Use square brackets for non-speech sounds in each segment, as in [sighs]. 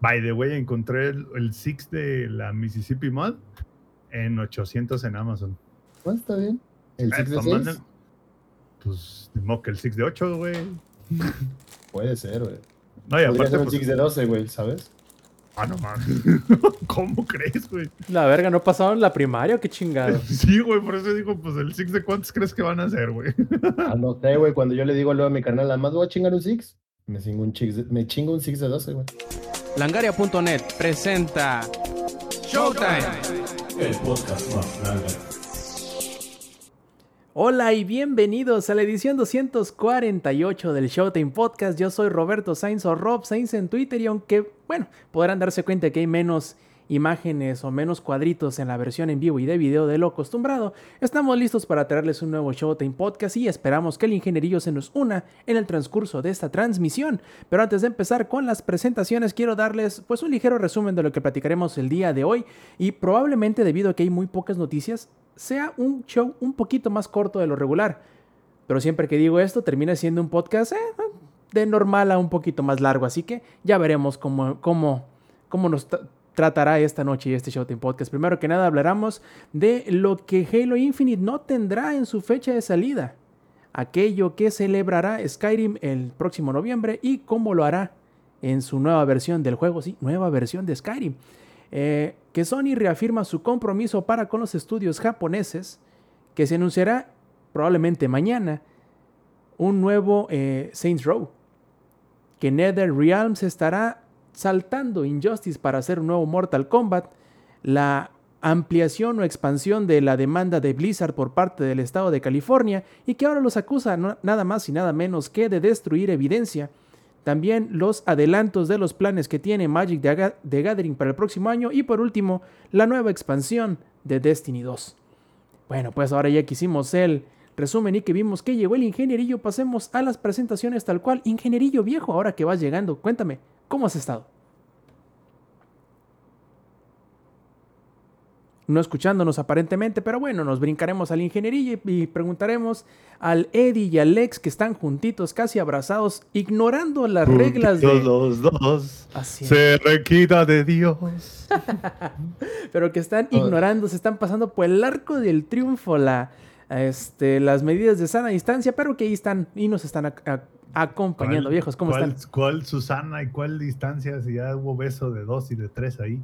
By the way, encontré el, el Six de la Mississippi Mod en 800 en Amazon. Ah, está bien. ¿El Ah, 6 de está 6? mal, Pues, ni modo que el Six de 8, güey. [laughs] Puede ser, güey. No, y Podría aparte, ser un pues, 6 de 12, güey, ¿sabes? ah, no mames. [laughs] ¿Cómo crees, güey? La verga, ¿no pasaron la primaria o qué chingado? [laughs] Sí, güey, por eso digo, pues el Six de cuántos crees que van a hacer, güey. Ah, no sé, güey. Cuando yo le digo luego a mi carnal, además voy a chingar un 6, me chingo un 6 de, me chingo un 6 de 12, güey. Langaria.net presenta Showtime. El podcast más grande. Hola y bienvenidos a la edición 248 del Showtime Podcast. Yo soy Roberto Sainz o Rob Sainz en Twitter y aunque, bueno, podrán darse cuenta que hay menos imágenes o menos cuadritos en la versión en vivo y de video de lo acostumbrado, estamos listos para traerles un nuevo Showtime Podcast y esperamos que el ingenierillo se nos una en el transcurso de esta transmisión. Pero antes de empezar con las presentaciones, quiero darles pues un ligero resumen de lo que platicaremos el día de hoy y probablemente debido a que hay muy pocas noticias, sea un show un poquito más corto de lo regular. Pero siempre que digo esto, termina siendo un podcast eh, de normal a un poquito más largo. Así que ya veremos cómo, cómo, cómo nos tratará esta noche este Showtime Podcast. Primero que nada, hablaremos de lo que Halo Infinite no tendrá en su fecha de salida. Aquello que celebrará Skyrim el próximo noviembre y cómo lo hará en su nueva versión del juego. Sí, nueva versión de Skyrim. Eh, que Sony reafirma su compromiso para con los estudios japoneses, que se anunciará probablemente mañana un nuevo eh, Saints Row, que NetherRealm se estará saltando Injustice para hacer un nuevo Mortal Kombat, la ampliación o expansión de la demanda de Blizzard por parte del estado de California y que ahora los acusa nada más y nada menos que de destruir evidencia también los adelantos de los planes que tiene Magic the Gathering para el próximo año y por último la nueva expansión de Destiny 2. Bueno, pues ahora ya que hicimos el resumen y que vimos que llegó el ingenierillo, pasemos a las presentaciones tal cual. Ingenierillo viejo, ahora que vas llegando, cuéntame, ¿cómo has estado? No escuchándonos aparentemente, pero bueno, nos brincaremos al ingenierillo y preguntaremos al Eddie y al Lex que están juntitos, casi abrazados, ignorando las reglas de... los dos Así es. se requita de Dios. [laughs] pero que están ignorando, se están pasando por el arco del triunfo la, este, las medidas de sana distancia, pero que ahí están y nos están ac- ac- acompañando, ¿Cuál- viejos. ¿Cómo cuál- están? ¿Cuál Susana y cuál distancia? Si ya hubo beso de dos y de tres ahí.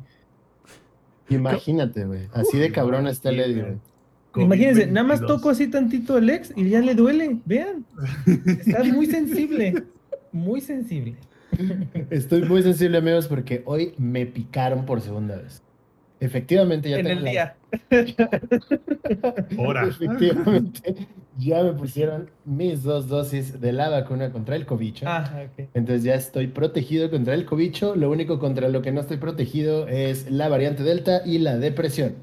Imagínate, güey. Así de cabrón está el Eddie, güey. Imagínense, nada más COVID-22. toco así tantito el ex y ya le duele. Vean, está muy sensible. Muy sensible. Estoy muy sensible, amigos, porque hoy me picaron por segunda vez. Efectivamente, ya En tengo el la- día. Ahora. [laughs] Efectivamente, ya me pusieron mis dos dosis de la vacuna contra el cobicho. Ah, ok. Entonces ya estoy protegido contra el cobicho. Lo único contra lo que no estoy protegido es la variante Delta y la depresión.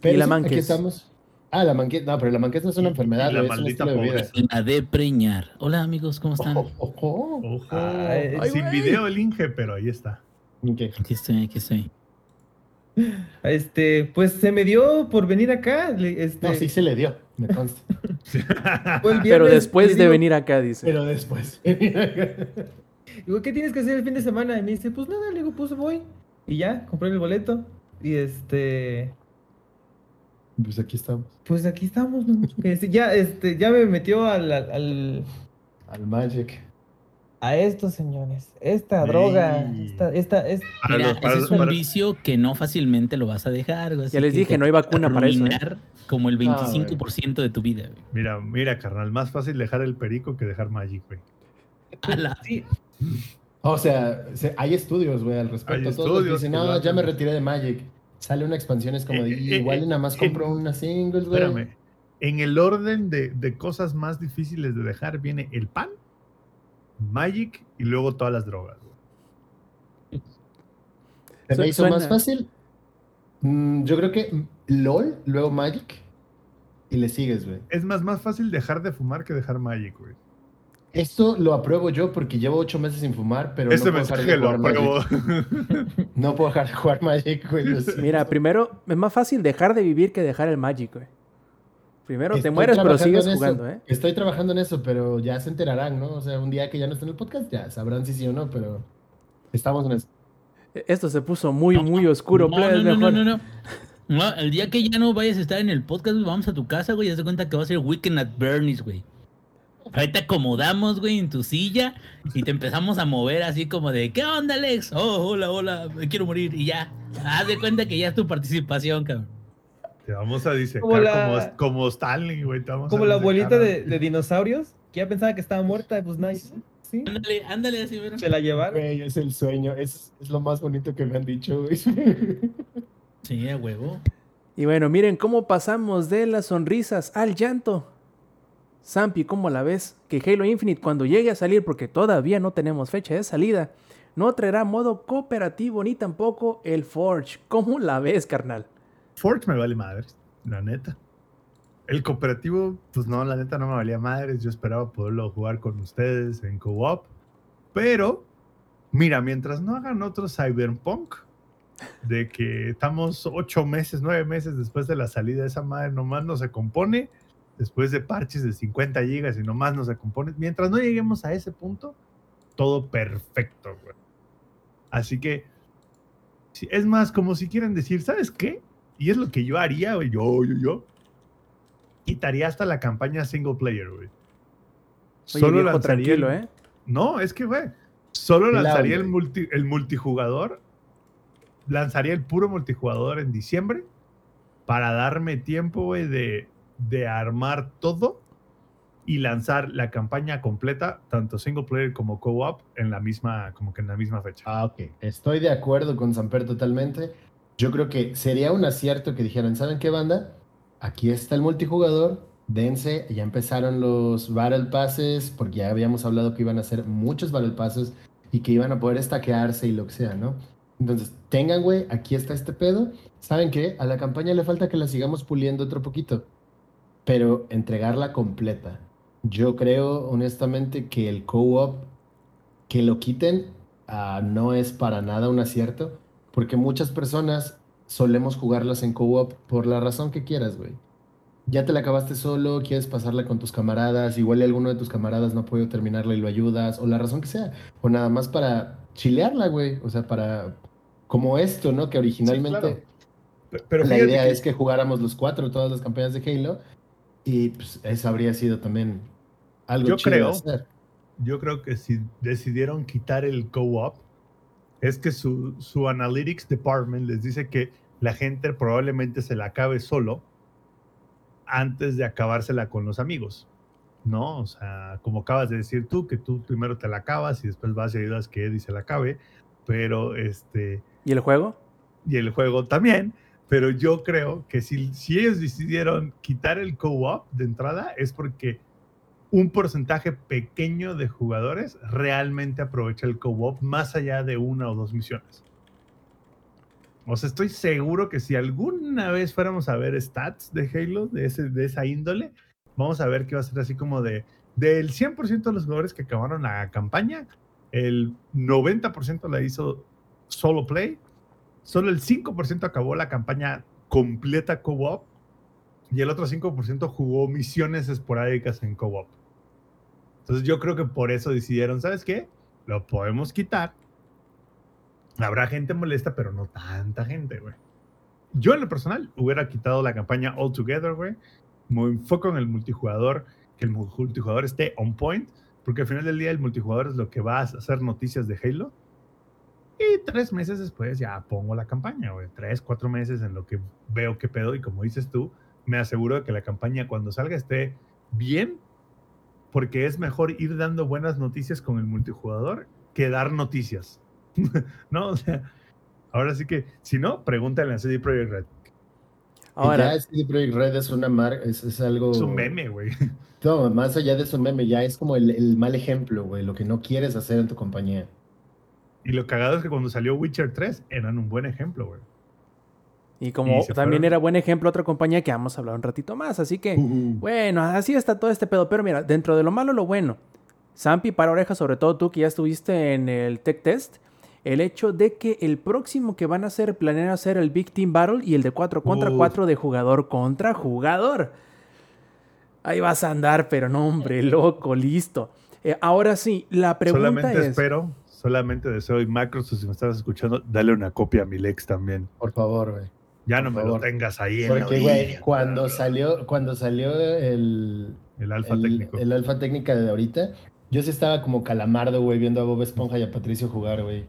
Pero la sí, manquez. Aquí estamos. Ah, la manquez. No, pero la manquez no es una Y- enfermedad, y la es maldita de vida. La de preñar. Hola amigos, ¿cómo están? Ojo, ojo. Ojo. Ay, ay, Sin video el Inge, pero ahí está. Ok. Aquí estoy, aquí estoy. Este, pues se me dio por venir acá. Este, No, sí se le dio, me consta. [laughs] Pero después de venir acá, dice. Pero después. Digo, ¿qué tienes que hacer el fin de semana? Y me dice, pues nada, le digo, pues voy. Y ya, compré el boleto. Y este, pues aquí estamos. pues aquí estamos, ¿no? [laughs] Ya, este, ya me metió al, al- al- Al Magic. A esto, señores. Esta droga, esta, esta, es, Para Mira, los- para- ese es un para- vicio que no fácilmente lo vas a dejar. Ya les que dije, no hay vacuna para eso, ¿eh? como el Ah, güey. 25% de tu vida. güey. Mira, mira, carnal, más fácil dejar el perico que dejar Magic, güey. Sí, O sea, se- hay estudios, güey, al respecto. Hay Todos estudios dicen, no, ya me retiré de Magic. Sale una expansión, es como de, Eh, eh, igual y nada más eh, compro en- una singles, güey. Espérame. En el orden de, de cosas más difíciles de dejar viene el pan, Magic y luego todas las drogas. güey. ¿Se me hizo más fácil? Mm, yo creo que LOL, luego Magic, y le sigues, güey. Es más, más fácil dejar de fumar que dejar Magic, güey. Esto lo apruebo yo porque llevo ocho meses sin fumar, pero Ese no puedo dejar lo jugar apruebo. Magic. [laughs] No puedo dejar de jugar Magic, güey. Mira, primero, es más fácil dejar de vivir que dejar el Magic, güey. Primero te mueres, pero sigues jugando, ¿eh? Estoy trabajando en eso, pero ya se enterarán, ¿no? O sea, un día que ya no esté en el podcast, ya sabrán si sí o no, pero estamos en eso. Esto se puso muy, muy oscuro. No, no, no, no, no, no. No, el día que ya no vayas a estar en el podcast, vamos a tu casa, güey, y haz de cuenta que va a ser Weekend at Bernie's, güey. Ahí te acomodamos, güey, en tu silla y te empezamos a mover así como de, ¿qué onda, Alex? Oh, hola, hola, me quiero morir y ya. Haz de cuenta que ya es tu participación, cabrón. Te vamos a disecar Como como, la- como, Stanley, güey. te vamos a Como la abuelita de, de dinosaurios, que ya pensaba que estaba muerta, pues nice. Sí, Ándale, ándale así, mira. se la llevaron. Güey, es el sueño. Es, es lo más bonito que me han dicho, güey. Sí, a huevo. Y bueno, miren cómo pasamos de las sonrisas al llanto. Zampi, ¿cómo la ves? Que Halo Infinite cuando llegue a salir, porque todavía no tenemos fecha de salida, no traerá modo cooperativo ni tampoco el Forge. ¿Cómo la ves, carnal? Forge me vale madres, la neta. El cooperativo, pues no, la neta no me valía madres. Yo esperaba poderlo jugar con ustedes en co-op. Pero, mira, mientras no hagan otro Cyberpunk, de que estamos ocho meses, nueve meses después de la salida de esa madre, nomás no se compone, después de parches de 50 gigas y nomás no se compone. Mientras no lleguemos a ese punto, todo perfecto, güey. Así que, es más, como si quieren decir, ¿sabes qué? Y es lo que yo haría, güey. Yo, yo, yo. Quitaría hasta la campaña single player, güey. Viejo, tranquilo, el- ¿eh? No, es que, güey. Solo Claro, lanzaría el, multi- el multijugador. Lanzaría el puro multijugador en diciembre. Para darme tiempo, güey, de, de armar todo. Y lanzar la campaña completa, tanto single player como co-op, en la misma, como que en la misma fecha. Ah, ok. Estoy de acuerdo con Samper totalmente. Yo creo que sería un acierto que dijeran, ¿saben qué banda? Aquí está el multijugador, dense, ya empezaron los Battle Passes, porque ya habíamos hablado que iban a hacer muchos Battle Passes y que iban a poder estaquearse y lo que sea, ¿no? Entonces, tengan, güey, aquí está este pedo. ¿Saben qué? A la campaña le falta que la sigamos puliendo otro poquito, pero entregarla completa. Yo creo, honestamente, que el co-op, que lo quiten, ah, no es para nada un acierto, porque muchas personas solemos jugarlas en co-op por la razón que quieras, güey. Ya te la acabaste solo, quieres pasarla con tus camaradas, igual alguno de tus camaradas no puede terminarla y lo ayudas, o la razón que sea, o nada más para chilearla, güey, o sea, para como esto, ¿no? Que originalmente claro. Pero la idea que- es que jugáramos los cuatro todas las campañas de Halo y pues eso habría sido también algo Yo chido creo. hacer. yo creo que si decidieron quitar el co-op, es que su, su analytics department les dice que la gente probablemente se la acabe solo antes de acabársela con los amigos. ¿No? O sea, como acabas de decir tú, que tú primero te la acabas y después vas y ayudas que Eddie se la acabe, pero este, ¿Y el juego? y el juego también. Pero yo creo que si, si ellos decidieron quitar el co-op de entrada es porque un porcentaje pequeño de jugadores realmente aprovecha el co-op más allá de una o dos misiones. O sea, estoy seguro que si alguna vez fuéramos a ver stats de Halo, de, ese, de esa índole, vamos a ver que va a ser así como de, del 100% de los jugadores que acabaron la campaña, el 90% la hizo solo play, solo el 5% acabó la campaña completa co-op y el otro 5% jugó misiones esporádicas en co-op. Entonces yo creo que por eso decidieron, ¿sabes qué? Lo podemos quitar. Habrá gente molesta, pero no tanta gente, güey. Yo en lo personal hubiera quitado la campaña All Together, güey. Me enfoco en el multijugador, que el multijugador esté on point, porque al final del día el multijugador es lo que va a hacer noticias de Halo. Y tres meses después ya pongo la campaña, güey. Tres, cuatro meses en lo que veo qué pedo. Y como dices tú, me aseguro de que la campaña cuando salga esté bien, porque es mejor ir dando buenas noticias con el multijugador que dar noticias. [laughs] ¿No? O sea, ahora sí que, si no, pregúntale a CD Projekt Red. Ahora, ya CD Projekt Red es una marca, es, es algo... Es un meme, güey. [laughs] No, más allá de su meme, ya es como el, el mal ejemplo, güey, lo que no quieres hacer en tu compañía. Y lo cagado es que cuando salió Witcher 3 eran un buen ejemplo, güey. Y como y también fueron. era buen ejemplo otra compañía que vamos a hablar un ratito más, así que... Bueno, así está todo este pedo. Pero mira, dentro de lo malo, lo bueno. Zampi, para orejas, sobre todo tú que ya estuviste en el Tech Test. El hecho de que el próximo que van a hacer, planean hacer el Big Team Battle y el de 4 contra. 4 de jugador contra jugador. Ahí vas a andar, pero no, hombre, [laughs] loco, listo. Eh, ahora sí, la pregunta solamente es. espero, solamente deseo, y Microsoft, si me estás escuchando, dale una copia a mi Lex también. Por favor, güey. Ya no me favor. lo tengas ahí en la Porque, güey, cuando salió, cuando salió el, El alfa el, técnico. el alfa técnica de ahorita, yo sí estaba como calamardo, güey, viendo a Bob Esponja y a Patricio jugar, güey.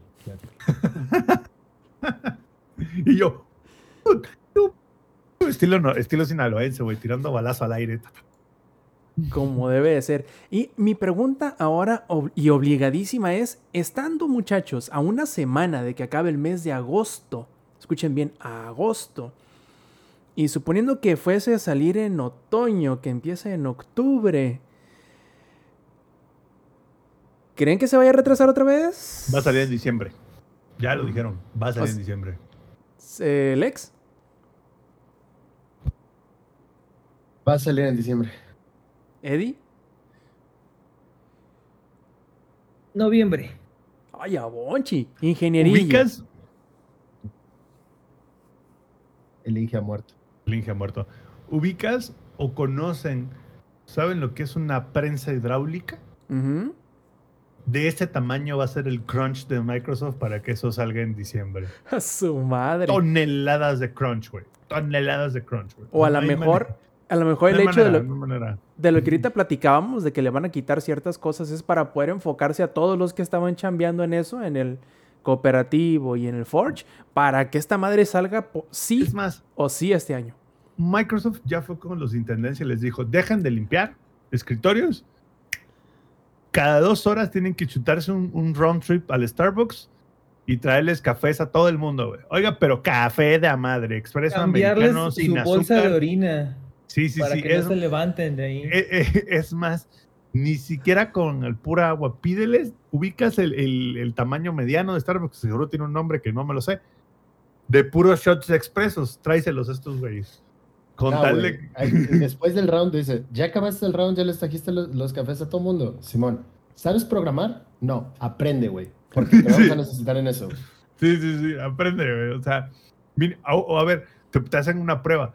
[laughs] Y yo, [laughs] estilo, no, estilo sinaloense, güey, tirando balazo al aire. Como debe de ser. Y mi pregunta ahora ob- y obligadísima es, estando muchachos a una semana de que acabe el mes de agosto, escuchen bien, agosto, y suponiendo que fuese a salir en otoño, que empiece en octubre, ¿creen que se vaya a retrasar otra vez? Va a salir en diciembre. Ya lo dijeron, va a salir O en diciembre. Eh, Lex, Va a salir en diciembre. Eddie, Noviembre. ay, a Bonchi, ingeniería. ¿Ubicas? El Inge ha muerto. El Inge ha muerto. ¿Ubicas o conocen, saben lo que es una prensa hidráulica? De este tamaño va a ser el crunch de Microsoft para que eso salga en diciembre. [laughs] A su madre. Toneladas de crunch, güey. Toneladas de crunch, güey. O a lo mejor, manera. a lo mejor el hecho de lo, no de lo que ahorita platicábamos, de que le van a quitar ciertas cosas, es para poder enfocarse a todos los que estaban chambeando en eso, en el cooperativo y en el Forge, para que esta madre salga sí Es más, o sí este año. Microsoft ya fue con los intendencia y les dijo, dejen de limpiar escritorios. Cada dos horas tienen que chutarse un, un round trip al Starbucks y traerles cafés a todo el mundo, güey. Oiga, pero café de a madre, expreso Cambiarles americano su sin bolsa azúcar. de orina Sí, sí, para sí. que Es, no se levanten de ahí. eh, eh, es más, ni siquiera con el pura agua. Pídeles, ubicas el, el- el tamaño mediano de Starbucks, seguro tiene un nombre que no me lo sé. De puros shots expresos, tráiselos a estos güeyes. Con Ah, tal de... Después del round dice, ¿ya acabaste el round? ¿Ya les trajiste los, los cafés a todo mundo? Simón, ¿sabes programar? No, aprende, güey. Porque te [laughs] vamos Sí. a necesitar en eso. Sí, sí, sí, aprende, güey. O sea, mira, o, o a ver, te, te hacen una prueba.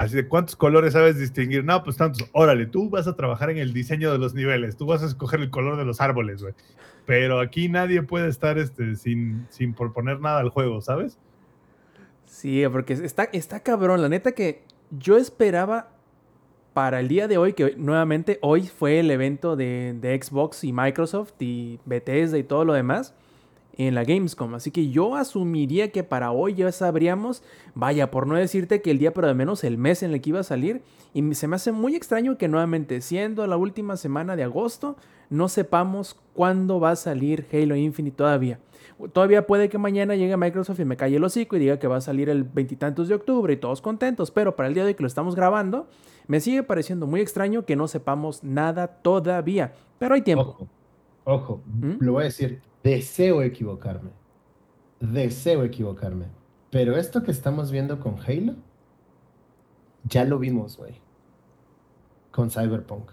Así de cuántos colores sabes distinguir. No, pues tantos. Órale, tú vas a trabajar en el diseño de los niveles. Tú vas a escoger el color de los árboles, güey. Pero aquí nadie puede estar este, sin, sin proponer nada al juego, ¿sabes? Sí, porque está, está cabrón. La neta que yo esperaba para el día de hoy, que nuevamente hoy fue el evento de, de Xbox y Microsoft y Bethesda y todo lo demás en la Gamescom. Así que yo asumiría que para hoy ya sabríamos, vaya, por no decirte que el día, pero de menos el mes en el que iba a salir. Y se me hace muy extraño que nuevamente, siendo la última semana de agosto, no sepamos cuándo va a salir Halo Infinite todavía. Todavía puede que mañana llegue Microsoft y me calle el hocico y diga que va a salir el veintitantos de octubre y todos contentos, pero para el día de hoy que lo estamos grabando, me sigue pareciendo muy extraño que no sepamos nada todavía. Pero hay tiempo. Ojo, ojo, ¿Mm? lo voy a decir. Deseo equivocarme. Deseo equivocarme. Pero esto que estamos viendo con Halo, ya lo vimos, güey. Con Cyberpunk.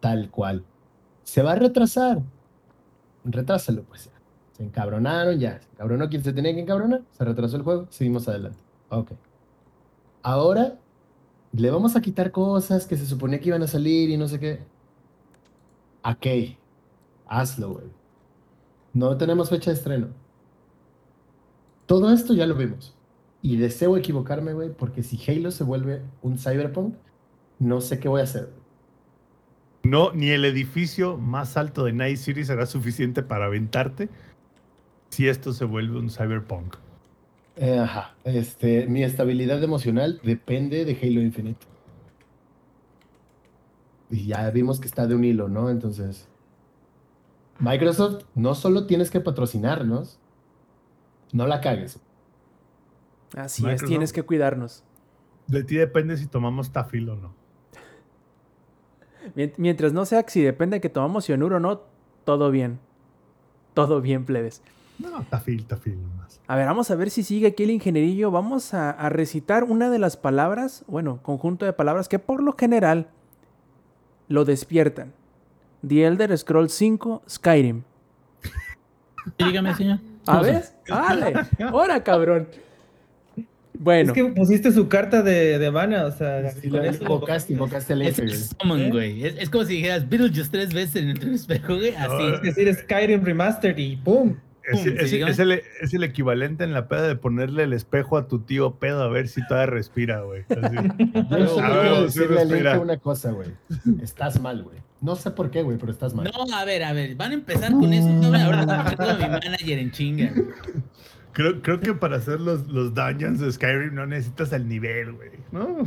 Tal cual. Se va a retrasar. Retrásalo, pues ya. Se encabronaron, ya. Se encabronó quien se tenía que encabronar. Se retrasó el juego. Seguimos adelante. Ok. Ahora le vamos a quitar cosas que se suponía que iban a salir y no sé qué. Ok. Hazlo, güey. No tenemos fecha de estreno. Todo esto ya lo vimos. Y deseo equivocarme, güey, porque si Halo se vuelve un Cyberpunk, no sé qué voy a hacer. No, ni el edificio más alto de Night City será suficiente para aventarte si esto se vuelve un cyberpunk. Eh, ajá. Este, mi estabilidad emocional depende de Halo Infinite. Y ya vimos que está de un hilo, ¿no? Entonces, Microsoft, no solo tienes que patrocinarnos, no la cagues. Así es, tienes que cuidarnos. De ti depende si tomamos tafil o no. Mient- Mientras no sea que si depende de que tomamos cianuro o no, todo bien. Todo bien, plebes. No, tafil, tafil nomás. A ver, vamos a ver si sigue aquí el ingenierillo. Vamos a, a recitar una de las palabras, bueno, conjunto de palabras que por lo general lo despiertan. The Elder Scrolls 5 Skyrim. Dígame, señor. ¿A Cosa. ver? ¡Ale! ¡Ahora, cabrón! Bueno, Es que pusiste su carta de, de Mana, o sea. Eso lo invocaste, invocaste Es F, el güey. summon, ¿Eh? güey. Es, es como si dijeras Beetlejuice tres veces en el [laughs] espejo, güey. Así. No, Es decir, Skyrim Remastered y ¡pum! Es, Pum, es- es el, es el equivalente en la peda de ponerle el espejo a tu tío pedo a ver si todavía respira, güey. Así. Yo [laughs] solo Ah, quiero sí decirle. Inge una cosa, güey. Estás mal, güey. No sé por qué, güey, pero estás mal. No, a ver, a ver. Van a empezar con eso. No, ahora a mi manager en chinga. Creo, creo que para hacer los, los dungeons de Skyrim no necesitas el nivel, güey. ¿no?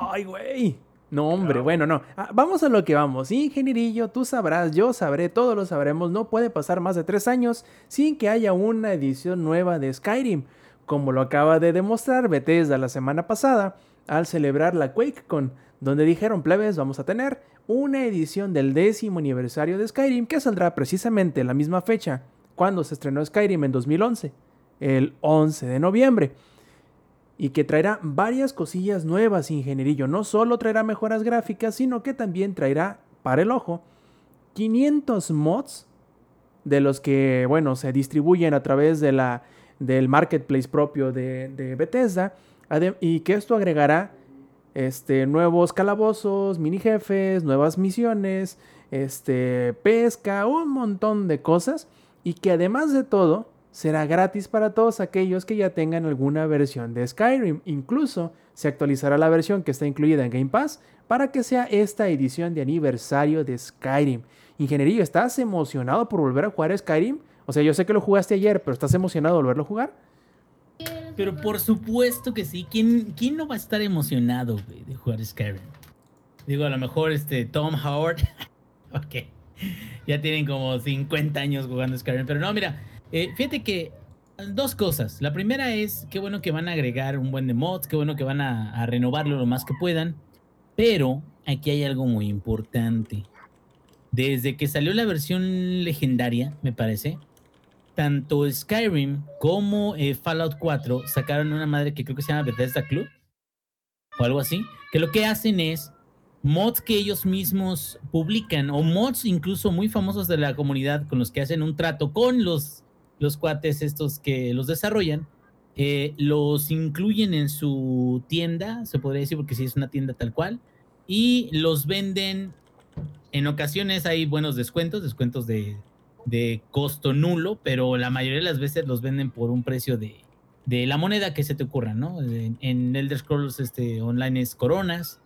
ay, güey. No, hombre, bueno, no. Ah, vamos a lo que vamos. Ingenierillo, tú sabrás, yo sabré, todos lo sabremos. No puede pasar más de tres años sin que haya una edición nueva de Skyrim, como lo acaba de demostrar Bethesda la semana pasada al celebrar la QuakeCon, donde dijeron, plebes, vamos a tener una edición del décimo aniversario de Skyrim que saldrá precisamente en la misma fecha, cuando se estrenó Skyrim en 2011, el 11 de noviembre y que traerá varias cosillas nuevas, ingenierillo. No solo traerá mejoras gráficas, sino que también traerá, para el ojo, 500 mods de los que, bueno, se distribuyen a través de la, del marketplace propio de, Bethesda, y que esto agregará este, nuevos calabozos, mini jefes, nuevas misiones, este, pesca, un montón de cosas, y que además de todo, será gratis para todos aquellos que ya tengan alguna versión de Skyrim. Incluso se actualizará la versión que está incluida en Game Pass para que sea esta edición de aniversario de Skyrim. Ingenierillo, ¿estás emocionado por volver a jugar Skyrim? O sea, yo sé que lo jugaste ayer, pero ¿estás emocionado de volverlo a jugar? Pero por supuesto que sí. ¿Quién, quién no va a estar emocionado, de jugar Skyrim? Digo, a lo mejor este Tom Howard. [laughs] ok. Ya tienen como 50 años jugando Skyrim. Pero no, mira, eh, fíjate que dos cosas. La primera es qué bueno que van a agregar un buen de mods, qué bueno que van a renovarlo lo más que puedan. Pero aquí hay algo muy importante. Desde que salió la versión legendaria, me parece, tanto Skyrim como eh, Fallout 4 sacaron una madre que creo que se llama Bethesda Club o algo así, que lo que hacen es mods que ellos mismos publican o mods incluso muy famosos de la comunidad con los que hacen un trato con los, los cuates estos que los desarrollan, eh, los incluyen en su tienda, se podría decir porque sí es una tienda tal cual, y los venden, en ocasiones. Hay buenos descuentos, descuentos de, de costo nulo, pero la mayoría de las veces los venden por un precio de, de la moneda que se te ocurra, ¿no? En, en Elder Scrolls este, Online es coronas,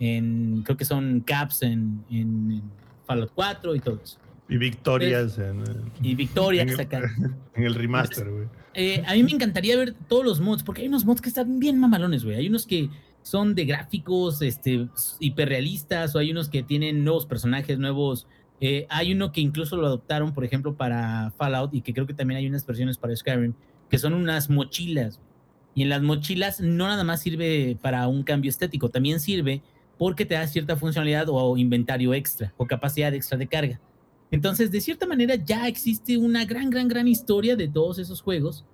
en, creo que son caps en, en- Fallout 4 y todo eso. Y victorias en, Y victorias en, acá. [laughs] en el remaster, güey. Eh, a mí me encantaría ver todos los mods, porque hay unos mods que están bien mamalones, güey. Hay unos que son de gráficos este, hiperrealistas, o hay unos que tienen nuevos personajes, nuevos. Eh, hay uno que incluso lo adoptaron, por ejemplo, para Fallout, y que creo que también hay unas versiones para Skyrim, que son unas mochilas. Y en las mochilas no nada más sirve para un cambio estético, también sirve porque te da cierta funcionalidad o inventario extra, o capacidad extra de carga. Entonces, de cierta manera, ya existe una gran, gran, gran historia de todos esos juegos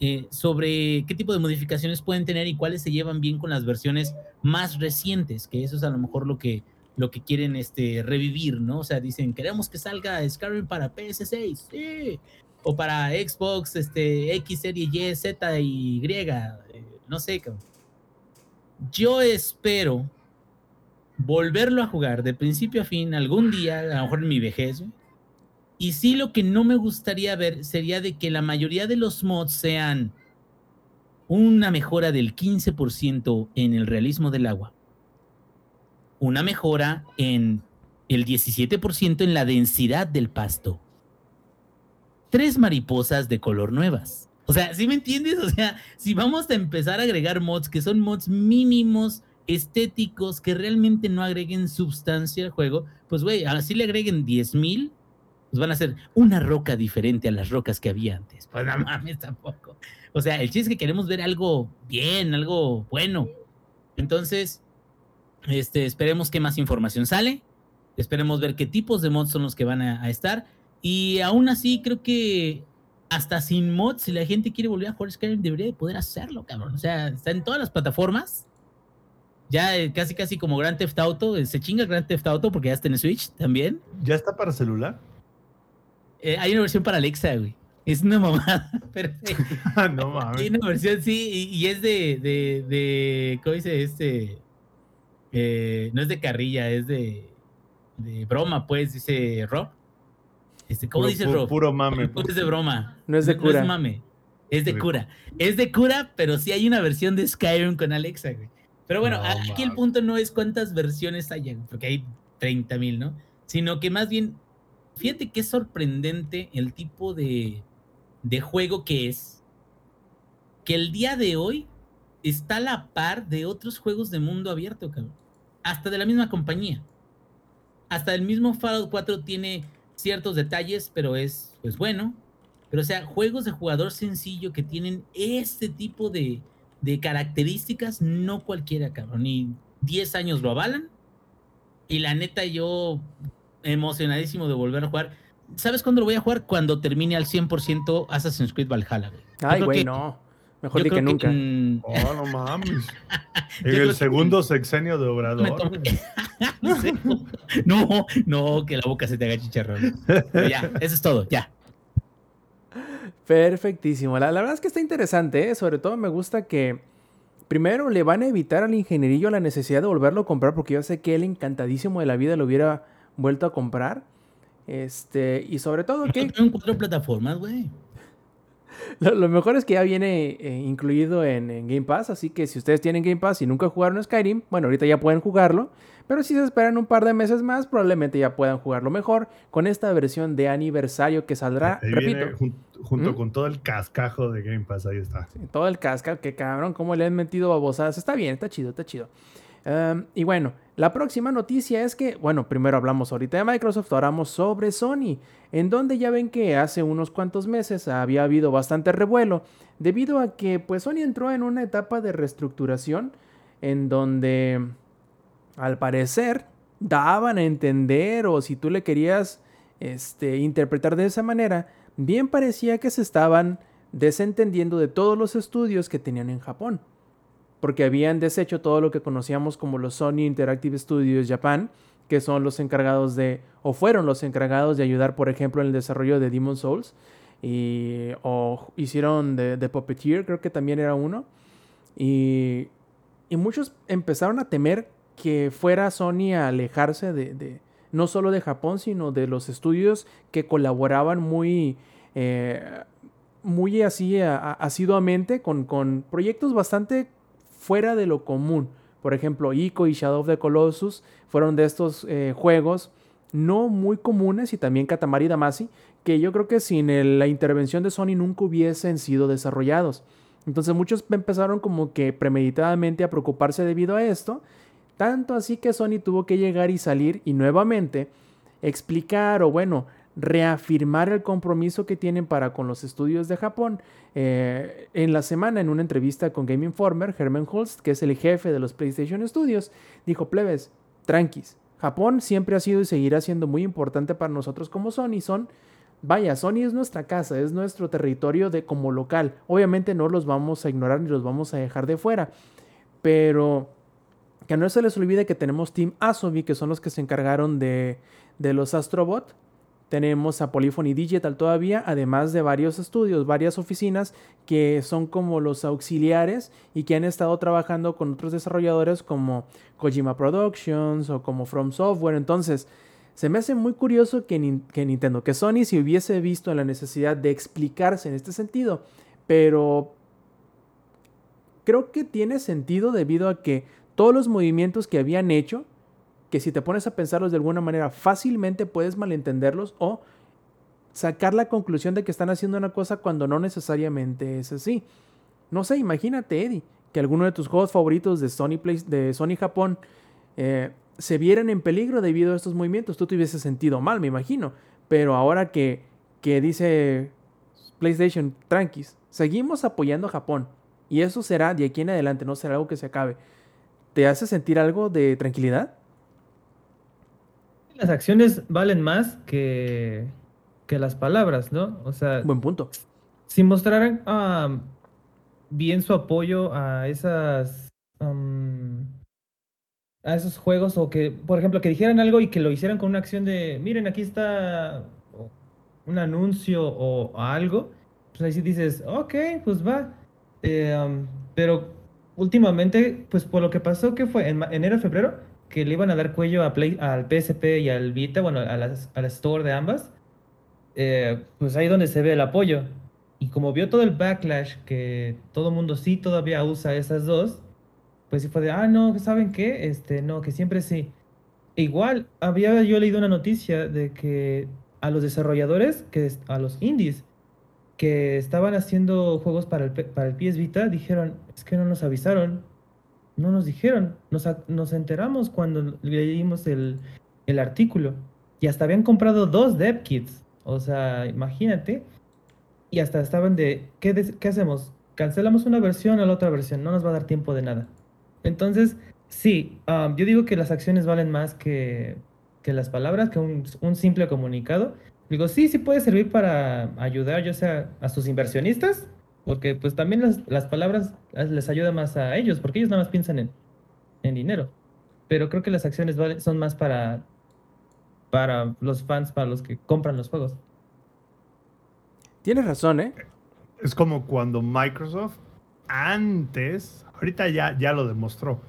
eh, sobre qué tipo de modificaciones pueden tener y cuáles se llevan bien con las versiones más recientes, que eso es a lo mejor lo que, lo que quieren este, revivir, ¿no? O sea, dicen, queremos que salga Skyrim para PS6, sí, o para Xbox este, X, Serie Y, Z y Y, eh, no sé. Yo espero volverlo a jugar de principio a fin algún día, a lo mejor en mi vejez. Y sí lo que no me gustaría ver sería de que la mayoría de los mods sean una mejora del 15% en el realismo del agua, una mejora en el 17% en la densidad del pasto, tres mariposas de color nuevas. O sea, ¿sí me entiendes? O sea, si vamos a empezar a agregar mods que son mods mínimos, estéticos, que realmente no agreguen sustancia al juego, pues güey, así le agreguen 10 mil, pues van a ser una roca diferente a las rocas que había antes. Pues no mames tampoco. O sea, el chiste es que queremos ver algo bien, algo bueno. Entonces, este, esperemos que más información sale. Esperemos ver qué tipos de mods son los que van a, a estar. Y aún así, creo que hasta sin mods, si la gente quiere volver a jugar Skyrim, debería de poder hacerlo, cabrón. O sea, está en todas las plataformas. Ya eh, casi, casi como Grand Theft Auto. eh, Se chinga Grand Theft Auto porque ya está en Switch también. ¿Ya está para celular? Eh, hay una versión para Alexa, güey. Es una mamada, [laughs] pero [laughs] no mames. hay una versión, sí, y, y es de, de, de, ¿cómo dice? Este, eh, no es de carrilla, es de, de broma, pues, dice Rob. Este, ¿Cómo Puro- dice Rob? Puro mame. Puro es de broma. No es de cura. No es mame, es de cura. Es de cura, pero sí hay una versión de Skyrim con Alexa, güey. Pero bueno, No aquí el punto no es cuántas versiones hay, porque hay 30 mil, ¿no? Sino que más bien, fíjate que es sorprendente el tipo de, de juego que es, que el día de hoy está a la par de otros juegos de mundo abierto, cabrón. Hasta de la misma compañía. Hasta el mismo Fallout 4 tiene ciertos detalles, pero es, pues bueno. Pero o sea, juegos de jugador sencillo que tienen este tipo de, de características, no cualquiera, cabrón. Ni 10 años lo avalan. Y la neta, yo emocionadísimo de volver a jugar. ¿Sabes cuándo lo voy a jugar? Cuando termine al 100% Assassin's Creed Valhalla, güey. Ay, güey, no. Mejor yo di que nunca. [laughs] Oh, no mames. [laughs] En el que- segundo sexenio de Obrador. [laughs] No. No, no, que la boca se te haga chicharrón. Pero ya, eso es todo, ya. Perfectísimo. La, la verdad es que está interesante, ¿eh? Sobre todo me gusta que primero le van a evitar al ingenierillo la necesidad de volverlo a comprar porque yo sé que él encantadísimo de la vida lo hubiera vuelto a comprar. Este, y sobre todo que En cuatro plataformas, güey. [laughs] lo, lo mejor es que ya viene eh, incluido en, en Game Pass, así que si ustedes tienen Game Pass y nunca jugaron Skyrim, bueno, ahorita ya pueden jugarlo, pero si se esperan un par de meses más, probablemente ya puedan jugarlo mejor con esta versión de aniversario que saldrá, Ahí repito, viene jun- junto ¿Mm? con todo el cascajo de Game Pass, ahí está. Sí, todo el casca, que cabrón, cómo le han metido babosadas. Está bien, está chido, está chido. Em, y bueno, la próxima noticia es que, bueno, primero hablamos ahorita de Microsoft, ahora hablamos sobre Sony, en donde ya ven que hace unos cuantos meses había habido bastante revuelo, debido a que pues Sony entró en una etapa de reestructuración en donde al parecer daban a entender o si tú le querías este, interpretar de esa manera, bien parecía que se estaban desentendiendo de todos los estudios que tenían en Japón. Porque habían deshecho todo lo que conocíamos como los Sony Interactive Studios Japan, que son los encargados de, o fueron los encargados de ayudar, por ejemplo, en el desarrollo de Demon Souls. Y, o hicieron de, de Puppeteer, creo que también era uno. Y, y muchos empezaron a temer que fuera Sony a alejarse de, de- no solo de Japón, sino de los estudios que colaboraban muy, eh, muy así asiduamente con, con proyectos bastante fuera de lo común. Por ejemplo, Ico y Shadow of the Colossus fueron de estos eh, juegos no muy comunes y también Katamari Damacy, que yo creo que sin la intervención de Sony nunca hubiesen sido desarrollados. Entonces muchos empezaron como que premeditadamente a preocuparse debido a esto, tanto así que Sony tuvo que llegar y salir y nuevamente explicar o bueno, reafirmar el compromiso que tienen para con los estudios de Japón. Eh, en la semana, en una entrevista con Game Informer, Herman Holst, que es el jefe de los PlayStation Studios, dijo, plebes, tranquis, Japón siempre ha sido y seguirá siendo muy importante para nosotros como Sony. Son, vaya, Sony es nuestra casa, es nuestro territorio de como local. Obviamente no los vamos a ignorar ni los vamos a dejar de fuera, pero que no se les olvide que tenemos Team Asobi, que son los que se encargaron de, de los Astrobot. Tenemos a Polyphony Digital todavía, además de varios estudios, varias oficinas que son como los auxiliares y que han estado trabajando con otros desarrolladores como Kojima Productions o como From Software. Entonces, se me hace muy curioso que, Nin- que Nintendo, que Sony se hubiese visto la necesidad de explicarse en este sentido, pero creo que tiene sentido debido a que todos los movimientos que habían hecho, que si te pones a pensarlos de alguna manera fácilmente puedes malentenderlos o sacar la conclusión de que están haciendo una cosa cuando no necesariamente es así. No sé, imagínate, Eddie, que alguno de tus juegos favoritos de Sony, Play- de Sony Japón eh, se vieran en peligro debido a estos movimientos. Tú te hubieses sentido mal, me imagino. Pero ahora que, que dice PlayStation, tranquis, seguimos apoyando a Japón. Y eso será de aquí en adelante, no será algo que se acabe. ¿Te hace sentir algo de tranquilidad? Las acciones valen más que, que las palabras, ¿no? O sea, Buen punto. si mostraran bien su apoyo a esas a esos juegos o que, por ejemplo, que dijeran algo y que lo hicieran con una acción de, miren, aquí está, un anuncio o algo, pues ahí sí dices, ok, pues va. Eh, um, pero últimamente, pues por lo que pasó, que fue en enero, febrero, que le iban a dar cuello a Play, al PSP y al Vita, bueno, a las, a la store de ambas, eh, pues ahí donde se ve el apoyo. Y como vio todo el backlash, que todo mundo sí todavía usa esas dos, pues sí fue de, ah, no, ¿saben qué? Este, no, que siempre sí. E Igual, había yo leído una noticia de que a los desarrolladores, que a los indies, que estaban haciendo juegos para el, para el PS Vita, dijeron, es que no nos avisaron, no nos dijeron, nos, nos enteramos cuando leímos el, el artículo. Y hasta habían comprado dos dev kits, o sea, imagínate. Y hasta estaban de, ¿qué, qué hacemos? Cancelamos una versión a la otra versión, no nos va a dar tiempo de nada. Entonces, sí, um, yo digo que las acciones valen más que, que las palabras, que un, un simple comunicado. Digo, sí, sí puede servir para ayudar, ya sea a sus inversionistas, porque pues también las, las palabras eh, les ayuda más a ellos, porque ellos nada más piensan en, en dinero. Pero creo que las acciones valen- son más para, para los fans, para los que compran los juegos. Tienes razón, ¿eh? Es como cuando Microsoft antes, ahorita ya, ya lo demostró,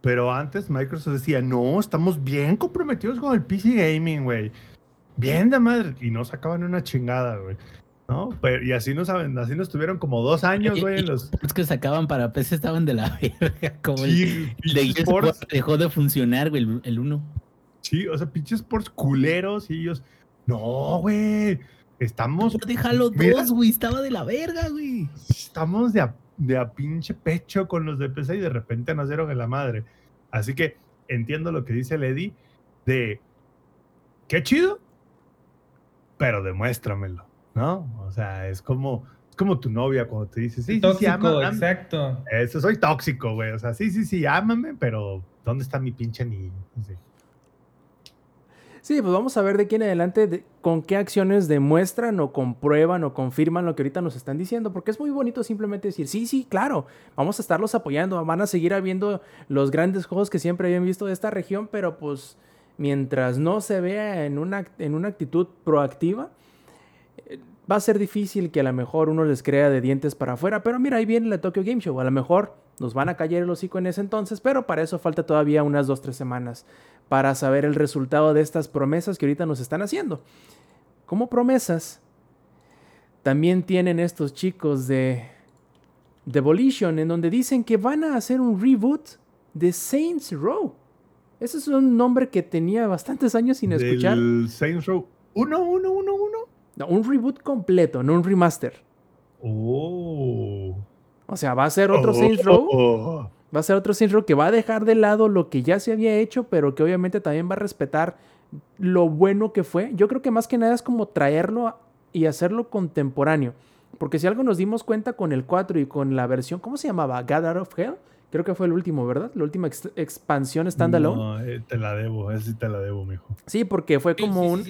pero antes Microsoft decía, no, estamos bien comprometidos con el PC Gaming, güey. Bien de madre. Y no sacaban una chingada, güey. ¿No? Pero, y así nos, saben- así nos tuvieron como dos años, güey, en los... los que sacaban para PC estaban de la [laughs] verga. Como Sí, el de pinches Gears of ports, War dejó de funcionar, güey, el, uno. sí, o sea, pinches ports culeros y ellos, no, güey, estamos, Déjalo Mira. dos, güey, estaba de la verga, güey. estamos de a, de a pinche pecho con los de PC y de repente nacieron en la madre. Así que entiendo lo que dice Lady de qué chido, pero demuéstramelo, ¿no? O sea, es como, es como tu novia cuando te dice, sí, sí, sí, Tóxico, ama- am- exacto. Eso soy tóxico, güey. O sea, sí, sí, sí, ámame, pero ¿dónde está mi pinche niño? Sí. Sí, pues vamos a ver de aquí en adelante de- con qué acciones demuestran o comprueban o confirman lo que ahorita nos están diciendo, porque es muy bonito simplemente decir, sí, sí, claro, vamos a estarlos apoyando, van a seguir habiendo los grandes juegos que siempre habían visto de esta región, pero pues mientras no se vea en una, en una actitud proactiva, va a ser difícil que a lo mejor uno les crea de dientes para afuera, pero mira, ahí viene la Tokyo Game Show, a lo mejor nos van a callar el hocico en ese entonces, pero para eso falta todavía unas 2-3 semanas para saber el resultado de estas promesas que ahorita nos están haciendo. Como promesas, también tienen estos chicos de Devolution, en donde dicen que van a hacer un reboot de Saints Row. Ese es un nombre que tenía bastantes años sin escuchar. Del Saints Row 1, 1, 1, 1. No, un reboot completo, no un remaster. Oh. O sea, va a ser otro Saints Row. Oh. Va a ser otro Saints Row que va a dejar de lado lo que ya se había hecho, pero que obviamente también va a respetar lo bueno que fue. Yo creo que más que nada es como traerlo y hacerlo contemporáneo. Porque si algo nos dimos cuenta con el 4 y con la versión, ¿cómo se llamaba? God Out of Hell. Creo que fue el último, ¿verdad? La última ex- expansión standalone. No, eh, te la debo, esa sí te la debo, mijo. Sí, porque fue como un...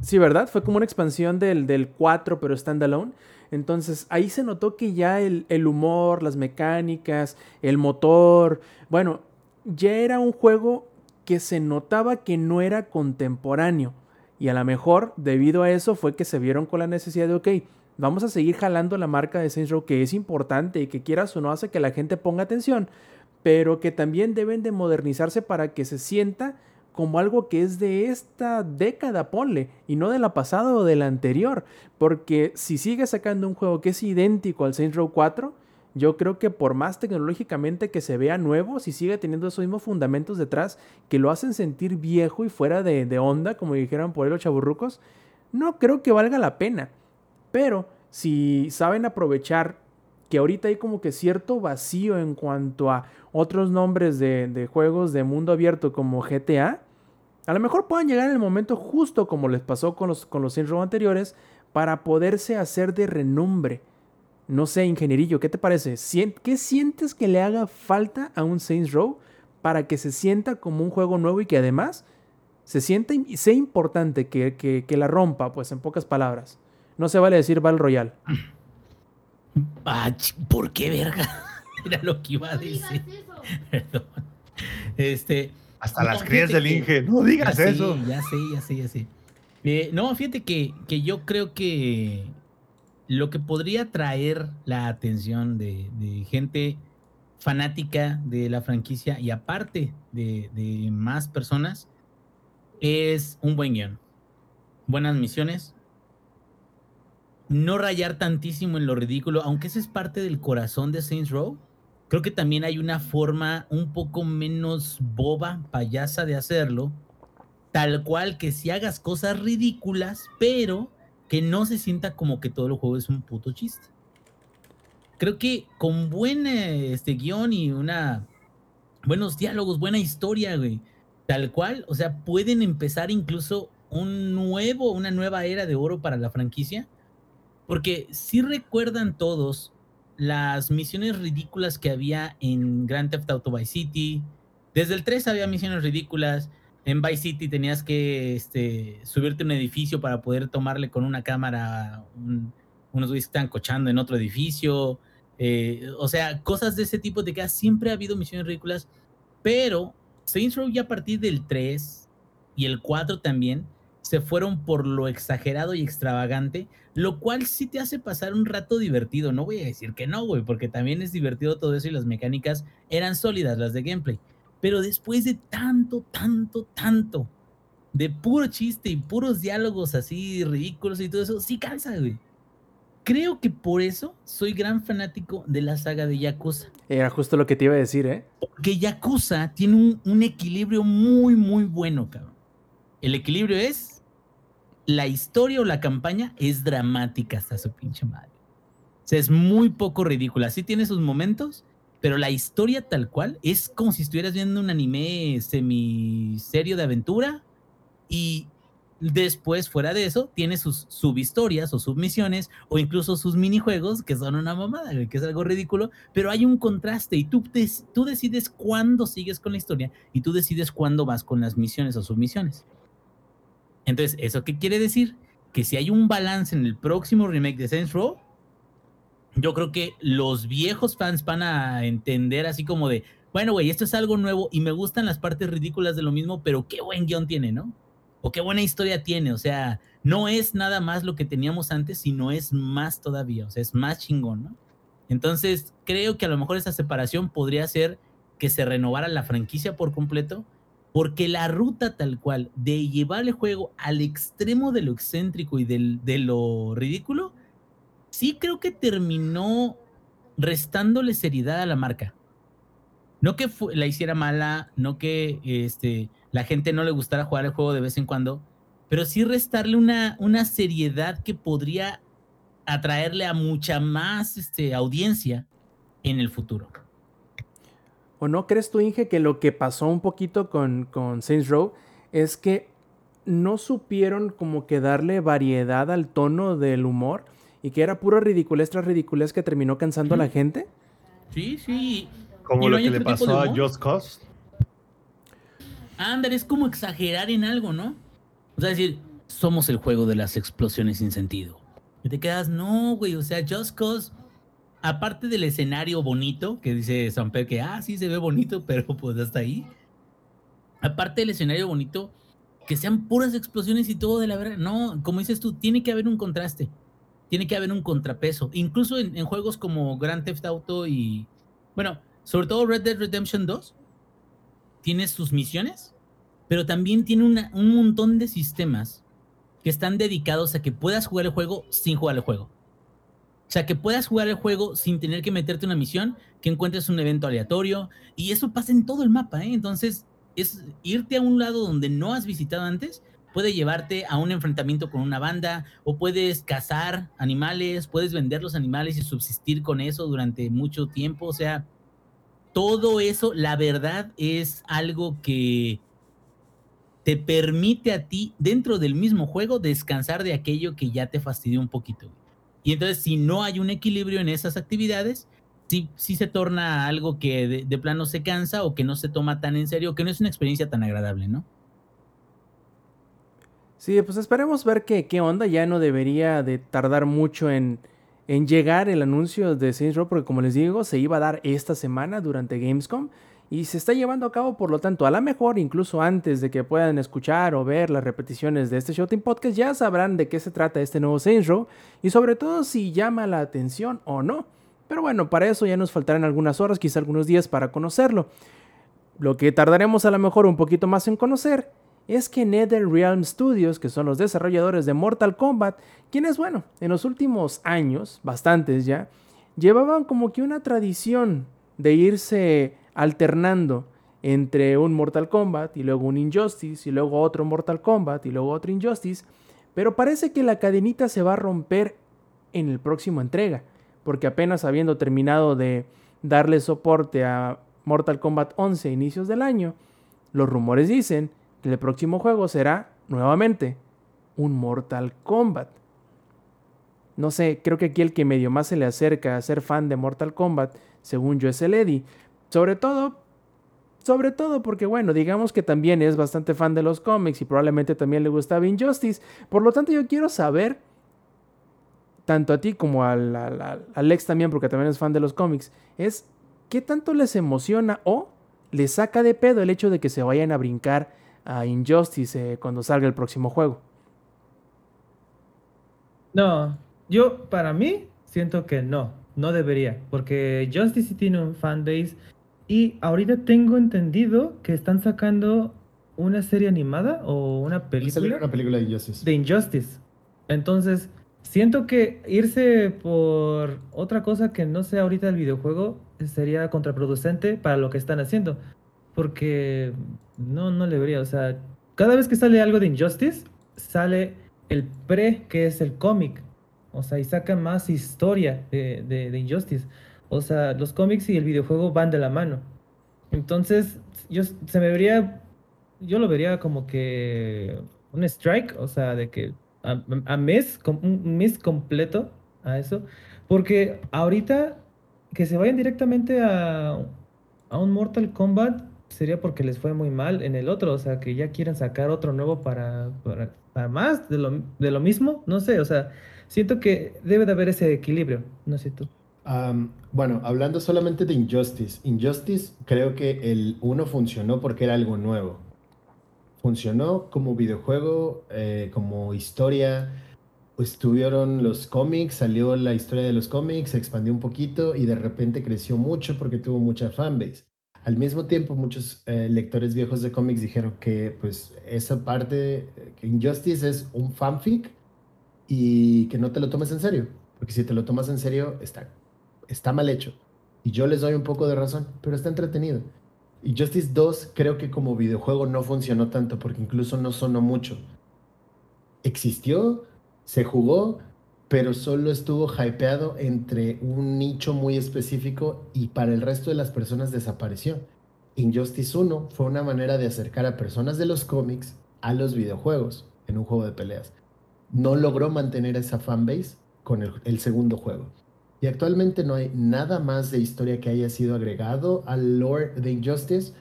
Sí, ¿verdad? Fue como una expansión del, del 4, pero standalone. Entonces ahí se notó que ya el, el humor, las mecánicas, el motor, bueno, ya era un juego que se notaba que no era contemporáneo. Y a lo mejor, debido a eso, fue que se vieron con la necesidad de, ok, vamos a seguir jalando la marca de Saints Row, que es importante y que quieras o no hace que la gente ponga atención, pero que también deben de modernizarse para que se sienta como algo que es de esta década, ponle, y no de la pasada o de la anterior. Porque si sigue sacando un juego que es idéntico al Saints Row 4, yo creo que por más tecnológicamente que se vea nuevo, si sigue teniendo esos mismos fundamentos detrás que lo hacen sentir viejo y fuera de, de onda, como dijeron por ahí los chaburrucos, no creo que valga la pena. Pero si saben aprovechar que ahorita hay como que cierto vacío en cuanto a otros nombres de, juegos de mundo abierto como GTA, a lo mejor puedan llegar en el momento justo como les pasó con los, con los Saints Row anteriores para poderse hacer de renombre. No sé, ingenierillo, ¿qué te parece? ¿Qué sientes que le haga falta a un Saints Row para que se sienta como un juego nuevo y que además se sienta y sea importante que, que- que la rompa, pues en pocas palabras? No se vale decir Battle Royale. [clears throat] Ah, ¿por qué verga? [laughs] Era lo que iba a No digas decir. eso. [laughs] Perdón. Este. Hasta No, las crías del que- Inge. No digas ya sé, eso. Ya sé, ya sé, ya sé. Eh, no, fíjate que, que yo creo que lo que podría traer la atención de, de gente fanática de la franquicia y aparte de, de más personas es un buen guion. Buenas misiones. No rayar tantísimo en lo ridículo, aunque ese es parte del corazón de Saints Row. Creo que también hay una forma un poco menos boba, payasa de hacerlo. Tal cual que si hagas cosas ridículas, pero que no se sienta como que todo el juego es un puto chiste. Creo que con buen este guion y una buenos diálogos, buena historia, güey, tal cual, o sea, pueden empezar incluso un nuevo, una nueva era de oro para la franquicia, porque si recuerdan todos las misiones ridículas que había en Grand Theft Auto Vice City, desde el 3 había misiones ridículas, en Vice City tenías que este, subirte a un edificio para poder tomarle con una cámara un, unos güeyes que están cochando en otro edificio. eh, o sea, cosas de ese tipo de que siempre ha habido misiones ridículas. Pero Saints Row ya a partir del 3 y el 4 también se fueron por lo exagerado y extravagante, lo cual sí te hace pasar un rato divertido. No voy a decir que no, güey, porque también es divertido todo eso y las mecánicas eran sólidas, las de gameplay. Pero después de tanto, tanto, tanto, de puro chiste y puros diálogos así ridículos y todo eso, sí cansa, güey. Creo que por eso soy gran fanático de la saga de Yakuza. Era justo lo que te iba a decir, ¿eh? Porque Yakuza tiene un, un equilibrio muy, muy bueno, cabrón. El equilibrio es la historia o la campaña es dramática hasta su pinche madre. O sea, es muy poco ridícula. Sí tiene sus momentos, pero la historia tal cual es como si estuvieras viendo un anime semiserio de aventura y después, fuera de eso, tiene sus subhistorias o submisiones o incluso sus minijuegos que son una mamada, que es algo ridículo, pero hay un contraste y tú decides cuándo sigues con la historia y tú decides cuándo vas con las misiones o submisiones. Entonces, ¿eso qué quiere decir? Que si hay un balance en el próximo remake de Saints Row, yo creo que los viejos fans van a entender así como de, bueno, güey, esto es algo nuevo y me gustan las partes ridículas de lo mismo, pero qué buen guion tiene, ¿no? O qué buena historia tiene, o sea, no es nada más lo que teníamos antes, sino es más todavía, o sea, es más chingón, ¿no? Entonces, creo que a lo mejor esa separación podría ser que se renovara la franquicia por completo, porque la ruta tal cual de llevar el juego al extremo de lo excéntrico y de lo ridículo, sí creo que terminó restándole seriedad a la marca. No que la hiciera mala, no que este, la gente no le gustara jugar el juego de vez en cuando, pero sí restarle una, una seriedad que podría atraerle a mucha más este, audiencia en el futuro. ¿O no crees tú, Inge, que lo que pasó un poquito con, con Saints Row es que no supieron como que darle variedad al tono del humor y que era puro ridiculez tras ridiculez que terminó cansando a la gente? Sí, sí. Como no lo que le pasó a. Just Cause. Ándale, es como exagerar en algo, ¿no? O sea, decir, somos el juego de las explosiones sin sentido. Y te quedas, no, güey, o sea, Just Cause, aparte del escenario bonito, que dice Samper que, ah, sí se ve bonito, [laughs] pero pues hasta ahí. Aparte del escenario bonito, que sean puras explosiones y todo de la verdad. No, como dices tú, tiene que haber un contraste. Tiene que haber un contrapeso. Incluso en, juegos como Grand Theft Auto y, bueno, sobre todo Red Dead Redemption 2, tiene sus misiones, pero también tiene un montón de sistemas que están dedicados a que puedas jugar el juego sin jugar el juego. O sea, que puedas jugar el juego sin tener que meterte una misión, que encuentres un evento aleatorio, y eso pasa en todo el mapa, ¿eh? Entonces, es irte a un lado donde no has visitado antes, puede llevarte a un enfrentamiento con una banda, o puedes cazar animales, puedes vender los animales y subsistir con eso durante mucho tiempo, o sea, todo eso, la verdad, es algo que te permite a ti, dentro del mismo juego, descansar de aquello que ya te fastidió un poquito. Y entonces, si no hay un equilibrio en esas actividades, sí, sí se torna algo que de, plano se cansa o que no se toma tan en serio, que no es una experiencia tan agradable, ¿no? Sí, pues esperemos ver qué, qué onda. Ya no debería de tardar mucho en, en llegar el anuncio de Saints Row, porque como les digo, se iba a dar esta semana durante Gamescom. Y se está llevando a cabo, por lo tanto, a lo mejor incluso antes de que puedan escuchar o ver las repeticiones de este Showtime Podcast, ya sabrán de qué se trata este nuevo Saints Row y sobre todo si llama la atención o no. Pero bueno, para eso ya nos faltarán algunas horas, quizá algunos días para conocerlo. Lo que tardaremos a lo mejor un poquito más en conocer es que NetherRealm Studios, que son los desarrolladores de Mortal Kombat, quienes, bueno, en los últimos años, bastantes ya, llevaban como que una tradición de irse alternando entre un Mortal Kombat y luego un Injustice y luego otro Mortal Kombat y luego otro Injustice, pero parece que la cadenita se va a romper en el próximo entrega, porque apenas habiendo terminado de darle soporte a Mortal Kombat 11 a inicios del año, los rumores dicen que el próximo juego será nuevamente un Mortal Kombat. No sé, creo que aquí el que medio más se le acerca a ser fan de Mortal Kombat, según yo, es el Eddie, sobre todo, sobre todo porque, bueno, digamos que también es bastante fan de los cómics y probablemente también le gustaba Injustice. Por lo tanto, yo quiero saber, tanto a ti como al, al, Alex también, porque también es fan de los cómics, es qué tanto les emociona o les saca de pedo el hecho de que se vayan a brincar a Injustice eh, cuando salga el próximo juego. No, yo para mí siento que no, no debería, porque Justice tiene un fanbase y ahorita tengo entendido que están sacando una serie animada o una película. Una película de Injustice. De Injustice. Entonces, siento que irse por otra cosa que no sea ahorita el videojuego sería contraproducente para lo que están haciendo. Porque no, no le vería. O sea, cada vez que sale algo de Injustice, sale el pre, que es el cómic. O sea, y saca más historia de, de, de Injustice. O sea, los cómics y el videojuego van de la mano. Entonces, yo se me vería, yo lo vería como que un strike, o sea, de que a, mes, un mes completo a eso, porque ahorita que se vayan directamente a, a un Mortal Kombat sería porque les fue muy mal en el otro, o sea, que ya quieren sacar otro nuevo para, para, para más de lo, de lo mismo, no sé, o sea, siento que debe de haber ese equilibrio, no sé tú bueno, hablando solamente de Injustice, Injustice creo que el 1 funcionó porque era algo nuevo. Funcionó como videojuego, eh, como historia. Estuvieron los cómics, salió la historia de los cómics, se expandió un poquito y de repente creció mucho porque tuvo mucha fanbase. Al mismo tiempo, muchos eh, lectores viejos de cómics dijeron que pues esa parte, que Injustice es un fanfic y que no te lo tomes en serio, porque si te lo tomas en serio está está mal hecho. Y yo les doy un poco de razón, pero está entretenido. Y Justice 2 creo que como videojuego no funcionó tanto porque incluso no sonó mucho. Existió, se jugó, pero solo estuvo hypeado entre un nicho muy específico y para el resto de las personas desapareció. Injustice 1 fue una manera de acercar a personas de los cómics a los videojuegos en un juego de peleas. No logró mantener esa fanbase con el segundo juego. Y actualmente no hay nada más de historia que haya sido agregado al lore de Injustice,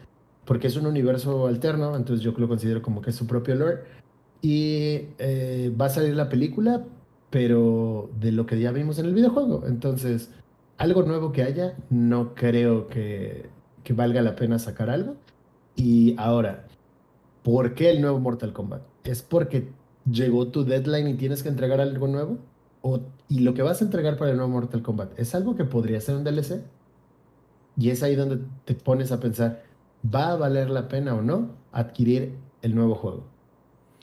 porque es un universo alterno, entonces yo lo considero como que es su propio lore. Y eh, va a salir la película, pero de lo que ya vimos en el videojuego. Entonces, algo nuevo que haya, no creo que, que valga la pena sacar algo. Y ahora, ¿por qué el nuevo Mortal Kombat? ¿Es porque llegó tu deadline y tienes que entregar algo nuevo? Y lo que vas a entregar para el nuevo Mortal Kombat es algo que podría ser un DLC. Y es ahí donde te pones a pensar, ¿va a valer la pena o no adquirir el nuevo juego?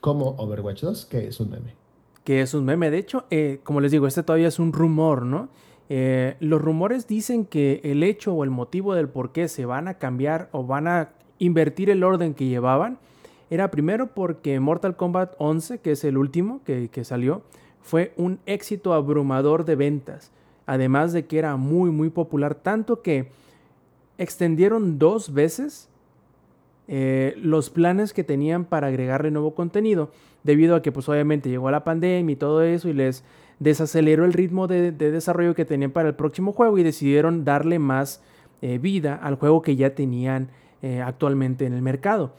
Como Overwatch 2, que es un meme. Que es un meme. De hecho, eh, como les digo, este todavía es un rumor, ¿no? Eh, los rumores dicen que el hecho o el motivo del por qué se van a cambiar o van a invertir el orden que llevaban era primero porque Mortal Kombat 11, que es el último que, que salió, fue un éxito abrumador de ventas, además de que era muy muy popular, tanto que extendieron dos veces eh, los planes que tenían para agregarle nuevo contenido, debido a que pues obviamente llegó la pandemia y todo eso y les desaceleró el ritmo de, desarrollo que tenían para el próximo juego y decidieron darle más eh, vida al juego que ya tenían eh, actualmente en el mercado.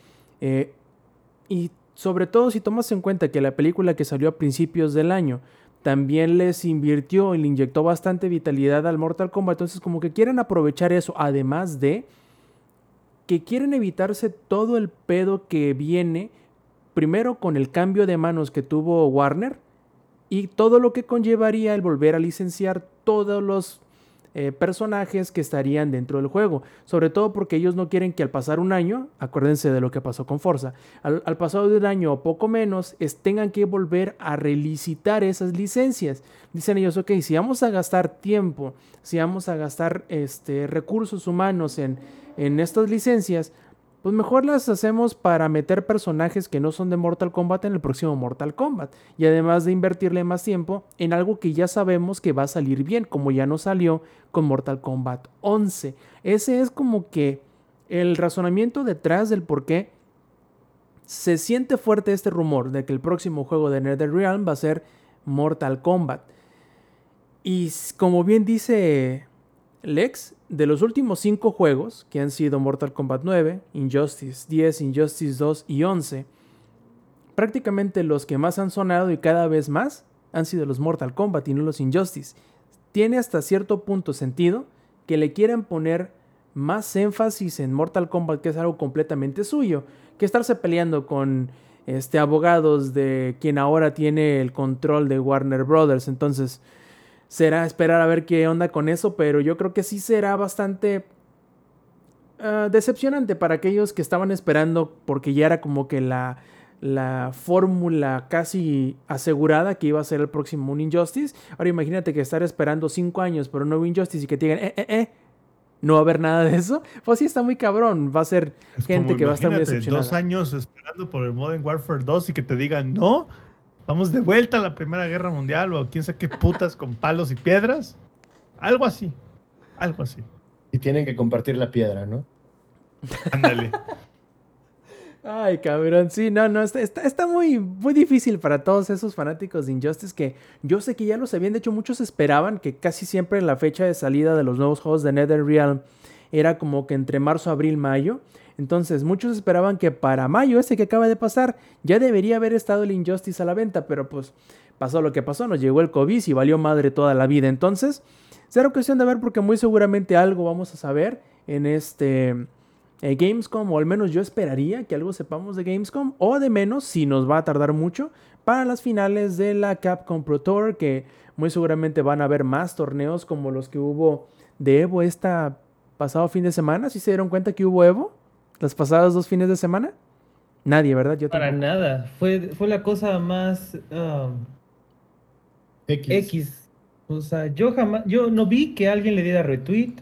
y sobre todo si tomas en cuenta que la película que salió a principios del año también les invirtió y le inyectó bastante vitalidad al Mortal Kombat. Entonces como que quieren aprovechar eso, además de que quieren evitarse todo el pedo que viene primero con el cambio de manos que tuvo Warner y todo lo que conllevaría el volver a licenciar todos los eh, personajes que estarían dentro del juego. Sobre todo porque ellos no quieren que al pasar un año, acuérdense de lo que pasó con Forza, al, pasado de un año o poco menos, es, tengan que volver a relicitar esas licencias. Dicen ellos, ok, si vamos a gastar tiempo, si vamos a gastar este, recursos humanos en, en estas licencias, pues mejor las hacemos para meter personajes que no son de Mortal Kombat en el próximo Mortal Kombat. Y además de invertirle más tiempo en algo que ya sabemos que va a salir bien, como ya no salió con Mortal Kombat 11. Ese es como que el razonamiento detrás del por qué se siente fuerte este rumor de que el próximo juego de NetherRealm va a ser Mortal Kombat. Y como bien dice Lex, de los últimos 5 juegos, que han sido Mortal Kombat 9, Injustice 10, Injustice 2 y 11, prácticamente los que más han sonado y cada vez más han sido los Mortal Kombat y no los Injustice. Tiene hasta cierto punto sentido que le quieran poner más énfasis en Mortal Kombat, que es algo completamente suyo, que estarse peleando con este, abogados de quien ahora tiene el control de Warner Brothers. Entonces, será esperar a ver qué onda con eso, pero yo creo que sí será bastante uh, decepcionante para aquellos que estaban esperando, porque ya era como que la, la fórmula casi asegurada que iba a ser el próximo un Injustice. Ahora imagínate que estar esperando cinco años por un nuevo Injustice y que te digan, eh, eh, eh, no va a haber nada de eso. [laughs] Pues sí, está muy cabrón. Va a ser Es gente que va a estar muy decepcionada. dos años esperando por el Modern Warfare 2 y que te digan, no, vamos de vuelta a la Primera Guerra Mundial o quién sabe qué putas con palos y piedras. Algo así, algo así. Y tienen que compartir la piedra, ¿no? Ándale. Ay, cabrón, sí, no, no, está, está, está muy, muy difícil para todos esos fanáticos de Injustice que yo sé que ya lo sabían, de hecho muchos esperaban que casi siempre la fecha de salida de los nuevos juegos de NetherRealm era como que entre marzo, abril, mayo. Entonces muchos esperaban que para mayo, ese que acaba de pasar, ya debería haber estado el Injustice a la venta, pero pues pasó lo que pasó, nos llegó el COVID y valió madre toda la vida. Entonces, será cuestión de ver porque muy seguramente algo vamos a saber en este eh, Gamescom, o al menos yo esperaría que algo sepamos de Gamescom, o de menos, si nos va a tardar mucho, para las finales de la Capcom Pro Tour, que muy seguramente van a haber más torneos como los que hubo de Evo esta pasado fin de semana. ¿Sí se dieron cuenta que hubo Evo? Las pasadas dos fines de semana. Nadie, ¿verdad? Yo Para tampoco. nada. Fue, fue la cosa más um, X. X. O sea, yo jamás, yo no vi que alguien le diera retweet.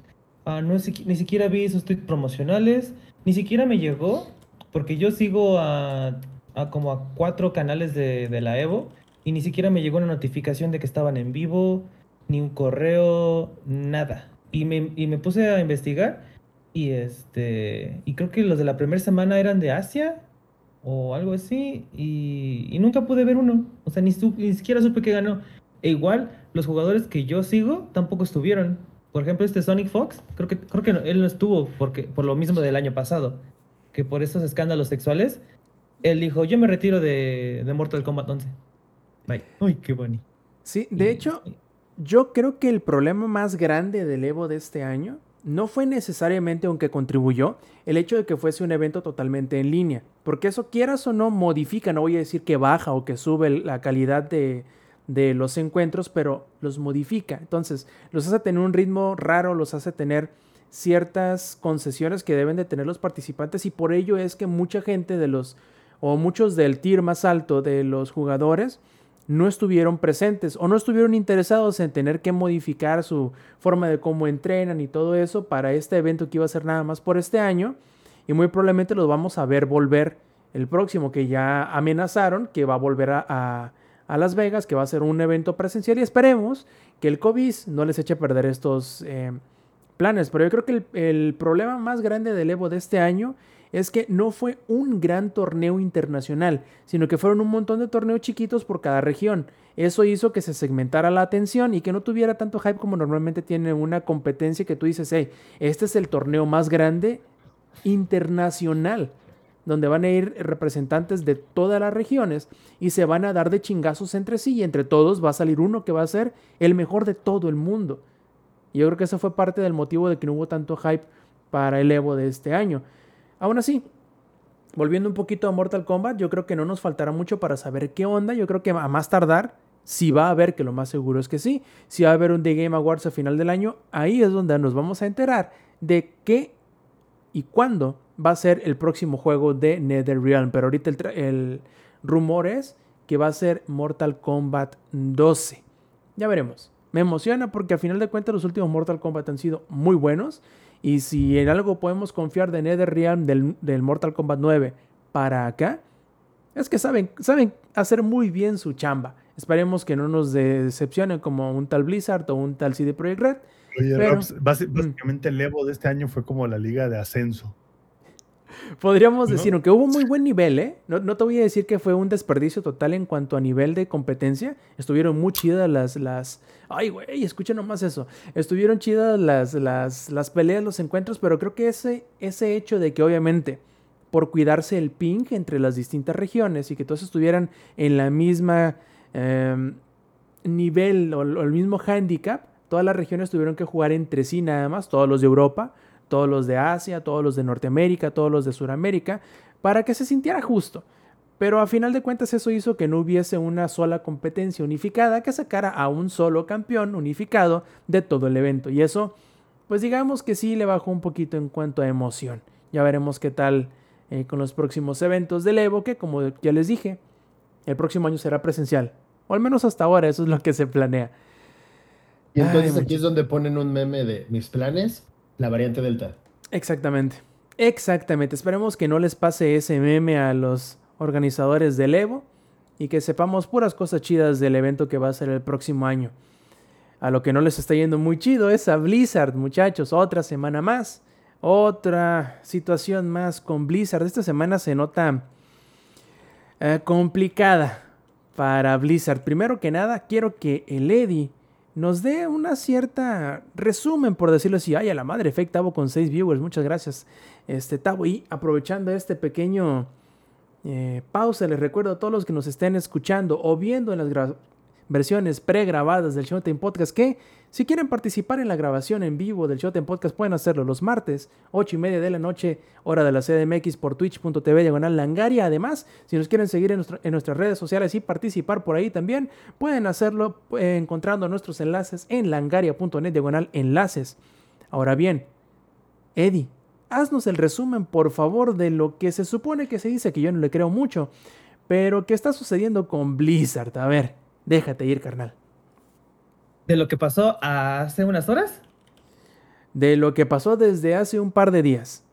ah, no, ni siquiera vi esos tweets promocionales. Ni siquiera me llegó. Porque yo sigo a, a como a cuatro canales de, de la Evo. Y ni siquiera me llegó una notificación de que estaban en vivo. Ni un correo. Nada. Y me, y me puse a investigar. Y este. Y creo que los de la primera semana eran de Asia. O algo así. Y, y nunca pude ver uno. O sea, ni, su- ni siquiera supe que ganó. E igual, los jugadores que yo sigo tampoco estuvieron. Por ejemplo, este Sonic Fox, creo que, creo que no- él no estuvo porque, por lo mismo del año pasado. Que por esos escándalos sexuales, él dijo, yo me retiro de, de Mortal Kombat 11. Bye. Uy, qué bonito. Sí, de hecho, yo creo que el problema más grande del Evo de este año no fue necesariamente, aunque contribuyó, el hecho de que fuese un evento totalmente en línea. Porque eso, quieras o no, modifica, no voy a decir que baja o que sube la calidad de, de los encuentros, pero los modifica. Entonces, los hace tener un ritmo raro, los hace tener ciertas concesiones que deben de tener los participantes y por ello es que mucha gente de los, o muchos del tier más alto de los jugadores, no estuvieron presentes o no estuvieron interesados en tener que modificar su forma de cómo entrenan y todo eso para este evento que iba a ser nada más por este año. Y muy probablemente los vamos a ver volver el próximo que ya amenazaron que va a volver a, a, Las Vegas que va a ser un evento presencial. Y esperemos que el COVID no les eche a perder estos eh, planes. Pero yo creo que el, el problema más grande del Evo de este año es que no fue un gran torneo internacional, sino que fueron un montón de torneos chiquitos por cada región. Eso hizo que se segmentara la atención y que no tuviera tanto hype como normalmente tiene una competencia que tú dices, hey, este es el torneo más grande internacional, donde van a ir representantes de todas las regiones y se van a dar de chingazos entre sí y entre todos va a salir uno que va a ser el mejor de todo el mundo. Y yo creo que eso fue parte del motivo de que no hubo tanto hype para el Evo de este año. Aún así, volviendo un poquito a Mortal Kombat, yo creo que no nos faltará mucho para saber qué onda. Yo creo que a más tardar, si va a haber, que lo más seguro es que sí, si va a haber un The Game Awards a final del año, ahí es donde nos vamos a enterar de qué y cuándo va a ser el próximo juego de NetherRealm. Pero ahorita el, el rumor es que va a ser Mortal Kombat 12. Ya veremos. Me emociona porque a final de cuentas los últimos Mortal Kombat han sido muy buenos. Y si en algo podemos confiar de NetherRealm del, del Mortal Kombat 9 para acá, es que saben, saben hacer muy bien su chamba. Esperemos que no nos decepcionen como un tal Blizzard o un tal CD Projekt Red. Oye, pero, Robs, mm. básicamente el Evo de este año fue como la liga de ascenso. Podríamos ¿No? decir, aunque hubo muy buen nivel, ¿eh? No, no, te voy a decir que fue un desperdicio total en cuanto a nivel de competencia. Estuvieron muy chidas las. las... Ay, güey, escucha nomás eso. Estuvieron chidas las, las, las peleas, los encuentros, pero creo que ese, ese hecho de que obviamente por cuidarse el ping entre las distintas regiones y que todos estuvieran en la misma eh, nivel o, o el mismo handicap, todas las regiones tuvieron que jugar entre sí nada más, todos los de Europa todos los de Asia, todos los de Norteamérica, todos los de Sudamérica, para que se sintiera justo. Pero a final de cuentas eso hizo que no hubiese una sola competencia unificada que sacara a un solo campeón unificado de todo el evento. Y eso, pues digamos que sí le bajó un poquito en cuanto a emoción. Ya veremos qué tal eh, con los próximos eventos del Evo, que como ya les dije, el próximo año será presencial. O al menos hasta ahora, eso es lo que se planea. Y entonces Ay, aquí es donde ponen un meme de mis planes la variante Delta. Exactamente. Exactamente. Esperemos que no les pase ese meme a los organizadores del Evo y que sepamos puras cosas chidas del evento que va a ser el próximo año. A lo que no les está yendo muy chido es a Blizzard, muchachos. Otra semana más. Otra situación más con Blizzard. Esta semana se nota eh, complicada para Blizzard. Primero que nada, quiero que el Eddie nos dé una cierta resumen, por decirlo así. Ay, a la madre, Fake Tavo con 6 viewers. Muchas gracias, este Tavo. Y aprovechando este pequeño eh, pausa, les recuerdo a todos los que nos estén escuchando o viendo en las versiones pregrabadas del Showtime Podcast que si quieren participar en la grabación en vivo del Showtime Podcast pueden hacerlo los martes, 8 y media de la noche, hora de la CDMX por twitch.tv diagonal langaria. Además, si nos quieren seguir en, en, nuestras redes sociales y participar por ahí también, pueden hacerlo eh, encontrando nuestros enlaces en langaria.net diagonal enlaces. Ahora bien, Eddie, haznos el resumen por favor de lo que se supone que se dice, que yo no le creo mucho, pero que está sucediendo con Blizzard. A ver, déjate ir, carnal de lo que pasó hace unas horas? De lo que pasó desde hace un par de días.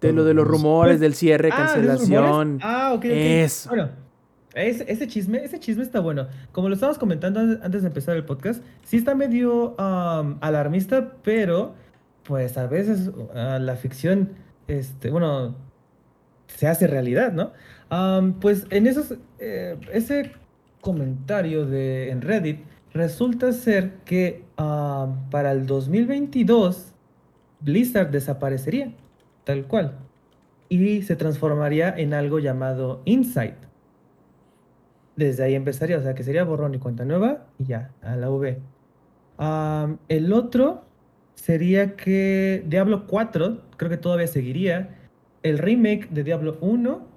De lo de los rumores, del cierre, ah, cancelación. Ah, ok, ok. Eso. Bueno, ese, ese, chisme, ese chisme está bueno. Como lo estábamos comentando antes de empezar el podcast, sí está medio um, alarmista, pero pues a veces uh, la ficción, este, bueno, se hace realidad, ¿no? Um, pues en esos, eh, ese comentario de, en Reddit, resulta ser que para el 2022 Blizzard desaparecería, tal cual, y se transformaría en algo llamado Insight. Desde ahí empezaría, o sea que sería borrón y cuenta nueva y ya, a la V. Um, el otro sería que Diablo 4, creo que todavía seguiría. El remake de Diablo 1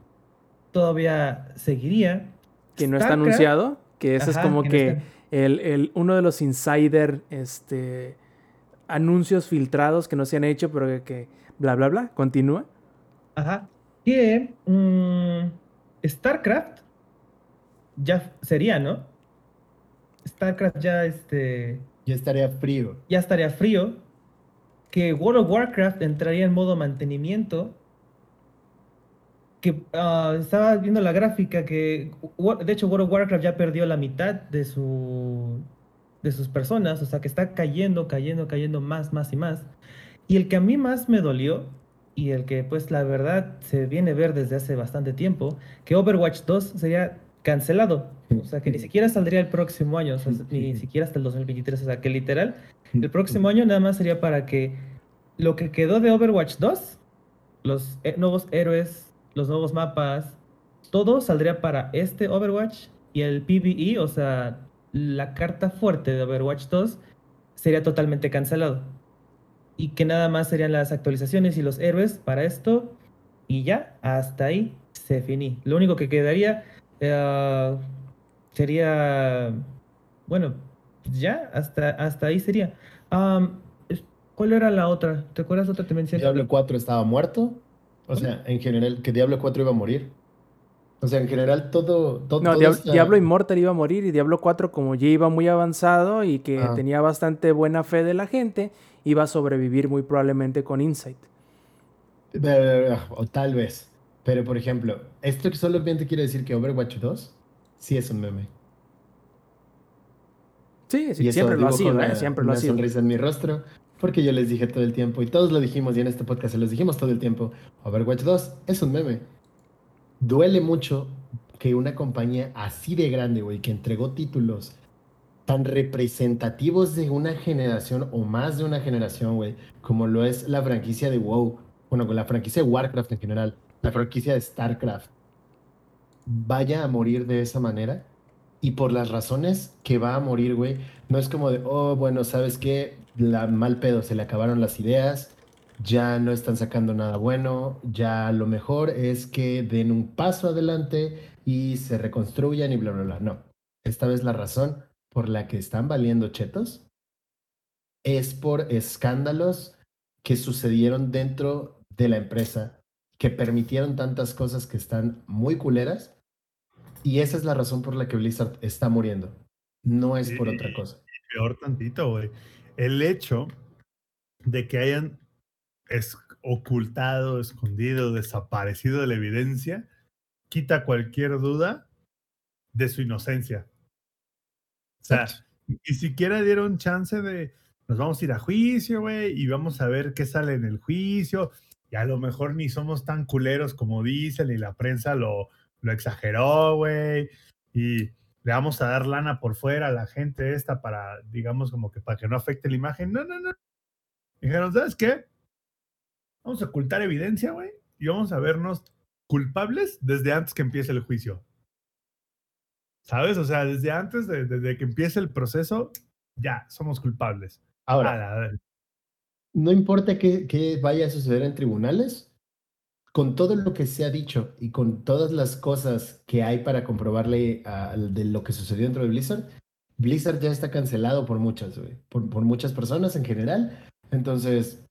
todavía seguiría que no está anunciado, que ese es como que, que no el, el, uno de los insider este, anuncios filtrados que no se han hecho, pero que, que bla, bla, bla, continúa. Ajá. Que um, StarCraft ya sería, ¿no? StarCraft ya este... Ya estaría frío. Ya estaría frío. Que World of Warcraft entraría en modo mantenimiento que uh, estaba viendo la gráfica que de hecho World of Warcraft ya perdió la mitad de su de sus personas, o sea que está cayendo, cayendo, cayendo más, más y más. Y el que a mí más me dolió y el que pues la verdad se viene a ver desde hace bastante tiempo, que Overwatch 2 sería cancelado, o sea que ni [laughs] siquiera saldría el próximo año, o sea, [laughs] ni siquiera hasta el 2023, o sea que literal el próximo [laughs] año nada más sería para que lo que quedó de Overwatch 2, los nuevos héroes los nuevos mapas, todo saldría para este Overwatch y el PvE, o sea, la carta fuerte de Overwatch 2 sería totalmente cancelado. y que nada más serían las actualizaciones y los héroes para esto y ya, hasta ahí se finí. Lo único que quedaría eh, sería, bueno, ya, hasta, hasta ahí sería. ¿cuál era la otra? ¿Te acuerdas otra? Te mencioné. Diablo 4 estaba muerto. O sea, en general, que Diablo 4 iba a morir. O sea, en general, todo. todo No, todo Diab- esta- Diablo Immortal iba a morir y Diablo 4, como ya iba muy avanzado y que Ah. tenía bastante buena fe de la gente, iba a sobrevivir muy probablemente con Insight. O tal vez. Pero, por ejemplo, esto solamente quiere decir que Overwatch 2 sí es un meme. Sí, sí, siempre lo ha sido, una, ¿eh? Siempre lo ha una sido. sonrisa en mi rostro, porque yo les dije todo el tiempo, y todos lo dijimos, y en este podcast se los dijimos todo el tiempo, Overwatch 2 es un meme. Duele mucho que una compañía así de grande, güey, que entregó títulos tan representativos de una generación o más de una generación, güey, como lo es la franquicia de WoW, bueno, con la franquicia de Warcraft en general, la franquicia de StarCraft, vaya a morir de esa manera. Y por las razones que va a morir, güey, no es como de, oh, bueno, ¿sabes qué? La mal pedo, se le acabaron las ideas, ya no están sacando nada bueno, ya lo mejor es que den un paso adelante y se reconstruyan y bla, bla, bla. No, esta vez la razón por la que están valiendo chetos es por escándalos que sucedieron dentro de la empresa, que permitieron tantas cosas que están muy culeras. Y esa es la razón por la que Blizzard está muriendo. No es por otra cosa. peor tantito, güey. El hecho de que hayan es- ocultado, escondido, desaparecido de la evidencia, quita cualquier duda de su inocencia. O sea, ni siquiera dieron chance de, nos vamos a ir a juicio, güey, y vamos a ver qué sale en el juicio. Y a lo mejor ni somos tan culeros como dicen, y la prensa lo, lo exageró, güey. Y le vamos a dar lana por fuera a la gente esta para, digamos, como que para que no afecte la imagen. No, no, no. Dijeron, ¿sabes qué? Vamos a ocultar evidencia, güey, y vamos a vernos culpables desde antes que empiece el juicio. ¿Sabes? O sea, desde antes, de- desde que empiece el proceso, ya, somos culpables. Ahora, A ver- no importa qué, qué vaya a suceder en tribunales, con todo lo que se ha dicho y con todas las cosas que hay para comprobarle de lo que sucedió dentro de Blizzard, Blizzard ya está cancelado por muchas, por, muchas personas en general. Entonces,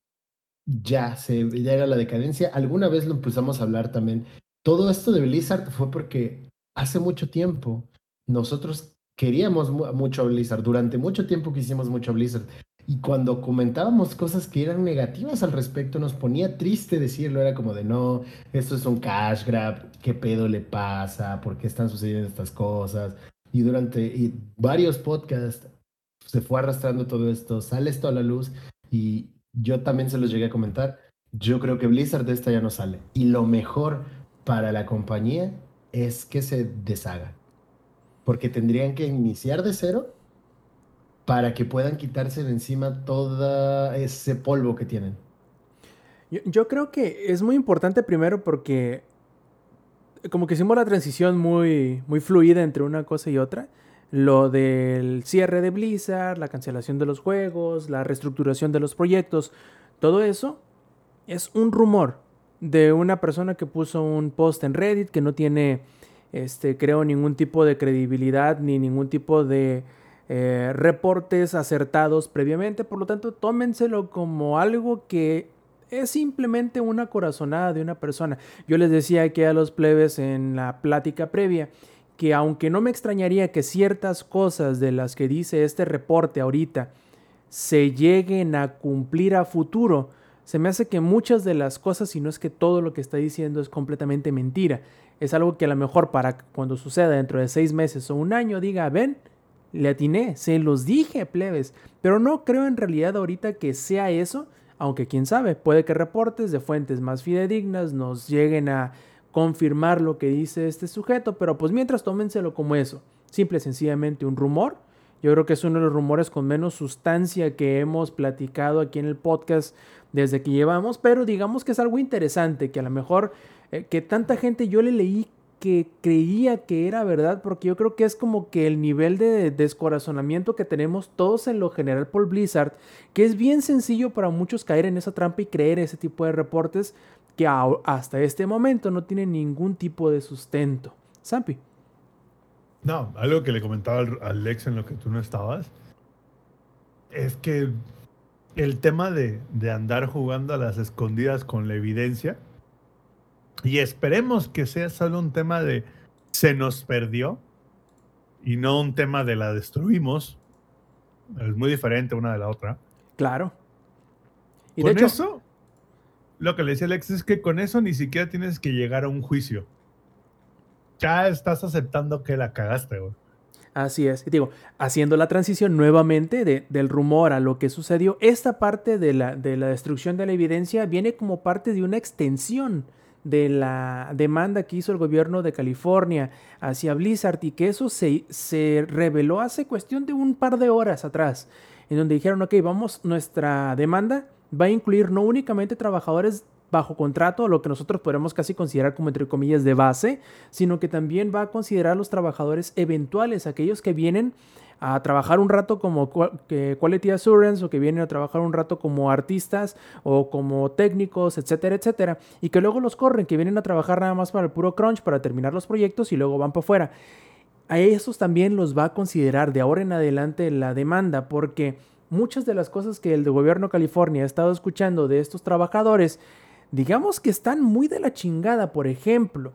ya, se, ya era la decadencia. Alguna vez lo empezamos a hablar también. Todo esto de Blizzard fue porque hace mucho tiempo nosotros queríamos mu- mucho a Blizzard. Durante mucho tiempo quisimos mucho a Blizzard. Y cuando comentábamos cosas que eran negativas al respecto, nos ponía triste decirlo. Era como de no, esto es un cash grab, ¿qué pedo le pasa? ¿Por qué están sucediendo estas cosas? Y durante y varios podcasts se fue arrastrando todo esto, sale esto a la luz y yo también se los llegué a comentar. Yo creo que Blizzard de esta ya no sale. Y lo mejor para la compañía es que se deshaga. Porque tendrían que iniciar de cero para que puedan quitarse de encima todo ese polvo que tienen. Yo, creo que es muy importante primero porque como que hicimos la transición muy, muy fluida entre una cosa y otra. Lo del cierre de Blizzard, la cancelación de los juegos, la reestructuración de los proyectos, todo eso es un rumor de una persona que puso un post en Reddit que no tiene, este, creo, ningún tipo de credibilidad ni ningún tipo de eh, reportes acertados previamente. Por lo tanto, tómenselo como algo que es simplemente una corazonada de una persona. Yo les decía aquí a los plebes en la plática previa que aunque no me extrañaría que ciertas cosas de las que dice este reporte ahorita se lleguen a cumplir a futuro, se me hace que muchas de las cosas, si no es que todo lo que está diciendo es completamente mentira, es algo que a lo mejor para cuando suceda dentro de seis meses o un año diga, ven, le atiné, se los dije, plebes, pero no creo en realidad ahorita que sea eso, aunque quién sabe, puede que reportes de fuentes más fidedignas nos lleguen a confirmar lo que dice este sujeto, pero pues mientras tómenselo como eso, simple sencillamente un rumor. Yo creo que es uno de los rumores con menos sustancia que hemos platicado aquí en el podcast desde que llevamos, pero digamos que es algo interesante, que a lo mejor eh, que tanta gente yo le leí que creía que era verdad, porque yo creo que es como que el nivel de descorazonamiento que tenemos todos en lo general por Blizzard, que es bien sencillo para muchos caer en esa trampa y creer ese tipo de reportes que hasta este momento no tienen ningún tipo de sustento. Zampi. No, algo que le comentaba al Alex en lo que tú no estabas, es que el tema de, de andar jugando a las escondidas con la evidencia, y esperemos que sea solo un tema de se nos perdió y no un tema de la destruimos. Es muy diferente una de la otra. Claro. Y con eso, lo que le decía Alex es que con eso ni siquiera tienes que llegar a un juicio. Ya estás aceptando que la cagaste, güey. Así es. Y digo, haciendo la transición nuevamente de, del rumor a lo que sucedió, esta parte de la, de la destrucción de la evidencia viene como parte de una extensión de la demanda que hizo el gobierno de California hacia Blizzard y que eso se, se reveló hace cuestión de un par de horas atrás, en donde dijeron, ok, vamos, nuestra demanda va a incluir no únicamente trabajadores bajo contrato, lo que nosotros podemos casi considerar como entre comillas de base, sino que también va a considerar los trabajadores eventuales, aquellos que vienen a trabajar un rato como Quality Assurance o que vienen a trabajar un rato como artistas o como técnicos, etcétera, etcétera, y que luego los corren, que vienen a trabajar nada más para el puro crunch, para terminar los proyectos y luego van para afuera. A esos también los va a considerar de ahora en adelante la demanda, porque muchas de las cosas que el gobierno de California ha estado escuchando de estos trabajadores, digamos que están muy de la chingada, por ejemplo.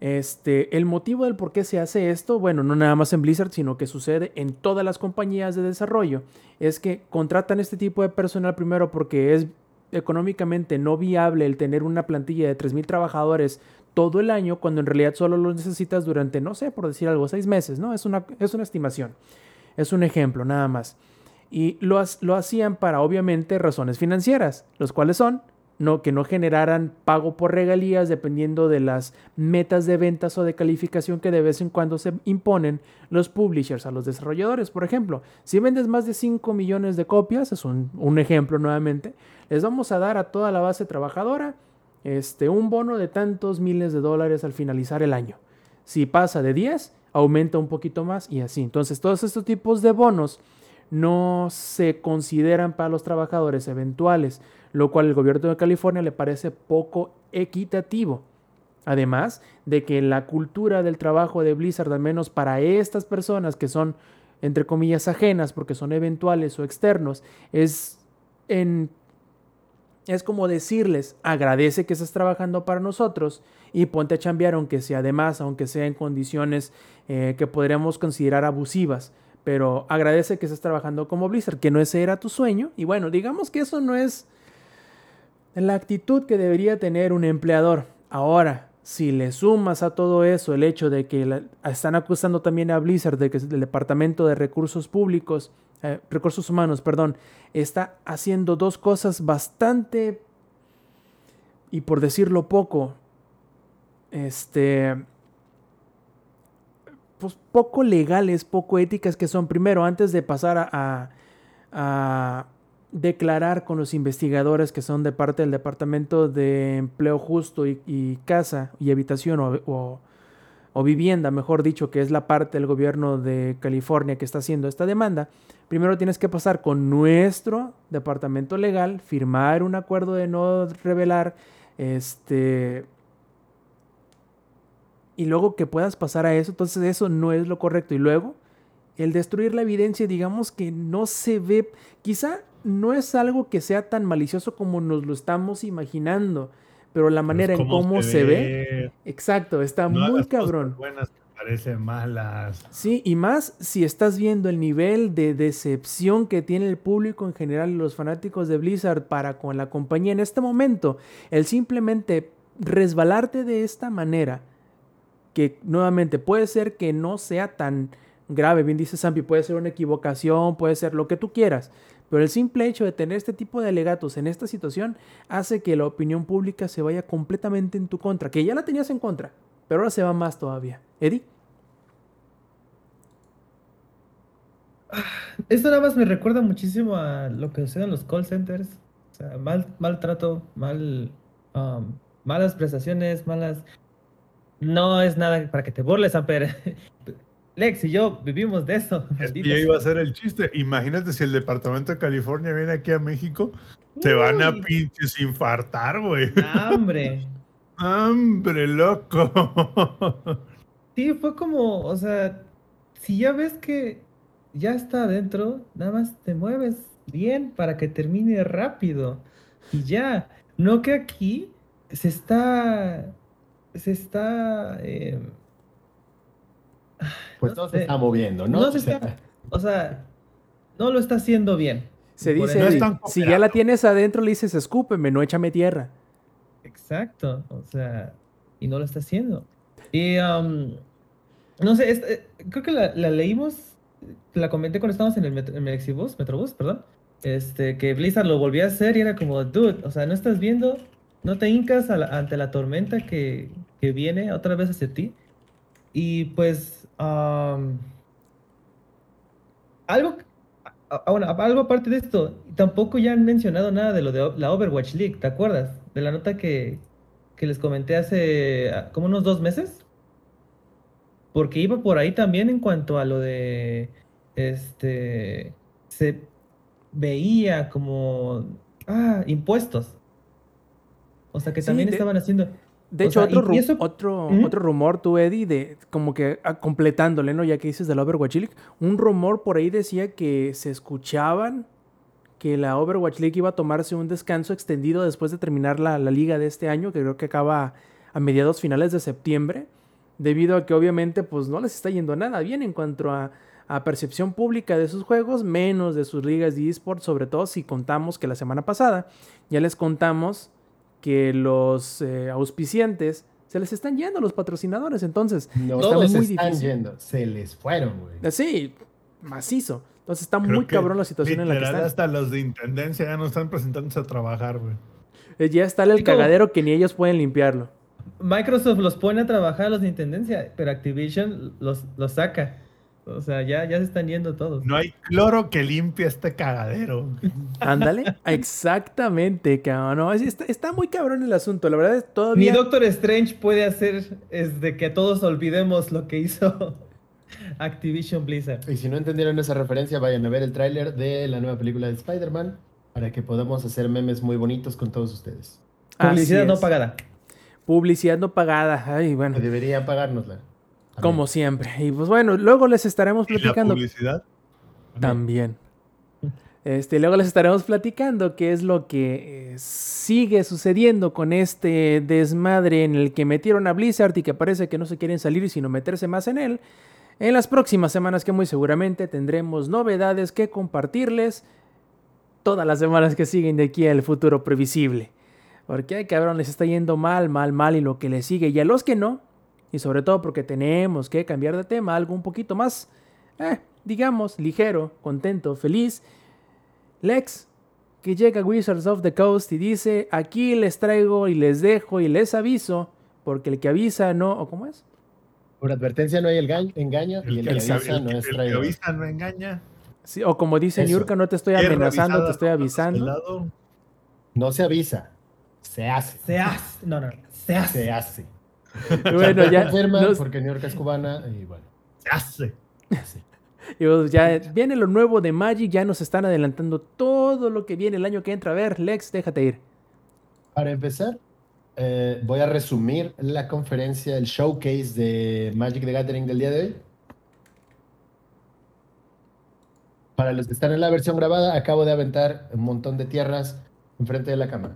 Este, el motivo del por qué se hace esto, bueno, no nada más en Blizzard, sino que sucede en todas las compañías de desarrollo, es que contratan este tipo de personal primero porque es económicamente no viable el tener una plantilla de 3.000 trabajadores todo el año cuando en realidad solo lo necesitas durante, no sé, por decir algo, seis meses, ¿no? Es una, es una estimación, es un ejemplo nada más. Y lo, lo hacían para obviamente razones financieras, los cuales son no, que no generaran pago por regalías dependiendo de las metas de ventas o de calificación que de vez en cuando se imponen los publishers a los desarrolladores. Por ejemplo, si vendes más de 5 millones de copias, es un, un ejemplo nuevamente, les vamos a dar a toda la base trabajadora este, un bono de tantos miles de dólares al finalizar el año. Si pasa de 10, aumenta un poquito más y así. Entonces, todos estos tipos de bonos no se consideran para los trabajadores eventuales, lo cual el gobierno de California le parece poco equitativo. Además de que la cultura del trabajo de Blizzard, al menos para estas personas que son, entre comillas, ajenas porque son eventuales o externos, es en es como decirles, agradece que estás trabajando para nosotros y ponte a chambear aunque sea de más, aunque sea en condiciones eh, que podríamos considerar abusivas pero agradece que estés trabajando como Blizzard, que no ese era tu sueño. Y bueno, digamos que eso no es la actitud que debería tener un empleador. Ahora, si le sumas a todo eso el hecho de que están acusando también a Blizzard de que el Departamento de Recursos Públicos, eh, Recursos Humanos, perdón, está haciendo dos cosas bastante, y por decirlo poco, este, pues, poco legales, poco éticas que son. Primero, antes de pasar a, declarar con los investigadores que son de parte del Departamento de Empleo Justo y, Casa y Habitación o, o, Vivienda, mejor dicho, que es la parte del gobierno de California que está haciendo esta demanda, primero tienes que pasar con nuestro departamento legal, firmar un acuerdo de no revelar este y luego que puedas pasar a eso, entonces eso no es lo correcto. Y luego, el destruir la evidencia, digamos que no se ve, quizá no es algo que sea tan malicioso como nos lo estamos imaginando, pero la manera en cómo se, ve, exacto, está muy cabrón. Buenas parecen malas. Sí, y más si estás viendo el nivel de decepción que tiene el público en general y los fanáticos de Blizzard para con la compañía en este momento, el simplemente resbalarte de esta manera que nuevamente puede ser que no sea tan grave, bien dice Sampi, puede ser una equivocación, puede ser lo que tú quieras, pero el simple hecho de tener este tipo de alegatos en esta situación hace que la opinión pública se vaya completamente en tu contra, que ya la tenías en contra, pero ahora se va más todavía. Eddie. Esto nada más me recuerda muchísimo a lo que sucede en los call centers. O sea, mal, maltrato, mal, um, malas prestaciones, malas No es nada para que te burles, Amper. [laughs] Lex y yo vivimos de eso. Es que sea. iba a ser el chiste. Imagínate si el departamento de California viene aquí a México, te van a Uy. pinches infartar, güey. Ah, Hambre. ¡Hambre, [laughs] loco! [laughs] Sí, fue como, o sea, si ya ves que ya está adentro, nada más te mueves bien para que termine rápido. Y ya, no que aquí se está, se está, eh, [sighs] Pues No todo se está moviendo, ¿no? No se O sea, está- o sea, no lo está haciendo bien. Se dice, No si ya la tienes adentro, le dices, escúpeme, no échame tierra. Exacto, o sea, y no lo está haciendo. Y um, no sé, es- eh, creo que la, la leímos, la comenté cuando estábamos en el, met- en el Mexibus, Metrobús, perdón, este, que Blizzard lo volvió a hacer y era como, dude, o sea, no estás viendo, no te hincas la- ante la tormenta que, que viene otra vez hacia ti. Y pues, um, algo, bueno, algo aparte de esto, tampoco ya han mencionado nada de lo de la Overwatch League, ¿te acuerdas? De la nota que, que les comenté hace como unos dos meses. Porque iba por ahí también en cuanto a lo de, este, se veía como, ah, impuestos. O sea que también estaban haciendo... De O hecho, sea, otro, y- y ru- eso- otro, Ujú. otro rumor, tú, Eddie, de como que ah, completándole, ¿no? Ya que dices de la Overwatch League, un rumor por ahí decía que se escuchaban que la Overwatch League iba a tomarse un descanso extendido después de terminar la, la liga de este año, que creo que acaba a mediados finales de septiembre, debido a que obviamente pues no les está yendo nada bien en cuanto a, a percepción pública de sus juegos, menos de sus ligas de esports, sobre todo si contamos que la semana pasada ya les contamos que los eh, auspiciantes se les están yendo los patrocinadores, entonces no está se muy les están difícil. yendo, se les fueron, güey. Sí, macizo. Entonces está Creo muy cabrón la situación en la que están. hasta los de intendencia ya no están presentándose a trabajar, güey. Eh, Ya está el cagadero que ni ellos pueden limpiarlo. Microsoft los pone a trabajar a los de Intendencia, pero Activision los, los saca. O sea, ya, ya se están yendo todos. No hay cloro que limpie este cagadero. Ándale. [laughs] Exactamente, cabrón. No, es- está, está muy cabrón el asunto. La verdad es Ni todavía. Doctor Strange puede hacer es de que todos olvidemos lo que hizo [laughs] Activision Blizzard. Y si no entendieron esa referencia, vayan a ver el tráiler de la nueva película de Spider-Man para que podamos hacer memes muy bonitos con todos ustedes. Publicidad no pagada. Publicidad no pagada. Ay, bueno. Que deberían Como siempre. Y pues bueno, luego les estaremos Y la platicando publicidad. También. Este, luego les estaremos platicando qué es lo que eh, sigue sucediendo con este desmadre en el que metieron a Blizzard y que parece que no se quieren salir sino meterse más en él. En las próximas semanas que muy seguramente tendremos novedades que compartirles todas las semanas que siguen de aquí al futuro previsible. Porque ay cabrón, les está yendo mal, mal, mal y lo que les sigue. Y a los que no, y sobre todo porque tenemos que cambiar de tema, algo un poquito más, eh, digamos, ligero, contento, feliz. Lex, que llega a Wizards of the Coast y dice, aquí les traigo y les dejo y les aviso, porque el que avisa no, ¿o cómo es? Por advertencia no hay el ga- engaño y el, que el avisa el no es el que traidor. avisa no engaña. Sí, o como dice Eso. No te estoy amenazando, te estoy avisando. No se avisa, se hace. Se hace. No, no, se hace. Se hace. [laughs] Bueno, ya, Confirma nos- porque New York es cubana y bueno. Se hace. sí. y pues ya viene lo nuevo de Magic, ya nos están adelantando todo lo que viene el año que entra. A ver, Lex, déjate ir. Para empezar, eh, voy a resumir la conferencia, el showcase de Magic the Gathering del día de hoy. Para los que están en la versión grabada, acabo de aventar un montón de tierras enfrente de la cámara.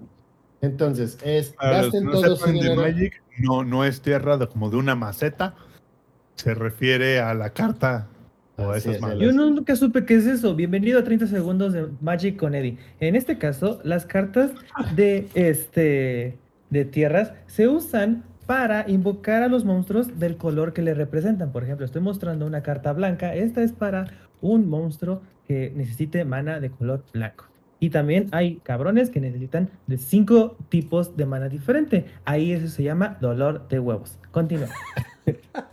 Entonces, es gasten no todo su dinero. Magic, no, no es tierra de, como de una maceta. Se refiere a la carta o esas es. Yo nunca supe qué es eso. Bienvenido a 30 segundos de Magic con Eddie. En este caso, las cartas de este de tierras se usan para invocar a los monstruos del color que le representan. Por ejemplo, estoy mostrando una carta blanca. Esta es para un monstruo que necesite mana de color blanco. Y también hay cabrones que necesitan de cinco tipos de mana diferente. Ahí eso se llama dolor de huevos. Continúa. [laughs]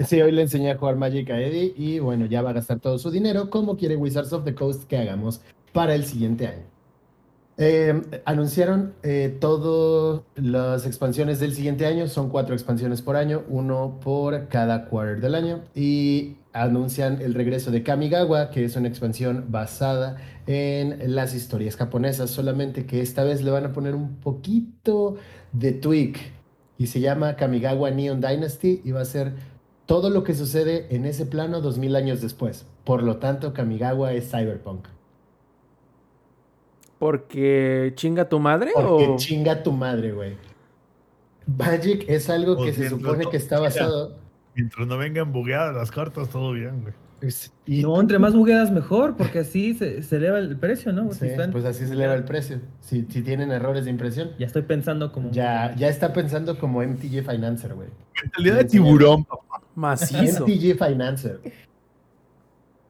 Sí, hoy le enseñé a jugar Magic a Eddie y bueno, ya va a gastar todo su dinero como quiere Wizards of the Coast que hagamos para el siguiente año. Eh, anunciaron eh, todas las expansiones del siguiente año, son cuatro expansiones por año, uno por cada quarter del año, y anuncian el regreso de Kamigawa, que es una expansión basada en las historias japonesas, solamente que esta vez le van a poner un poquito de tweak, y se llama Kamigawa Neon Dynasty, y va a ser todo lo que sucede en ese plano dos mil años después. Por lo tanto, Kamigawa es cyberpunk. ¿Porque chinga tu madre Porque o...? chinga tu madre, güey. Magic es algo O que se supone que está basado. Mientras no vengan bugueadas las cartas, todo bien, güey. y- No, entre más bugueadas mejor, porque así se, se eleva el precio, ¿no? Si Sí, están- pues así se eleva el precio. Si, si tienen errores de impresión, Ya estoy pensando como... ya, ya está pensando como MTG Financer, güey. Mentalidad de tiburón, [laughs] papá. Macizo. MTG Financer.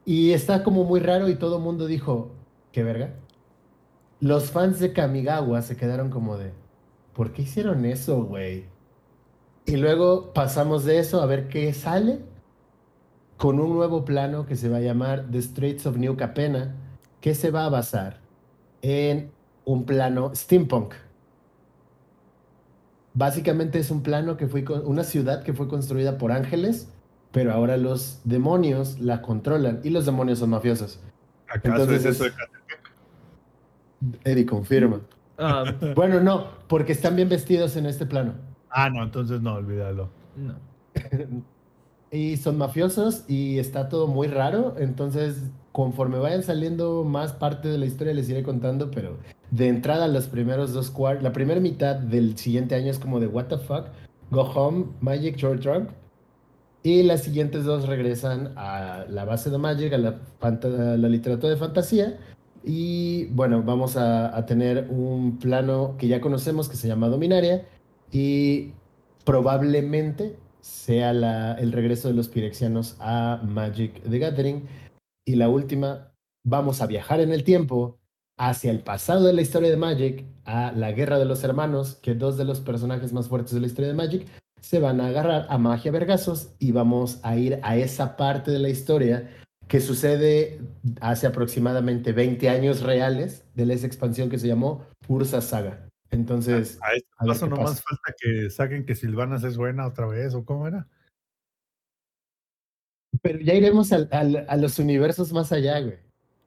Y está como muy raro y todo el mundo dijo, ¿qué verga? Los fans de Kamigawa se quedaron como de, ¿por qué hicieron eso, güey? Y luego pasamos de eso a ver qué sale con un nuevo plano que se va a llamar The Straits of New Capena, que se va a basar en un plano steampunk. Básicamente es un plano que fue con una ciudad que fue construida por ángeles, pero ahora los demonios la controlan y los demonios son mafiosos. ¿Acaso Entonces es eso es- de Eddie confirma. Ah, Bueno, no, porque están bien vestidos en este plano. Ah, no, entonces no, olvídalo. no. [laughs] Y son mafiosos y está todo muy raro. Entonces, conforme vayan saliendo más parte de la historia, les iré contando. Pero de entrada, los primeros dos cuartos, la primera mitad del siguiente año es como de What the fuck, Go Home, Magic Short Drunk. Y las siguientes dos regresan a la base de Magic, a la, fanta- a la literatura de fantasía. Y bueno, vamos a, a tener un plano que ya conocemos que se llama Dominaria. Y probablemente sea el regreso de los pirexianos a Magic the Gathering. Y la última, vamos a viajar en el tiempo hacia el pasado de la historia de Magic, a la Guerra de los Hermanos, que dos de los personajes más fuertes de la historia de Magic se van a agarrar a magia vergazos y vamos a ir a esa parte de la historia que sucede hace aproximadamente 20 años reales de esa expansión que se llamó Ursa Saga. Entonces, A este A ver paso nomás pasa. falta que saquen que Silvanas es buena otra vez, ¿o cómo era? pero ya iremos al- al- a los universos más allá, güey.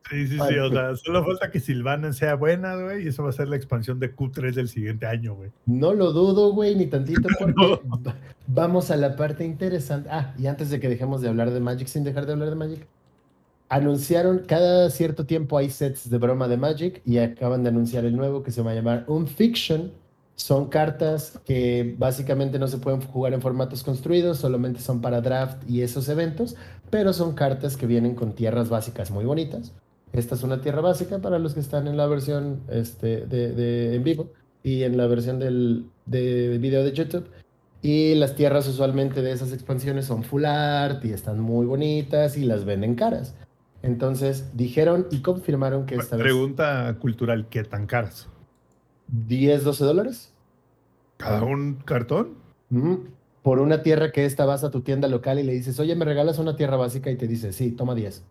Sí, sí, sí, o sea, solo falta que Silvana sea buena, güey, y eso va a ser la expansión de Q3 del siguiente año, güey. No lo dudo, güey, ni tantito, [laughs] porque No. va- vamos a la parte interesante. Ah, y antes de que dejemos de hablar de Magic, sin dejar de hablar de Magic, anunciaron, cada cierto tiempo hay sets de broma de Magic y acaban de anunciar el nuevo que se va a llamar Unfiction. Son cartas que básicamente no se pueden jugar en formatos construidos, solamente son para draft y esos eventos, pero son cartas que vienen con tierras básicas muy bonitas. Esta es una tierra básica para los que están en la versión este, de, de- en vivo y en la versión del de video de YouTube. Y las tierras usualmente de esas expansiones son full art y están muy bonitas y las venden caras. Entonces dijeron y confirmaron que esta vez Pregunta cultural, ¿qué tan caras? 10, 12 dólares ¿Cada un cartón? Por una tierra que esta vas a tu tienda local y le dices, oye, ¿me regalas una tierra básica? Y te dice, sí, toma 10.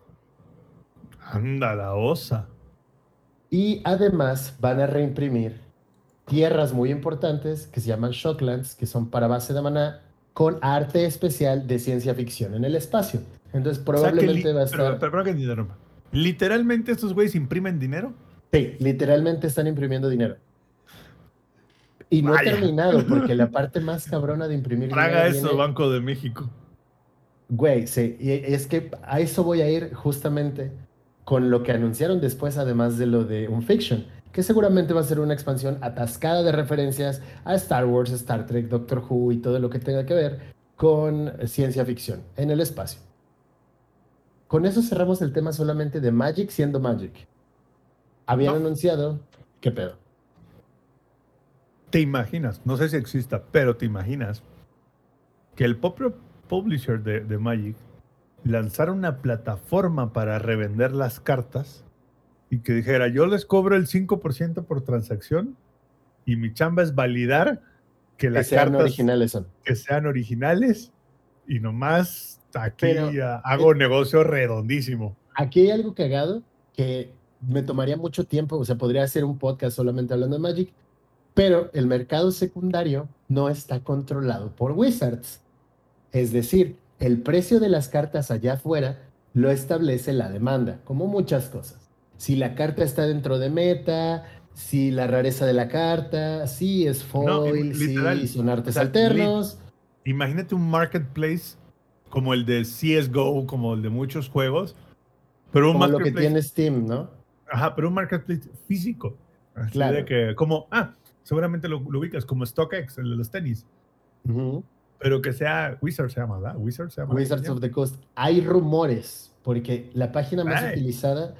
Anda, la osa. Y además van a reimprimir tierras muy importantes que se llaman Shocklands, que son para base de maná, con arte especial de ciencia ficción en el espacio. Entonces O sea, que probablemente va a pero- estar... pero, pero interrumpa. Literalmente estos güeyes imprimen dinero. Sí, literalmente están imprimiendo dinero. Y no Vaya. he terminado, porque la [laughs] parte más cabrona de imprimir Traga dinero eso, viene- Banco de México. Güey, sí, y es que a eso voy a ir justamente con lo que anunciaron después, además de lo de un fiction, que seguramente va a ser una expansión atascada de referencias a Star Wars, Star Trek, Doctor Who y todo lo que tenga que ver con ciencia ficción en el espacio. Con eso cerramos el tema solamente de Magic siendo Magic. Habían No. anunciado, ¿qué pedo? ¿Te imaginas? No sé si exista, pero te imaginas que el propio publisher de, de Magic lanzara una plataforma para revender las cartas y que dijera, yo les cobro el 5% por transacción y mi chamba es validar que Que las sean cartas originales son. que sean originales y nomás aquí Pero- hago negocio redondísimo. Aquí hay algo cagado que me tomaría mucho tiempo, o sea, podría hacer un podcast solamente hablando de Magic, pero el mercado secundario no está controlado por Wizards. Es decir, el precio de las cartas allá afuera lo establece la demanda, como muchas cosas. Si la carta está dentro de meta, si la rareza de la carta, si es foil, si son artes alternos. Imagínate un marketplace como el de CSGO, como el de muchos juegos, pero un como lo que tiene Steam, ¿no? Ajá, pero un marketplace físico. claro. que, como, ah, seguramente lo, ubicas como StockX, el de los tenis. Pero que sea Wizards se llama, ¿verdad? Wizards se llama. Wizards of the Coast. Hay rumores, porque la página más utilizada.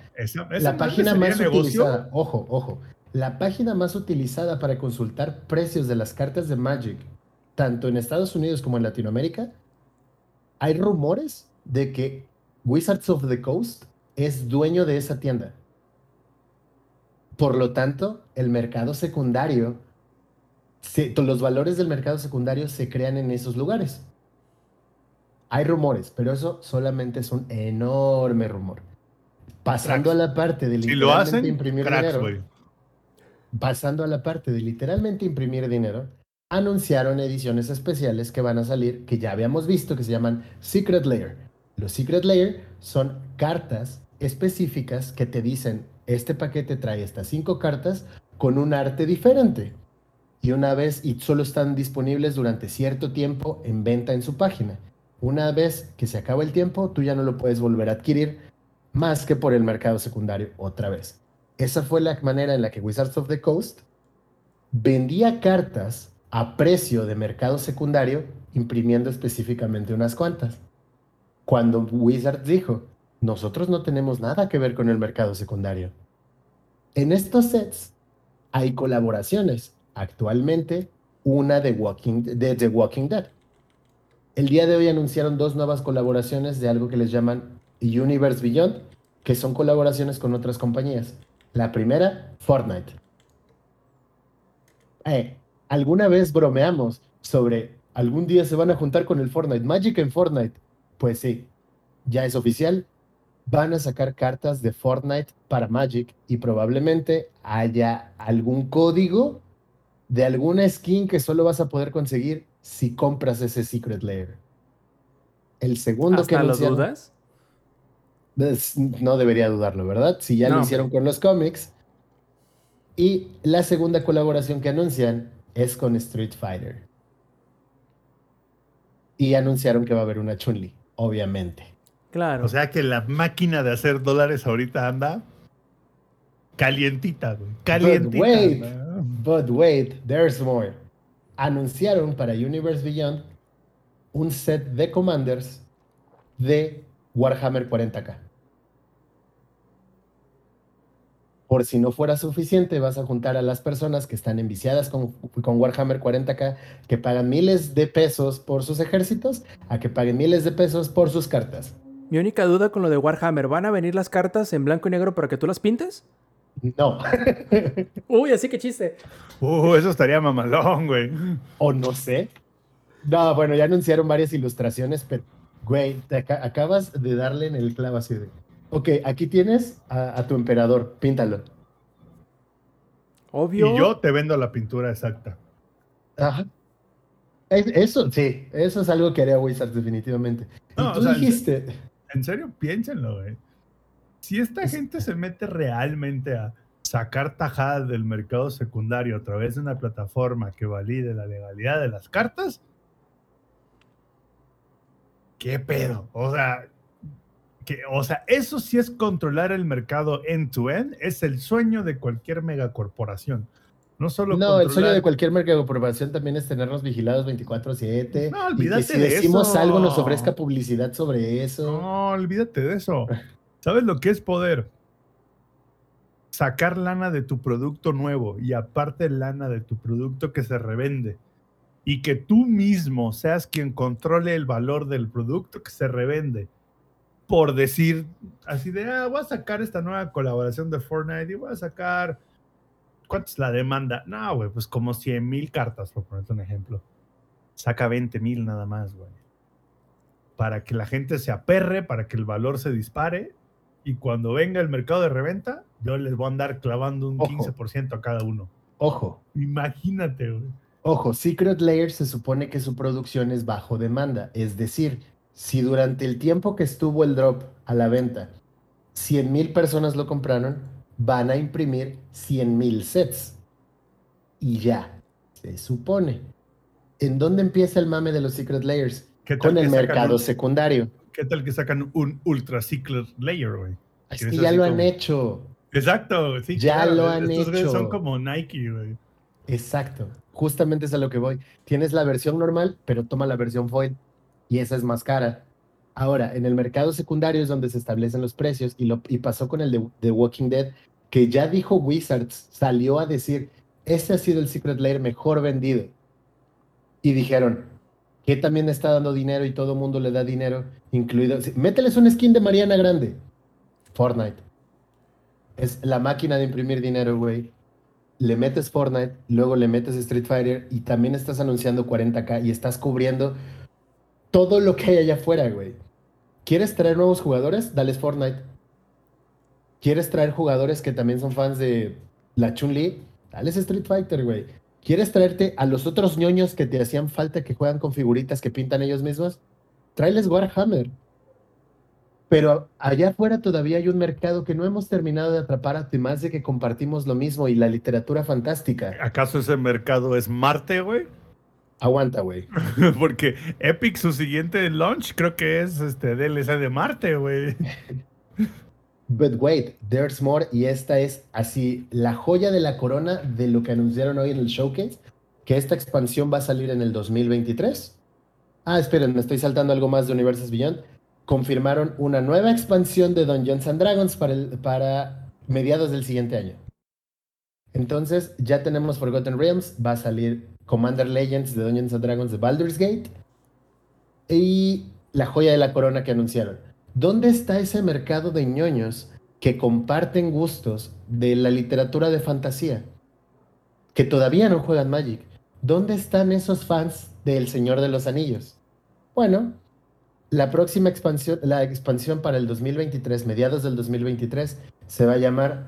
la página más utilizada, ojo, ojo. La página más utilizada para consultar precios de las cartas de Magic, tanto en Estados Unidos como en Latinoamérica, hay rumores de que Wizards of the Coast es dueño de esa tienda. Por lo tanto, el mercado secundario, los valores del mercado secundario se crean en esos lugares. Hay rumores, pero eso solamente es un enorme rumor. Pasando a la parte de literalmente imprimir dinero. Pasando a la parte de literalmente imprimir dinero, anunciaron ediciones especiales que van a salir, que ya habíamos visto, que se llaman Secret Layer. Los Secret Layer son cartas específicas que te dicen este paquete trae estas cinco cartas con un arte diferente. Y una vez, y solo están disponibles durante cierto tiempo en venta en su página. Una vez que se acaba el tiempo, tú ya no lo puedes volver a adquirir más que por el mercado secundario otra vez. Esa fue la manera en la que Wizards of the Coast vendía cartas a precio de mercado secundario, imprimiendo específicamente unas cuantas. Cuando Wizards dijo, nosotros no tenemos nada que ver con el mercado secundario. En estos sets hay colaboraciones. Actualmente, una de, Walking, de The Walking Dead. El día de hoy anunciaron dos nuevas colaboraciones de algo que les llaman Universe Beyond, que son colaboraciones con otras compañías. La primera, Fortnite. Eh, alguna vez bromeamos sobre algún día se van a juntar con el Fortnite, Magic en Fortnite. Pues sí, ya es oficial, van a sacar cartas de Fortnite para Magic y probablemente haya algún código de alguna skin que solo vas a poder conseguir si compras ese Secret Layer. El segundo que lo dudas? no debería dudarlo, ¿verdad? Si ya lo hicieron con los cómics. Y la segunda colaboración que anuncian es con Street Fighter. Y anunciaron que va a haber una Chun-Li, obviamente. Claro. O sea que la máquina de hacer dólares ahorita anda calientita, güey. Calientita. But wait, but wait, there's more. Anunciaron para Universe Beyond un set de commanders de Warhammer 40k. Por si no fuera suficiente, vas a juntar a las personas que están enviciadas con, con, Warhammer 40k, que pagan miles de pesos por sus ejércitos, a que paguen miles de pesos por sus cartas. Mi única duda con lo de Warhammer, ¿van a venir las cartas en blanco y negro para que tú las pintes? No. [laughs] Uy, así que chiste. Uh, eso estaría mamalón, güey. O no sé. No, bueno, ya anunciaron varias ilustraciones, pero, güey, te acabas de darle en el clavo así de. Ok, aquí tienes a, tu emperador, píntalo. Obvio. Y yo te vendo la pintura exacta. Ajá. Eso, sí, eso es algo que haría Wizards definitivamente. y tú dijiste en serio, piénsenlo, güey. Si esta gente se mete realmente a sacar tajadas del mercado secundario a través de una plataforma que valide la legalidad de las cartas, ¿qué pedo? O sea, que, o sea, eso sí es controlar el mercado end-to-end, es el sueño de cualquier megacorporación. No solo No, el sueño de cualquier megacorporación también es tenernos vigilados 24/7. No, olvídate y que si decimos algo nos ofrezca publicidad sobre eso. No, olvídate de eso. [laughs] ¿Sabes lo que es poder? Sacar lana de tu producto nuevo y aparte lana de tu producto que se revende. Y que tú mismo seas quien controle el valor del producto que se revende. Por decir así de, ah, voy a sacar esta nueva colaboración de Fortnite y voy a sacar ¿Cuánto es la demanda? No, güey, pues como 100 mil cartas, por ponerte un ejemplo. Saca 20 mil nada más, güey. Para que la gente se aperre, para que el valor se dispare y cuando venga el mercado de reventa, yo les voy a andar clavando un Ojo. 15% a cada uno. Ojo, Imagínate, güey. Ojo, Secret Lair se supone que su producción es bajo demanda. Es decir, si durante el tiempo que estuvo el drop a la venta, 100 mil personas lo compraron, van a imprimir 100 mil sets. Y ya, se supone. ¿En dónde empieza el mame de los Secret Layers? ¿Qué tal Con el mercado un- secundario. ¿Qué tal que sacan un Ultra Secret Layer, güey? Es Que ya lo han como- hecho. Exacto, sí. Ya claro, lo han estos hecho. son como Nike, güey. Exacto. Justamente es a lo que voy. Tienes la versión normal, pero toma la versión foil. Y esa es más cara. Ahora, en el mercado secundario es donde se establecen los precios. Y, lo, y pasó con el de The Walking Dead, que ya dijo Wizards, salió a decir, este ha sido el Secret Lair mejor vendido. Y dijeron, que también está dando dinero y todo mundo le da dinero, incluido... Mételes un skin de Mariana Grande. Fortnite. Es la máquina de imprimir dinero, güey le metes Fortnite, luego le metes Street Fighter y también estás anunciando 40k y estás cubriendo todo lo que hay allá afuera, güey. ¿Quieres traer nuevos jugadores? Dales Fortnite. ¿Quieres traer jugadores que también son fans de la Chun-Li? Dales Street Fighter, güey. ¿Quieres traerte a los otros ñoños que te hacían falta que juegan con figuritas que pintan ellos mismos? Tráeles Warhammer. Pero allá afuera todavía hay un mercado que no hemos terminado de atrapar, además de que compartimos lo mismo y la literatura fantástica. ¿Acaso ese mercado es Marte, güey? Aguanta, güey. [laughs] Porque Epic, su siguiente launch, creo que es este DLC de Marte, güey. [laughs] But wait, there's more. Y esta es así la joya de la corona de lo que anunciaron hoy en el showcase, que esta expansión va a salir en el 2023. Ah, esperen, me estoy saltando algo más de Universes Beyond. Confirmaron una nueva expansión de Dungeons and Dragons para, para mediados del siguiente año. Entonces, ya tenemos Forgotten Realms, va a salir Commander Legends de Dungeons and Dragons de Baldur's Gate y la joya de la corona que anunciaron. ¿Dónde está ese mercado de ñoños que comparten gustos de la literatura de fantasía? Que todavía no juegan Magic. ¿Dónde están esos fans de El Señor de los Anillos? Bueno, la próxima expansión, la expansión para el 2023, mediados del 2023, se va a llamar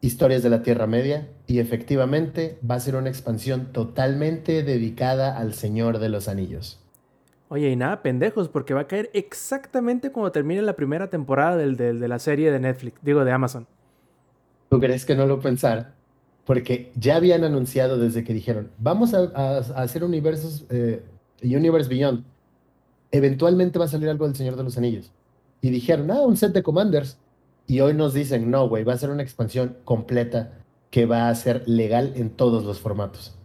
Historias de la Tierra Media y efectivamente va a ser una expansión totalmente dedicada al Señor de los Anillos. Oye, y nada, pendejos, porque va a caer exactamente cuando termine la primera temporada del, de la serie de Netflix, digo, de Amazon. ¿Tú crees que no lo pensara? Porque ya habían anunciado desde que dijeron, vamos a hacer universos, eh, Universe Beyond. Eventualmente va a salir algo del Señor de los Anillos. Y dijeron, ah, un set de Commanders. Y hoy nos dicen, no, güey, va a ser una expansión completa que va a ser legal en todos los formatos.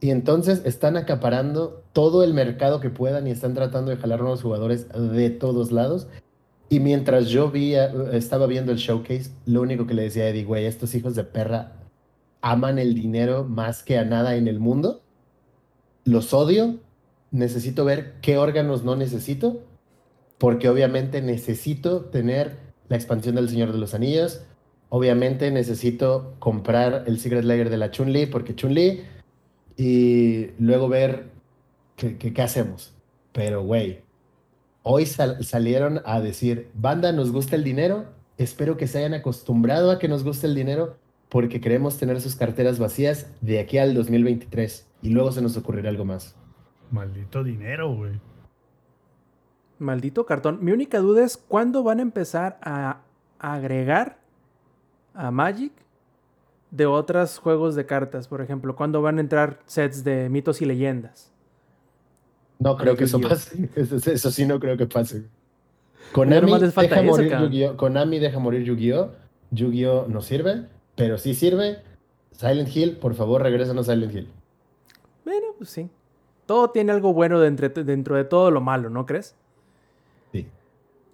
Y entonces están acaparando todo el mercado que puedan y están tratando de jalar nuevos jugadores de todos lados. Y mientras yo vi, estaba viendo el showcase, lo único que le decía a Eddie, güey, estos hijos de perra aman el dinero más que a nada en el mundo. Los odio. Necesito ver qué órganos no necesito. Porque obviamente necesito tener la expansión del Señor de los Anillos. Obviamente necesito comprar el Secret Layer de la Chun-Li porque Chun-Li. Y luego ver qué, qué- qué hacemos. Pero, güey, Hoy sal- salieron a decir, banda, nos gusta el dinero, espero que se hayan acostumbrado a que nos guste el dinero porque queremos tener sus carteras vacías de aquí al 2023 y luego se nos ocurrirá algo más. Maldito dinero, güey. Maldito cartón. Mi única duda es cuándo van a empezar a agregar a Magic de otros juegos de cartas. Por ejemplo, cuándo van a entrar sets de mitos y leyendas. No creo que eso pase, [laughs] eso, eso sí no creo que pase. Konami falta deja, eso, morir. Yu-Gi-Oh! Konami deja morir Yu-Gi-Oh! Yu-Gi-Oh! no sirve, pero sí sirve. Silent Hill, por favor, regrésanos a Silent Hill. Bueno, pues sí. Todo tiene algo bueno dentro, dentro de todo lo malo, ¿no crees?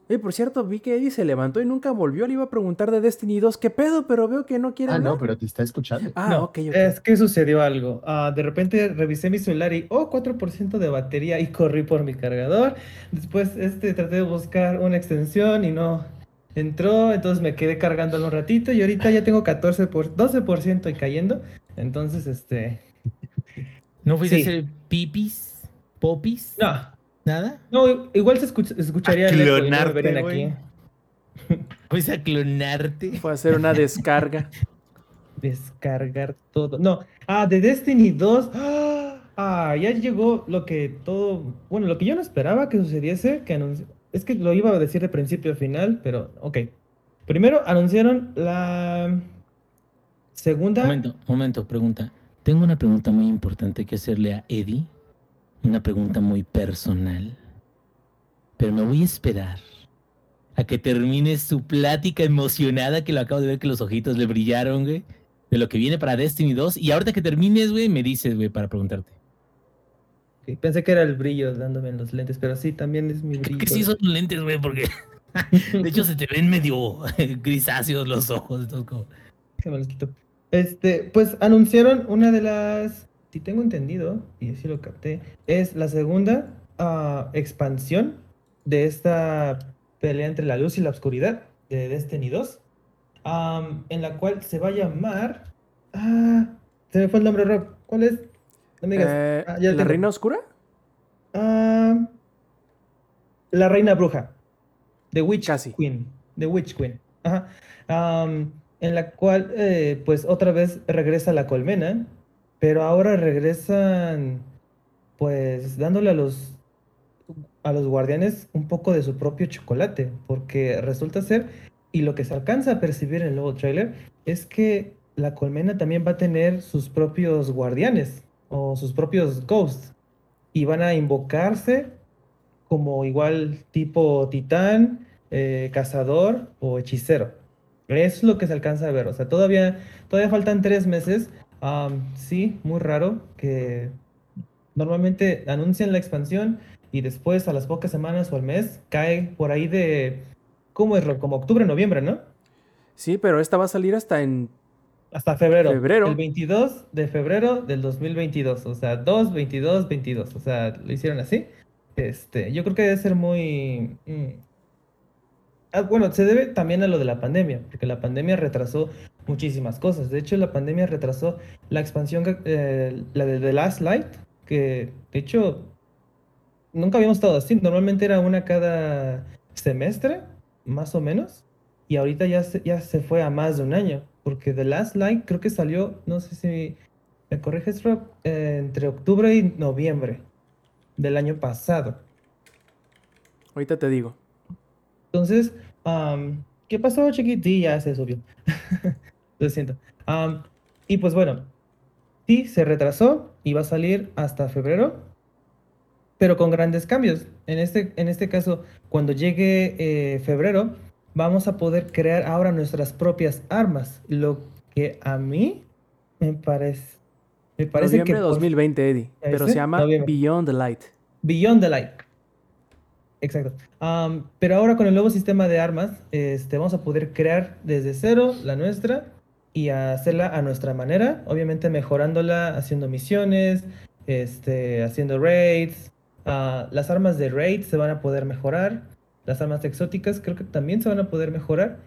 Y por cierto, vi que Eddie se levantó y nunca volvió. Le iba a preguntar de Destiny 2 qué pedo, pero veo que no quiere Ah, hablar. no, pero te está escuchando. Ah, No, ok, ok. Es que sucedió algo. Ah, de repente revisé mi celular y, oh, 4% de batería y corrí por mi cargador. Después este, traté de buscar una extensión y no entró, entonces me quedé cargándolo un ratito y ahorita ya tengo 14 por, 12% y cayendo. Entonces, este... [laughs] ¿No fuiste Sí. a hacer pipis? ¿Popis? No, ¿Nada? No, igual se escuch- escucharía A no clonarte, güey. aquí. [laughs] Pues a clonarte. Fue a hacer una descarga. [laughs] Descargar todo. No, ah, de Destiny 2. [gasps] Ah, ya llegó lo que todo. Bueno, lo que yo no esperaba que sucediese. Que anunci- Es que lo iba a decir de principio a final, pero ok. Primero anunciaron la segunda. Momento, momento, pregunta. Tengo una pregunta muy importante que hacerle a Eddie. Una pregunta muy personal. Pero me voy a esperar a que termine su plática emocionada que lo acabo de ver que los ojitos le brillaron, güey. De lo que viene para Destiny 2. Y ahorita que termines, güey, me dices, güey, para preguntarte. Pensé que era el brillo dándome en los lentes, pero sí, también es mi Creo brillo. que sí son lentes, güey, porque... [laughs] De hecho, se te ven medio [laughs] grisáceos los ojos. entonces como-. Este, pues anunciaron una de las, si tengo entendido, y así lo capté, es la segunda ah, expansión de esta pelea entre la luz y la oscuridad de Destiny 2, am, en la cual se va a llamar... Ah, se me fue el nombre, Rob. ¿Cuál es? No me digas. Eh, Ah, ya ¿La tengo. reina oscura? Ah, la reina bruja. The Witch Casi. Queen. The Witch Queen. Ajá. Am, en la cual, eh, pues otra vez regresa la colmena, pero ahora regresan, pues dándole a los a los guardianes un poco de su propio chocolate, porque resulta ser, y lo que se alcanza a percibir en el nuevo tráiler, es que la colmena también va a tener sus propios guardianes, o sus propios ghosts, y van a invocarse como igual tipo titán, eh, cazador o hechicero. Es lo que se alcanza a ver, o sea, todavía, todavía faltan tres meses. Am, sí, muy raro que normalmente anuncian la expansión y después a las pocas semanas o al mes cae por ahí de, ¿cómo es? Como octubre, noviembre, ¿no? Sí, pero esta va a salir hasta en. Hasta febrero. Febrero. El 22 de febrero del 2022. O sea, 2, 22, 22. O sea, lo hicieron así. Este, yo creo que debe ser muy... mm, ah, bueno, se debe también a lo de la pandemia, porque la pandemia retrasó muchísimas cosas. De hecho, la pandemia retrasó la expansión, eh, la de The Last Light, que de hecho nunca habíamos estado así. Normalmente era una cada semestre, más o menos. Y ahorita ya se, ya se fue a más de un año. Porque The Last Light creo que salió, no sé si me corriges, Rob, eh, entre octubre y noviembre del año pasado. Ahorita te digo. Entonces, am, ¿qué pasó, chiquitilla? Se subió. [laughs] Lo siento. Am, y pues bueno, sí, se retrasó y va a salir hasta febrero, pero con grandes cambios. En este, en este caso, cuando llegue eh, febrero, vamos a poder crear ahora nuestras propias armas, lo que a mí me parece, me parece Noviembre que por 2020, Eddie. ¿Ya Pero se llama Noviembre. Beyond the Light. Beyond the Light. Exacto. Am, pero ahora con el nuevo sistema de armas, este, vamos a poder crear desde cero la nuestra y hacerla a nuestra manera, obviamente mejorándola, haciendo misiones, este, haciendo raids. Ah, las armas de raid se van a poder mejorar. Las armas exóticas creo que también se van a poder mejorar.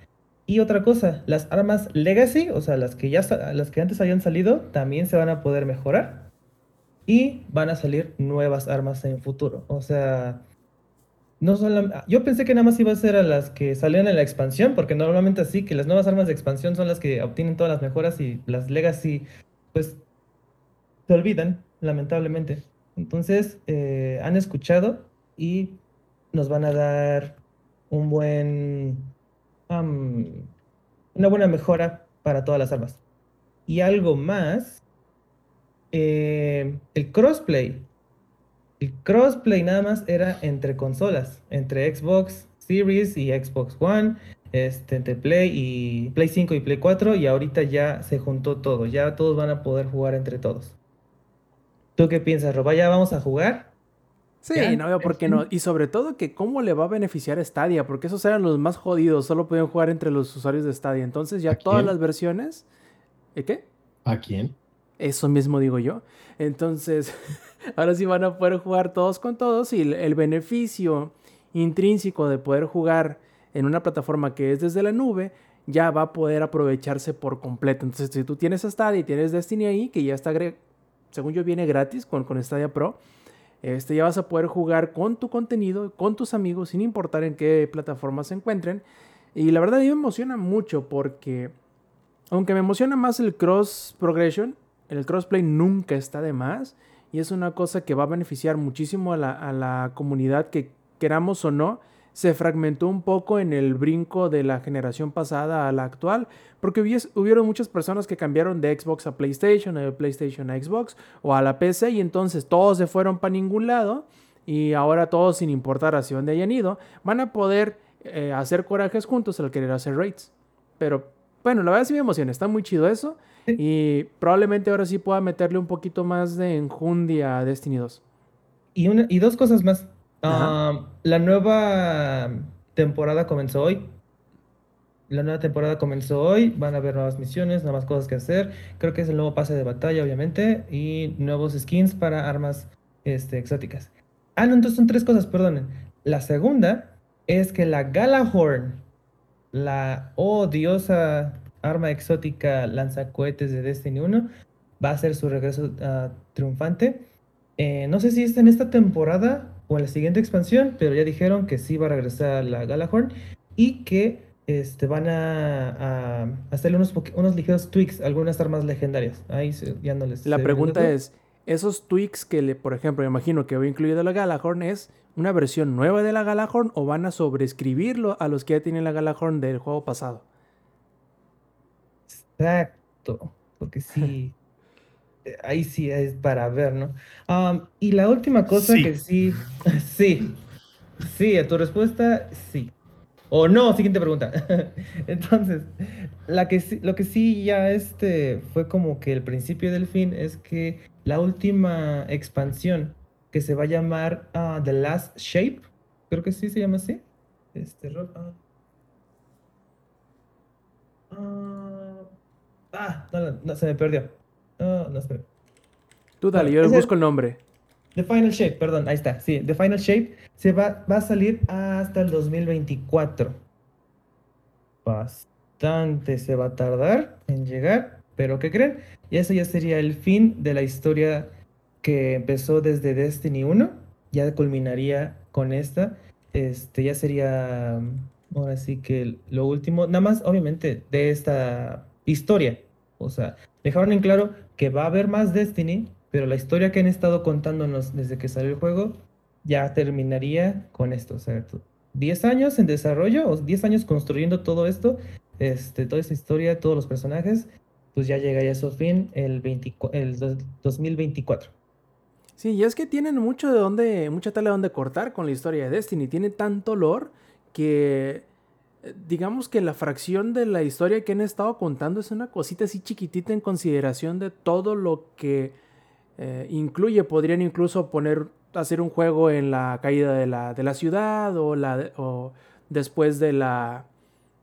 Y otra cosa, las armas legacy, o sea, las que ya las que antes habían salido, también se van a poder mejorar y van a salir nuevas armas en futuro. O sea, no solo, yo pensé que nada más iba a ser a las que salían en la expansión, porque normalmente así, que las nuevas armas de expansión son las que obtienen todas las mejoras y las legacy, pues, se olvidan, lamentablemente. Entonces, eh, han escuchado y nos van a dar un buen, una buena mejora para todas las armas. Y algo más eh, el crossplay. El crossplay nada más era entre consolas, entre Xbox Series y Xbox One, este, entre Play y Play 5 y Play 4, y ahorita ya se juntó todo, ya todos van a poder jugar entre todos. ¿Tú qué piensas, Roba? ¿Ya vamos a jugar? Sí, Ya, no veo por qué no. Y sobre todo que cómo le va a beneficiar a Stadia, porque esos eran los más jodidos, solo podían jugar entre los usuarios de Stadia. Entonces ya ¿A todas quién? las versiones... ¿Eh, ¿Qué? ¿A quién? Eso mismo digo yo. Entonces, [laughs] ahora sí van a poder jugar todos con todos y el, beneficio intrínseco de poder jugar en una plataforma que es desde la nube ya va a poder aprovecharse por completo. Entonces, si tú tienes Stadia y tienes Destiny ahí, que ya está, según yo, viene gratis con, con Stadia Pro, Este, ya vas a poder jugar con tu contenido, con tus amigos, sin importar en qué plataforma se encuentren. Y la verdad a mí me emociona mucho porque, aunque me emociona más el cross progression, el crossplay nunca está de más. Y es una cosa que va a beneficiar muchísimo a la, a la comunidad que queramos o no se fragmentó un poco en el brinco de la generación pasada a la actual, porque hubieron muchas personas que cambiaron de Xbox a PlayStation, de PlayStation a Xbox o a la PC y entonces todos se fueron para ningún lado y ahora todos sin importar hacia dónde hayan ido van a poder eh, hacer corajes juntos al querer hacer raids. Pero bueno, la verdad sí me emociona, está muy chido eso y probablemente ahora sí pueda meterle un poquito más de enjundia a Destiny 2. Y, una, y dos cosas más. Ah, la nueva temporada comenzó hoy. La nueva temporada comenzó hoy. Van a haber nuevas misiones, nuevas cosas que hacer. Creo que es el nuevo pase de batalla, obviamente. Y nuevos skins para armas este, exóticas. Ah, no, entonces son tres cosas, perdonen. La segunda es que la Galahorn, la odiosa arma exótica lanzacohetes de Destiny 1, va a hacer su regreso uh, triunfante. Eh, no sé si es en esta temporada o en la siguiente expansión, pero ya dijeron que sí va a regresar la Galahorn y que este, van a, a hacerle unos, unos ligeros tweaks a algunas armas legendarias. Ahí ya no les La pregunta es, esos tweaks que, le, por ejemplo, me imagino que va incluido la Galahorn, ¿es una versión nueva de la Galahorn o van a sobreescribirlo a los que ya tienen la Galahorn del juego pasado? Exacto, porque sí, ahí sí es para ver, ¿no? y la última cosa que sí, [laughs] sí, sí, a tu respuesta, sí. O no, siguiente pregunta. [laughs] Entonces, la que lo que sí ya este fue como que el principio del fin es que la última expansión que se va a llamar ah, The Last Shape, creo que sí se llama así. Este, ah. ah, no, no, se me perdió. No, sé. Tú dale, yo busco el nombre. The Final Shape, perdón, ahí está. Sí, The Final Shape se va, va a salir hasta el 2024. Bastante se va a tardar en llegar, pero ¿qué creen? Y eso ya sería el fin de la historia que empezó desde Destiny 1. Ya culminaría con esta. Este ya sería ahora sí que lo último, nada más obviamente de esta historia. O sea, dejaron en claro que va a haber más Destiny, pero la historia que han estado contándonos desde que salió el juego ya terminaría con esto. O sea, 10 años en desarrollo, o 10 años construyendo todo esto, este, toda esta historia, todos los personajes, pues ya llegaría a su fin el, el 2024. Sí, y es que tienen mucho de dónde, mucha tela de dónde cortar con la historia de Destiny. Tiene tanto lore que digamos que la fracción de la historia que han estado contando es una cosita así chiquitita en consideración de todo lo que eh, incluye. Podrían incluso poner, hacer un juego en la caída de la, de la ciudad o, la, o después de la,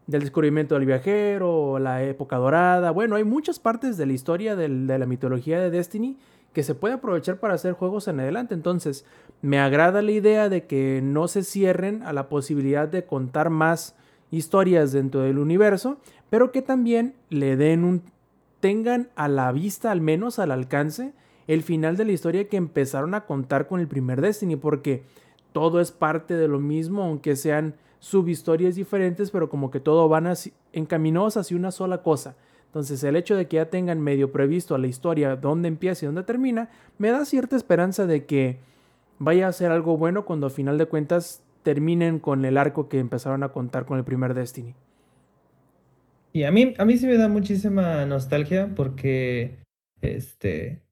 del descubrimiento del viajero la época dorada. Bueno, hay muchas partes de la historia de la mitología de Destiny que se puede aprovechar para hacer juegos en adelante. Entonces, me agrada la idea de que no se cierren a la posibilidad de contar más historias dentro del universo, pero que también le den un tengan a la vista, al menos al alcance, el final de la historia que empezaron a contar con el primer Destiny, porque todo es parte de lo mismo, aunque sean subhistorias diferentes, pero como que todo van encaminados hacia una sola cosa. Entonces el hecho de que ya tengan medio previsto la historia dónde empieza y dónde termina, me da cierta esperanza de que vaya a ser algo bueno cuando a final de cuentas terminen con el arco que empezaron a contar con el primer Destiny. Y a mí, a mí sí me da muchísima nostalgia porque este,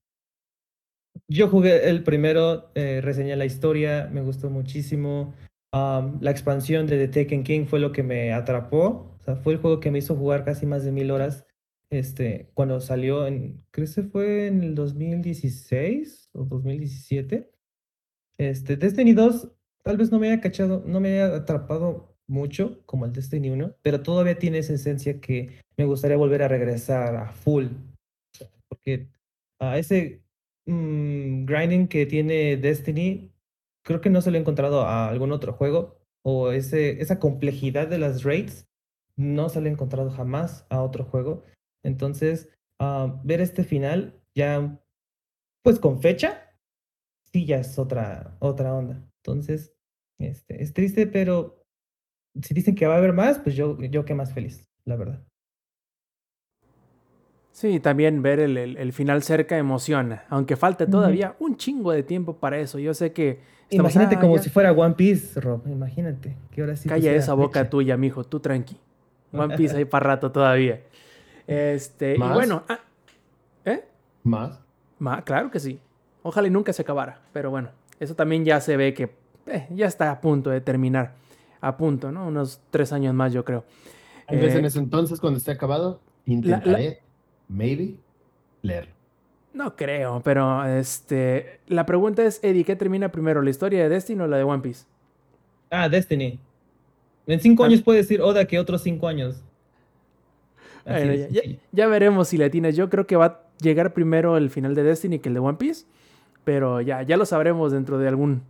yo jugué el primero, eh, reseñé la historia, me gustó muchísimo. La expansión de The Taken King fue lo que me atrapó. O sea, fue el juego que me hizo jugar casi más de mil horas. Este, cuando salió en, creo que fue en el 2016 o 2017. Este, Destiny 2 tal vez no me haya cachado, no me haya atrapado mucho como el Destiny 1, pero todavía tiene esa esencia que me gustaría volver a regresar a full. Porque a ese mm, grinding que tiene Destiny, creo que no se lo he encontrado a algún otro juego. O ese, esa complejidad de las raids, no se lo he encontrado jamás a otro juego. Entonces, ah, ver este final ya, pues con fecha, sí ya es otra, otra onda. Entonces, este, es triste, pero si dicen que va a haber más, pues yo, yo qué más feliz, la verdad. Sí, también ver el, el- el final cerca emociona, aunque falte todavía un chingo de tiempo para eso. Yo sé que... Imagínate "Ah, como ya". si fuera One Piece, Rob. Imagínate que ahora sí. Calla esa boca fecha. tuya, mijo, tú tranqui. One Piece ahí para rato todavía. Este, y ¿Más? bueno, ah, ¿eh? ¿Más? Ma- claro que sí. Ojalá y nunca se acabara. Pero bueno, eso también ya se ve que eh, ya está a punto de terminar. A punto, ¿no? Unos tres años más, yo creo. Tal vez Eh, en ese entonces, cuando esté acabado, intentaré, maybe, leerlo. No creo, pero este. La pregunta es, Eddie, ¿qué termina primero? ¿La historia de Destiny o la de One Piece? Ah, Destiny. En cinco Ah. años puede decir Oda que otros cinco años. Bueno, ya veremos si la tienes. Yo creo que va a llegar primero el final de Destiny que el de One Piece. Pero ya, ya lo sabremos dentro de algún,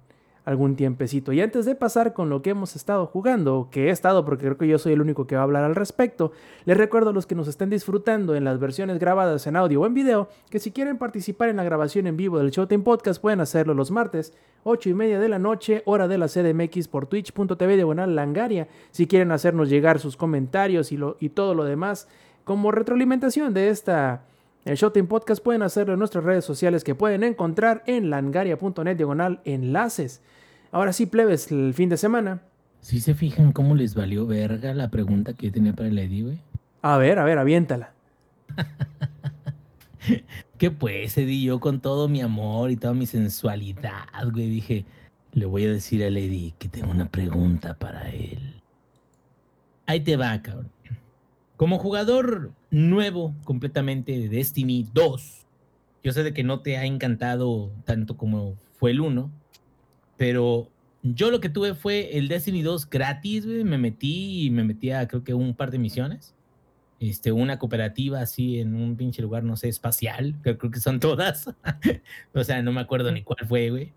algún tiempecito. Y antes de pasar con lo que hemos estado jugando, que he estado, porque creo que yo soy el único que va a hablar al respecto, les recuerdo a los que nos estén disfrutando en las versiones grabadas en audio o en video, que si quieren participar en la grabación en vivo del Showtime Podcast, pueden hacerlo los martes, 8 y media de la noche, hora de la CDMX por twitch.tv diagonal langaria. Si quieren hacernos llegar sus comentarios y, lo, y todo lo demás como retroalimentación de esta el Showtime Podcast pueden hacerlo en nuestras redes sociales que pueden encontrar en langaria.net diagonal enlaces. Ahora sí, plebes, el fin de semana. ¿Sí se fijan cómo les valió verga la pregunta que yo tenía para el Eddie, güey? A ver, a ver, aviéntala. [laughs] Que pues, Eddie, yo con todo mi amor y toda mi sensualidad, güey, dije, le voy a decir al Eddie que tengo una pregunta para él. Ahí te va, cabrón. Como jugador nuevo completamente de Destiny 2, yo sé de que no te ha encantado tanto como fue el 1, pero yo lo que tuve fue el Destiny 2 gratis, me metí y me metí a creo que un par de misiones este, una cooperativa así en un pinche lugar, no sé, espacial, que creo que son todas. [laughs] o sea, no me acuerdo ni cuál fue, güey.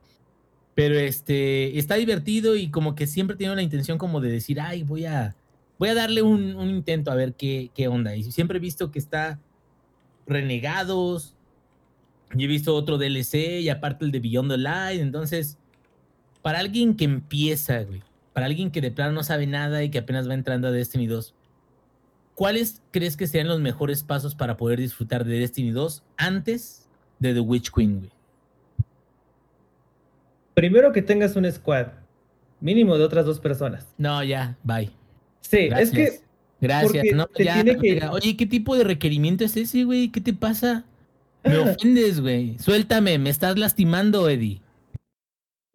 Pero este, está divertido y como que siempre he tenido la intención como de decir, ay, voy a, voy a darle un, un intento a ver qué, qué onda. Y siempre he visto que está Renegados, y he visto otro DLC y aparte el de Beyond the Light. Entonces, para alguien que empieza, güey, para alguien que de plano no sabe nada y que apenas va entrando a Destiny 2, ¿cuáles crees que serían los mejores pasos para poder disfrutar de Destiny 2 antes de The Witch Queen, güey? Primero que tengas un squad, mínimo de otras dos personas. No, ya, bye. Sí, Gracias. es que Gracias. No, ya, que-. Oye, ¿qué tipo de requerimiento es ese, güey? ¿Qué te pasa? Me [laughs] ofendes, güey. Suéltame, me estás lastimando, Eddie.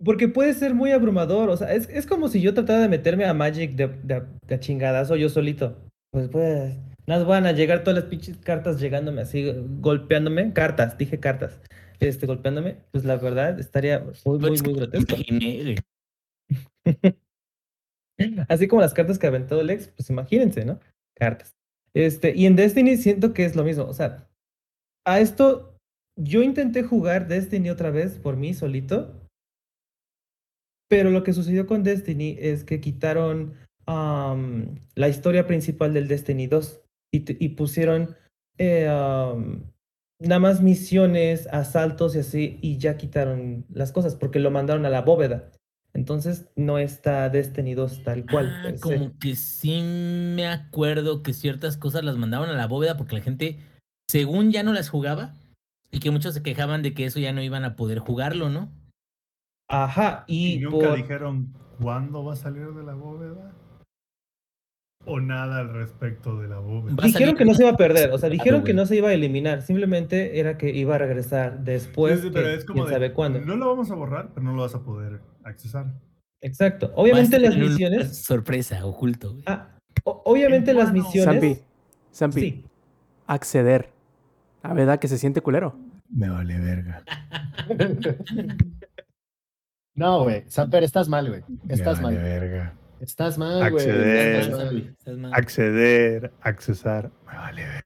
Porque puede ser muy abrumador, o sea, es, es como si yo tratara de meterme a Magic de, de, chingadazo yo solito. Pues pues, las van a llegar todas las pinches cartas llegándome así, golpeándome, cartas, dije cartas, este, golpeándome, pues la verdad estaría muy, muy, muy grotesco. [laughs] [laughs] Así como las cartas que aventó Lex, pues imagínense, ¿no? Cartas. Este, y en Destiny siento que es lo mismo, o sea, a esto yo intenté jugar Destiny otra vez por mí solito, pero lo que sucedió con Destiny es que quitaron la historia principal del Destiny 2 y, pusieron eh, nada más misiones, asaltos y así, y ya quitaron las cosas porque lo mandaron a la bóveda. Entonces no está Destiny 2 tal cual. Ah, como que sí me acuerdo que ciertas cosas las mandaban a la bóveda porque la gente, según ya no las jugaba, y que muchos se quejaban de que eso ya no iban a poder jugarlo, ¿no? Ajá, y, Y nunca por- dijeron cuándo va a salir de la bóveda. O nada al respecto de la bóveda. Dijeron que no se iba a perder, o sea, Claro, dijeron que no se iba a eliminar, simplemente era que iba a regresar después, Sí, sí, pero que es como quién de, sabe cuándo. No lo vamos a borrar, pero no lo vas a poder accesar. Exacto. Obviamente las misiones, Sorpresa, oculto, güey. ah, obviamente las misiones, Zampi, Zampi, sí. acceder. La verdad que se siente culero. Me vale verga. [laughs] No, güey. Samper, estás mal, güey. Estás mal. verga. Estás mal, güey. Acceder. Estás mal. Acceder, accesar. Me vale verga.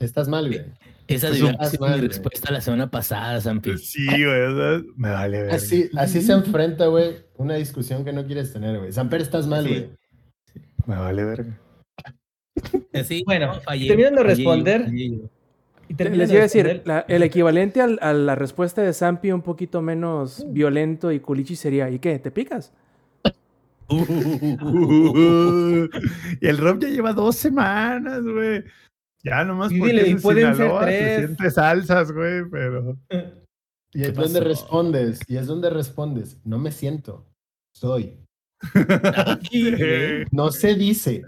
Estás mal, güey. Esa Pues mal, mi güey. respuesta la semana pasada, Zampi. Sí, güey. Me vale verga. Así, así se enfrenta, güey, una discusión que no quieres tener, güey. Samper, estás mal, Sí. güey. Me vale verga. Así, Bueno, no, fallé, terminando de responder. fallé y Les iba a decir, la- el equivalente al- a la respuesta de Zampi un poquito menos violento y culichi sería, ¿y qué? ¿Te picas? [laughs] y el Rob ya lleva dos semanas, güey. Ya nomás Y dile, y pueden ser Sinaloa, se tres. siente salsas, güey, pero... [laughs] Y ¿Qué es donde respondes, y es donde respondes, no me siento, soy. [laughs] Sí, güey. No se dice,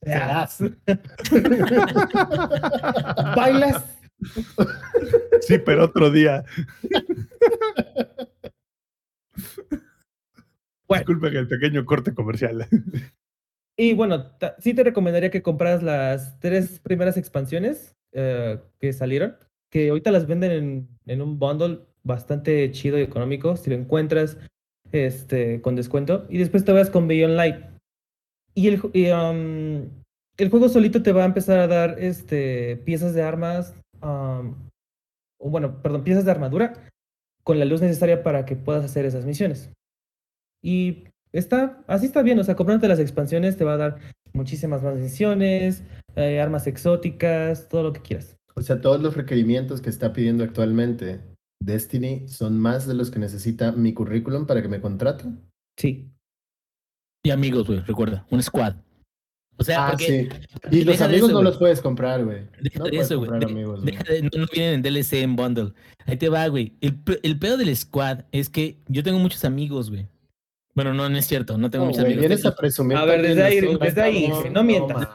serás. [laughs] Bailas. Sí, pero otro día. Bueno. Disculpen el pequeño corte comercial. Y bueno, sí te recomendaría que compras las tres primeras expansiones eh, que salieron, que ahorita las venden en, un bundle bastante chido y económico, si lo encuentras este, con descuento, y después te vas con Beyond Light. Y el, el juego solito te va a empezar a dar este, piezas de armas, um, o bueno, perdón, piezas de armadura con la luz necesaria para que puedas hacer esas misiones. Y está, así está bien, o sea, comprándote las expansiones te va a dar muchísimas más misiones, eh, armas exóticas, todo lo que quieras. O sea, todos los requerimientos que está pidiendo actualmente Destiny son más de los que necesita mi currículum para que me contraten. Sí. Y amigos, güey, recuerda, un squad. O sea, Ah, porque sí. Y los amigos eso, no los puedes comprar, güey. Deja No de puedes eso, güey. comprar De- amigos, güey. deja de- no, vienen en DLC en bundle. Ahí te va, güey. El, el pedo del squad es que yo tengo muchos amigos, güey. Bueno, no, no es cierto. No tengo No, muchos amigos. vienes a presumir. A ver, desde ahí, desde ahí, cabrón. no mientas.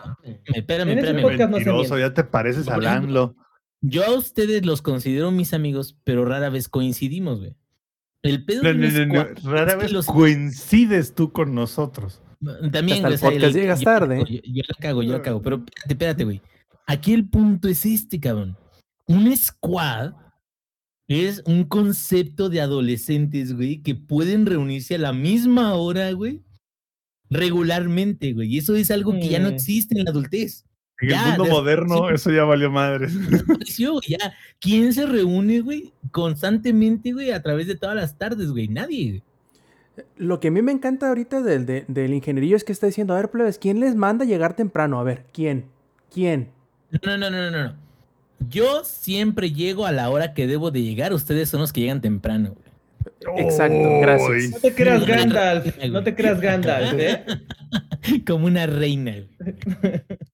Espérame, espérame. no Mentiroso, miente. ya te pareces a Landlo. Yo a ustedes los considero mis amigos, pero rara vez coincidimos, güey. El pedo No, no, no, no, Rara es que vez los- coincides tú con nosotros. También, Hasta güey, el llegas yo- tarde. Yo, yo la cago, yo la cago. Pero espérate, espérate, güey. Aquí el punto es este, cabrón. Un squad es un concepto de adolescentes, güey, que pueden reunirse a la misma hora, güey, regularmente, güey. Y eso es algo que ya no Mm. existe en la adultez. En Ya, el mundo moderno, sí. eso ya valió madres. [laughs] Güey, ya. ¿Quién se reúne, güey, constantemente, güey, a través de todas las tardes, güey? Nadie. güey. Lo que a mí me encanta ahorita del, de- del ingenierillo es que está diciendo, a ver, plebes, ¿quién les manda llegar temprano? A ver, ¿quién? ¿Quién? No, no, no, no, no. Yo siempre llego a la hora que debo de llegar. Ustedes son los que llegan temprano, güey. Exacto, gracias. No te creas. Gandalf, no te creas Gandalf, ¿eh? [laughs] Como una reina. [laughs]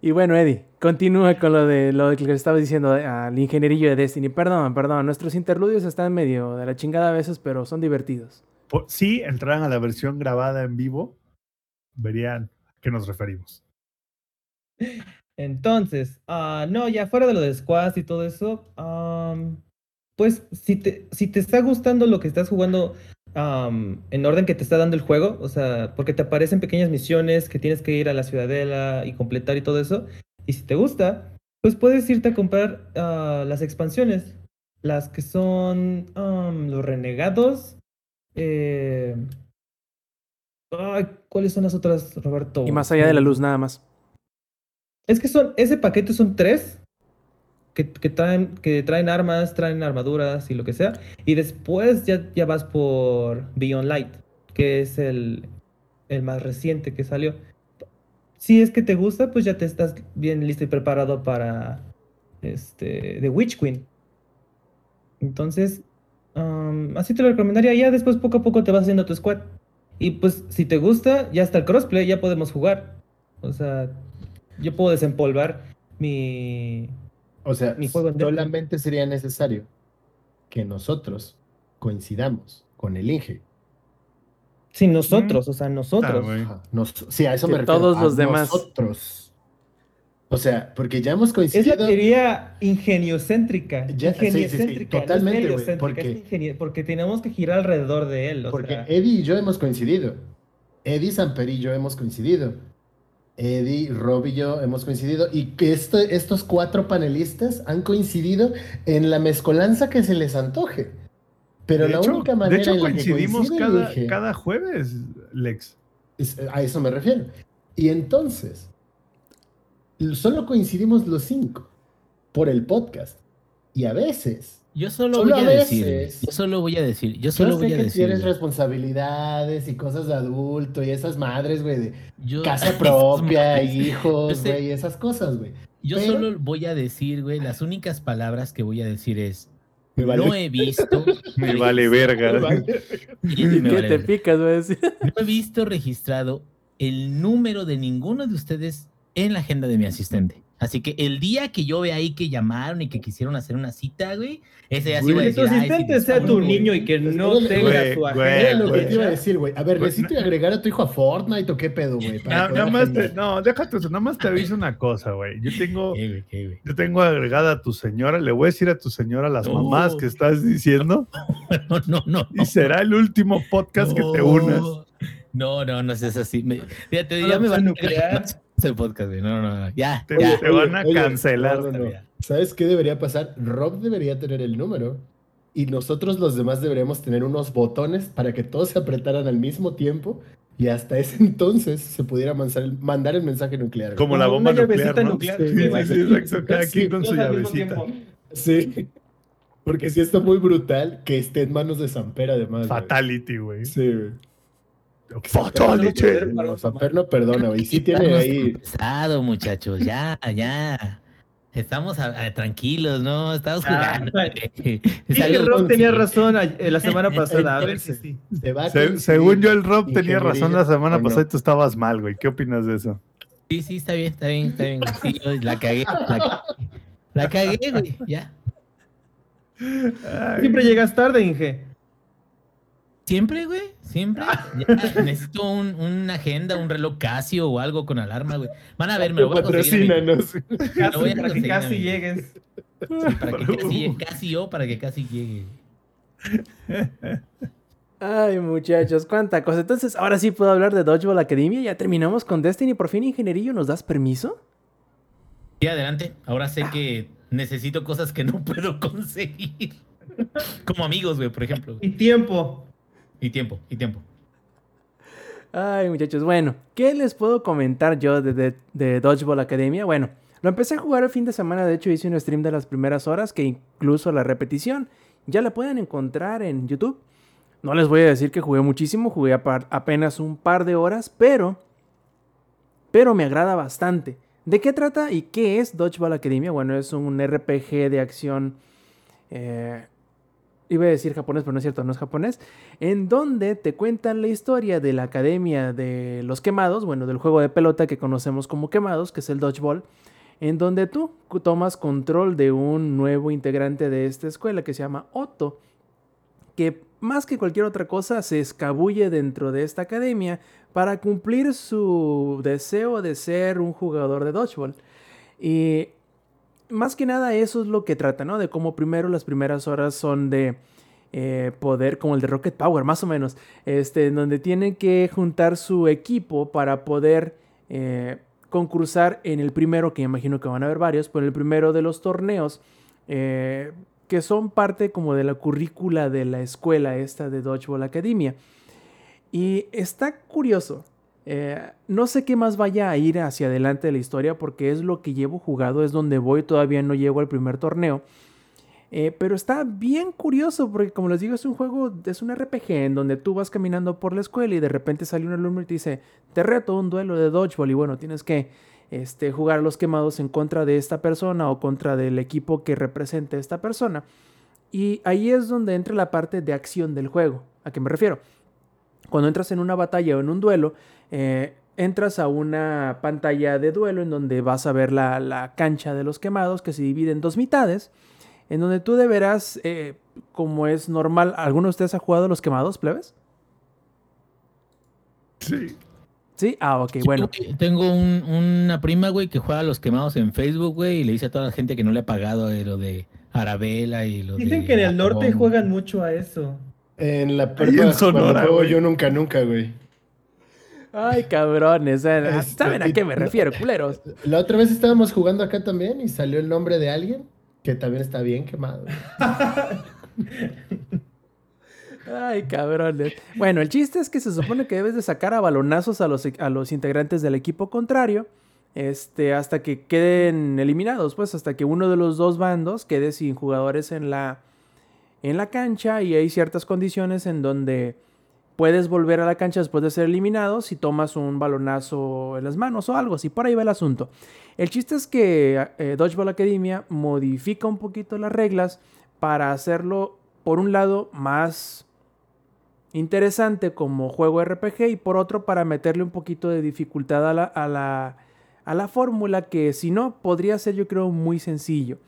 Y bueno, Eddie, continúa con lo de lo que le estabas diciendo al ingenierillo de Destiny. Perdón, perdón, nuestros interludios están medio de la chingada a veces, pero son divertidos. Si entraran a la versión grabada en vivo, verían a qué nos referimos. Entonces, ah, no, ya fuera de lo de squads y todo eso, am, pues si te, si te está gustando lo que estás jugando am, en orden que te está dando el juego, o sea, porque te aparecen pequeñas misiones que tienes que ir a la ciudadela y completar y todo eso, y si te gusta, pues puedes irte a comprar ah, las expansiones, las que son am, los renegados. eh, ay, ¿Cuáles son las otras, Roberto? Y más allá de la luz, nada más. Es que son, ese paquete son tres que, traen, que traen armas, traen armaduras y lo que sea. Y después ya, ya vas por Beyond Light, que es el, el más reciente que salió. Si es que te gusta, pues ya te estás bien listo y preparado para este The Witch Queen. Entonces, am, así te lo recomendaría. Ya después poco a poco te vas haciendo tu squad. Y pues si te gusta, ya está el crossplay, ya podemos jugar. O sea, yo puedo desempolvar mi... O sea, Mi juego en solamente sería necesario que nosotros coincidamos con el Inge. Sí, nosotros, o sea, Ah, nosotros. nos- sí, a eso Que me refiero. todos a los demás. Nosotros. O sea, porque ya hemos Es coincidido. la teoría ingeniocéntrica. Ya, sí, sí, sí, ingeniocéntrica, no es totalmente, güey, porque- es porque tenemos que girar alrededor de él. O Porque sea, Eddie y yo hemos coincidido. Eddie Samper y yo hemos coincidido. Eddie, Rob y yo hemos coincidido. Y que esto- estos cuatro panelistas han coincidido en la mezcolanza que se les antoje. Pero de la hecho, única de manera hecho en la que coincidimos cada, jueves, Lex. es- a eso me refiero. Y entonces, solo coincidimos los cinco por el podcast. Y a veces Yo solo, Solo voy a a decir, yo solo voy a decir, yo Yo solo sé voy a que decir. tienes responsabilidades y cosas de adulto y esas madres, güey, de Yo- casa [laughs] propia, Yo hijos, güey, esas cosas, güey. Yo Pero- solo voy a decir, güey, las únicas palabras que voy a decir es Me vale. no he visto. [laughs] [laughs] Me vale verga. Me ¿Qué vale te verga. picas, güey? No he visto registrado el número de ninguno de ustedes en la agenda de mi asistente. Así que el día que yo vea ahí que llamaron y que quisieron hacer una cita, güey, ese ya sí voy a Que tu decir. "Ay, sí, asistente sea tu disculpe". niño y que no Güey, tenga su agenda. Era lo que te iba a decir, güey. A ver, necesito agregar a tu hijo a Fortnite o qué pedo, güey. para poder Nada más te, no, déjate eso, nada más te aviso una cosa, güey. Yo tengo, ¿Qué, güey, qué, güey? yo tengo agregada a tu señora, le voy a decir a tu señora las No. mamás que estás diciendo [laughs] No, no, no. y será el último podcast que te unas. No, no, no seas así. Me, fíjate, No ya me van a nuclear. Ese podcast, güey. No, no, no. Ya, Te, ya. te van a Oye, cancelar. no, no, no. ya. ¿Sabes qué debería pasar? Rob debería tener el número y nosotros los demás deberíamos tener unos botones para que todos se apretaran al mismo tiempo y hasta ese [laughs] entonces se pudiera mandar el, mandar el mensaje nuclear. Como Como la bomba una nuclear, ¿no? nuclear, Sí, sí, sí, exacto. Cada Sí, quien con su llavecita. Sí. Porque sí está muy brutal que esté en manos de Samper además. Fatality, güey. Sí, güey. Fatality. No, Samper no perdona, güey. Sí tiene ahí. Pesado, muchachos. Ya, ya. Estamos a- a- tranquilos, ¿no? Estamos Ah, jugando. [laughs] Sí, algo- Rob tenía razón a- eh, la semana [laughs] pasada. A ver si sí. Se va Se- según yo, el Rob tenía razón la semana ¿o pasada y tú estabas mal, güey. ¿Qué opinas de eso? Sí, sí, está bien, está bien, está bien. Sí, yo la cagué. La, la cagué, güey. Ya. Ay, Siempre llegas tarde, Inge. Siempre, güey. Siempre. [laughs] Ya, necesito un, una agenda, un reloj Casio o algo con alarma, güey. Van a ver, me lo voy a conseguir. lo voy Casi, a para que casi amigo. llegues. Sí, para que casi, casi yo, para que casi llegue. Ay, muchachos, cuánta cosa. Entonces, ahora sí puedo hablar de Dodgeball Academia. Ya terminamos con Destiny. Por fin, ingenierillo, ¿nos das permiso? Sí, adelante. Ahora sé que necesito cosas que no puedo [laughs] conseguir. Como amigos, güey, por ejemplo. Y tiempo. Y tiempo, y tiempo. Ay, muchachos, bueno, ¿qué les puedo comentar yo de, de- de Dodgeball Academia? Bueno, lo empecé a jugar el fin de semana, de hecho hice un stream de las primeras horas, que incluso la repetición ya la pueden encontrar en YouTube. No les voy a decir que jugué muchísimo, jugué apenas un par de horas, pero, pero me agrada bastante. ¿De qué trata y qué es Dodgeball Academia? Bueno, es un RPG de acción... eh, iba a decir japonés, pero no es cierto, no es japonés, en donde te cuentan la historia de la Academia de los Quemados, bueno, del juego de pelota que conocemos como Quemados, que es el Dodgeball, en donde tú tomas control de un nuevo integrante de esta escuela que se llama Otto, que más que cualquier otra cosa se escabulle dentro de esta academia para cumplir su deseo de ser un jugador de Dodgeball. Y más que nada eso es lo que trata, ¿no? De cómo primero las primeras horas son de eh, poder, como el de Rocket Power, más o menos, este, en donde tienen que juntar su equipo para poder eh, concursar en el primero, que imagino que van a haber varios, pero el primero de los torneos, eh, que son parte como de la currícula de la escuela esta de Dodgeball Academia. Y está curioso. Eh, no sé qué más vaya a ir hacia adelante de la historia porque es lo que llevo jugado, es donde voy, todavía no llego al primer torneo. Eh, pero está bien curioso porque como les digo es un juego, es un RPG en donde tú vas caminando por la escuela y de repente sale un alumno y te dice, te reto un duelo de dodgeball y bueno, tienes que este, jugar a los quemados en contra de esta persona o contra del equipo que represente a esta persona. Y ahí es donde entra la parte de acción del juego. ¿A qué me refiero? Cuando entras en una batalla o en un duelo, eh, entras a una pantalla de duelo en donde vas a ver la, la cancha de los quemados que se divide en dos mitades, en donde tú deberás, eh, como es normal, ¿alguno de ustedes ha jugado a los quemados, plebes? Sí. Sí, ah, ok, Sí, bueno. Tengo un- una prima, güey, que juega a los quemados en Facebook, güey, y le dice a toda la gente que no le ha pagado eh, lo de Arabella y lo Dicen de que en el norte juegan mucho a eso. En la prepa, en Sonora, juego yo nunca, nunca, güey. Ay, cabrones, Este, ¿saben a qué me refiero, culeros? La otra vez estábamos jugando acá también y salió el nombre de alguien que también está bien quemado. Ay, cabrones. Bueno, el chiste es que se supone que debes de sacar a balonazos a los, a los integrantes del equipo contrario. Este, hasta que queden eliminados, pues, hasta que uno de los dos bandos quede sin jugadores en la, en la cancha y hay ciertas condiciones en donde puedes volver a la cancha después de ser eliminado si tomas un balonazo en las manos o algo así. Por ahí va el asunto. El chiste es que eh, Dodgeball Academia modifica un poquito las reglas para hacerlo, por un lado, más interesante como juego RPG y por otro para meterle un poquito de dificultad a la, a la, a la fórmula que si no podría ser yo creo muy sencillo.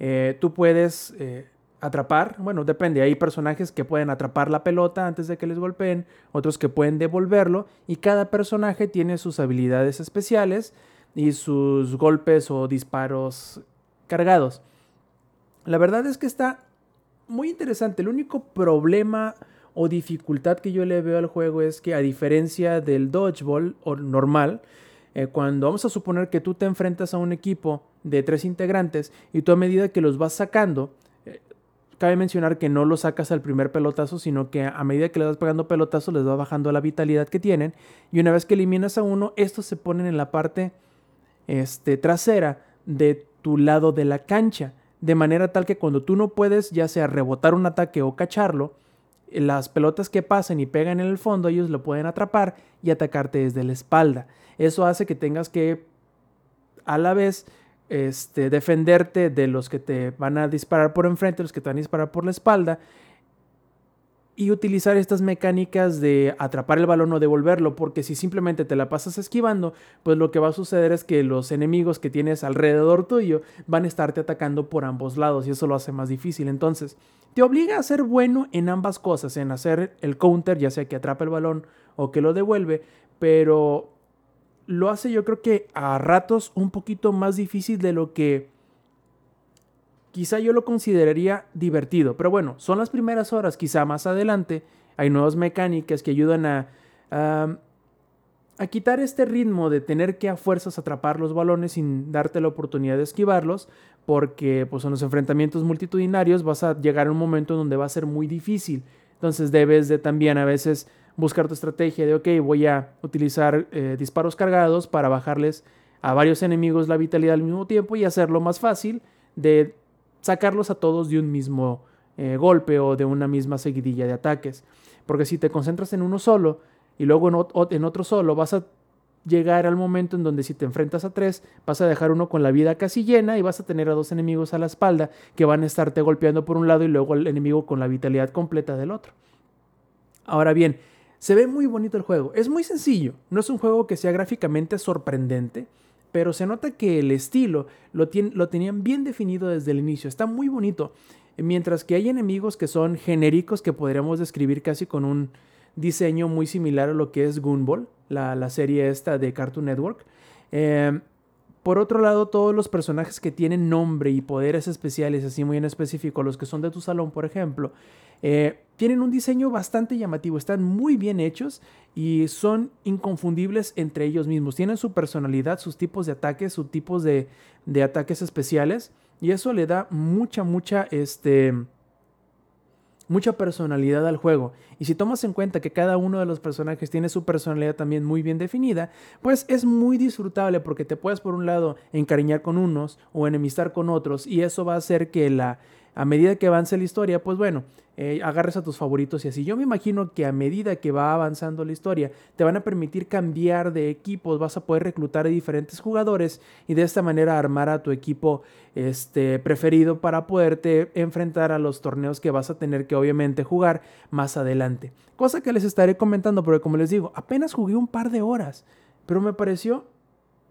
Eh, tú puedes eh, atrapar, bueno, depende, hay personajes que pueden atrapar la pelota antes de que les golpeen, otros que pueden devolverlo y cada personaje tiene sus habilidades especiales y sus golpes o disparos cargados. La verdad es que está muy interesante. El único problema o dificultad que yo le veo al juego es que a diferencia del dodgeball o normal, eh, cuando vamos a suponer que tú te enfrentas a un equipo de tres integrantes y tú a medida que los vas sacando, cabe mencionar que no los sacas al primer pelotazo, sino que a medida que le vas pegando pelotazos les va bajando la vitalidad que tienen y una vez que eliminas a uno, estos se ponen en la parte este, trasera de tu lado de la cancha, de manera tal que cuando tú no puedes ya sea rebotar un ataque o cacharlo, las pelotas que pasan y pegan en el fondo, ellos lo pueden atrapar y atacarte desde la espalda. Eso hace que tengas que a la vez este, defenderte de los que te van a disparar por enfrente, los que te van a disparar por la espalda y utilizar estas mecánicas de atrapar el balón o devolverlo, porque si simplemente te la pasas esquivando, pues lo que va a suceder es que los enemigos que tienes alrededor tuyo van a estarte atacando por ambos lados y eso lo hace más difícil. Entonces, te obliga a ser bueno en ambas cosas, en hacer el counter, ya sea que atrapa el balón o que lo devuelve, pero lo hace yo creo que a ratos un poquito más difícil de lo que quizá yo lo consideraría divertido. Pero bueno, son las primeras horas, quizá más adelante hay nuevas mecánicas que ayudan a, a, quitar este ritmo de tener que a fuerzas atrapar los balones sin darte la oportunidad de esquivarlos, porque pues en los enfrentamientos multitudinarios vas a llegar a un momento en donde va a ser muy difícil. Entonces debes de también a veces buscar tu estrategia de, ok, voy a utilizar eh, disparos cargados para bajarles a varios enemigos la vitalidad al mismo tiempo y hacerlo más fácil de sacarlos a todos de un mismo eh, golpe o de una misma seguidilla de ataques. Porque si te concentras en uno solo y luego en, otro solo, vas a llegar al momento en donde si te enfrentas a tres, vas a dejar uno con la vida casi llena y vas a tener a dos enemigos a la espalda que van a estarte golpeando por un lado y luego el enemigo con la vitalidad completa del otro. Ahora bien, se ve muy bonito el juego. Es muy sencillo. No es un juego que sea gráficamente sorprendente pero se nota que el estilo lo, lo tenían bien definido desde el inicio, está muy bonito. Mientras que hay enemigos que son genéricos que podríamos describir casi con un diseño muy similar a lo que es Gunball, la, la serie esta de Cartoon Network. Eh, por otro lado, todos los personajes que tienen nombre y poderes especiales, así muy en específico, los que son de tu salón, por ejemplo, eh, tienen un diseño bastante llamativo, están muy bien hechos y son inconfundibles entre ellos mismos. Tienen su personalidad, sus tipos de ataques, sus tipos de, de ataques especiales y eso le da mucha, mucha, este, mucha personalidad al juego. Y si tomas en cuenta que cada uno de los personajes tiene su personalidad también muy bien definida, pues es muy disfrutable porque te puedes por un lado encariñar con unos o enemistar con otros y eso va a hacer que la a medida que avance la historia, pues bueno, eh, agarres a tus favoritos y así. Yo me imagino que a medida que va avanzando la historia, te van a permitir cambiar de equipos, vas a poder reclutar a diferentes jugadores y de esta manera armar a tu equipo este, preferido para poderte enfrentar a los torneos que vas a tener que obviamente jugar más adelante. Cosa que les estaré comentando, porque como les digo, apenas jugué un par de horas, pero me pareció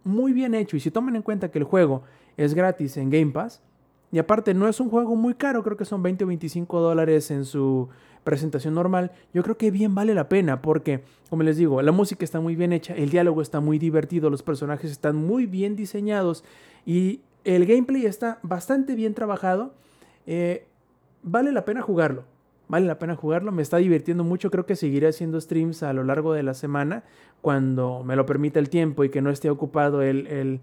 muy bien hecho y si toman en cuenta que el juego es gratis en Game Pass, y aparte, no es un juego muy caro, creo que son 20 o 25 dólares en su presentación normal. Yo creo que bien vale la pena porque, como les digo, la música está muy bien hecha, el diálogo está muy divertido, los personajes están muy bien diseñados y el gameplay está bastante bien trabajado. Eh, vale la pena jugarlo. Vale la pena jugarlo, me está divirtiendo mucho. Creo que seguiré haciendo streams a lo largo de la semana cuando me lo permita el tiempo y que no esté ocupado el, el,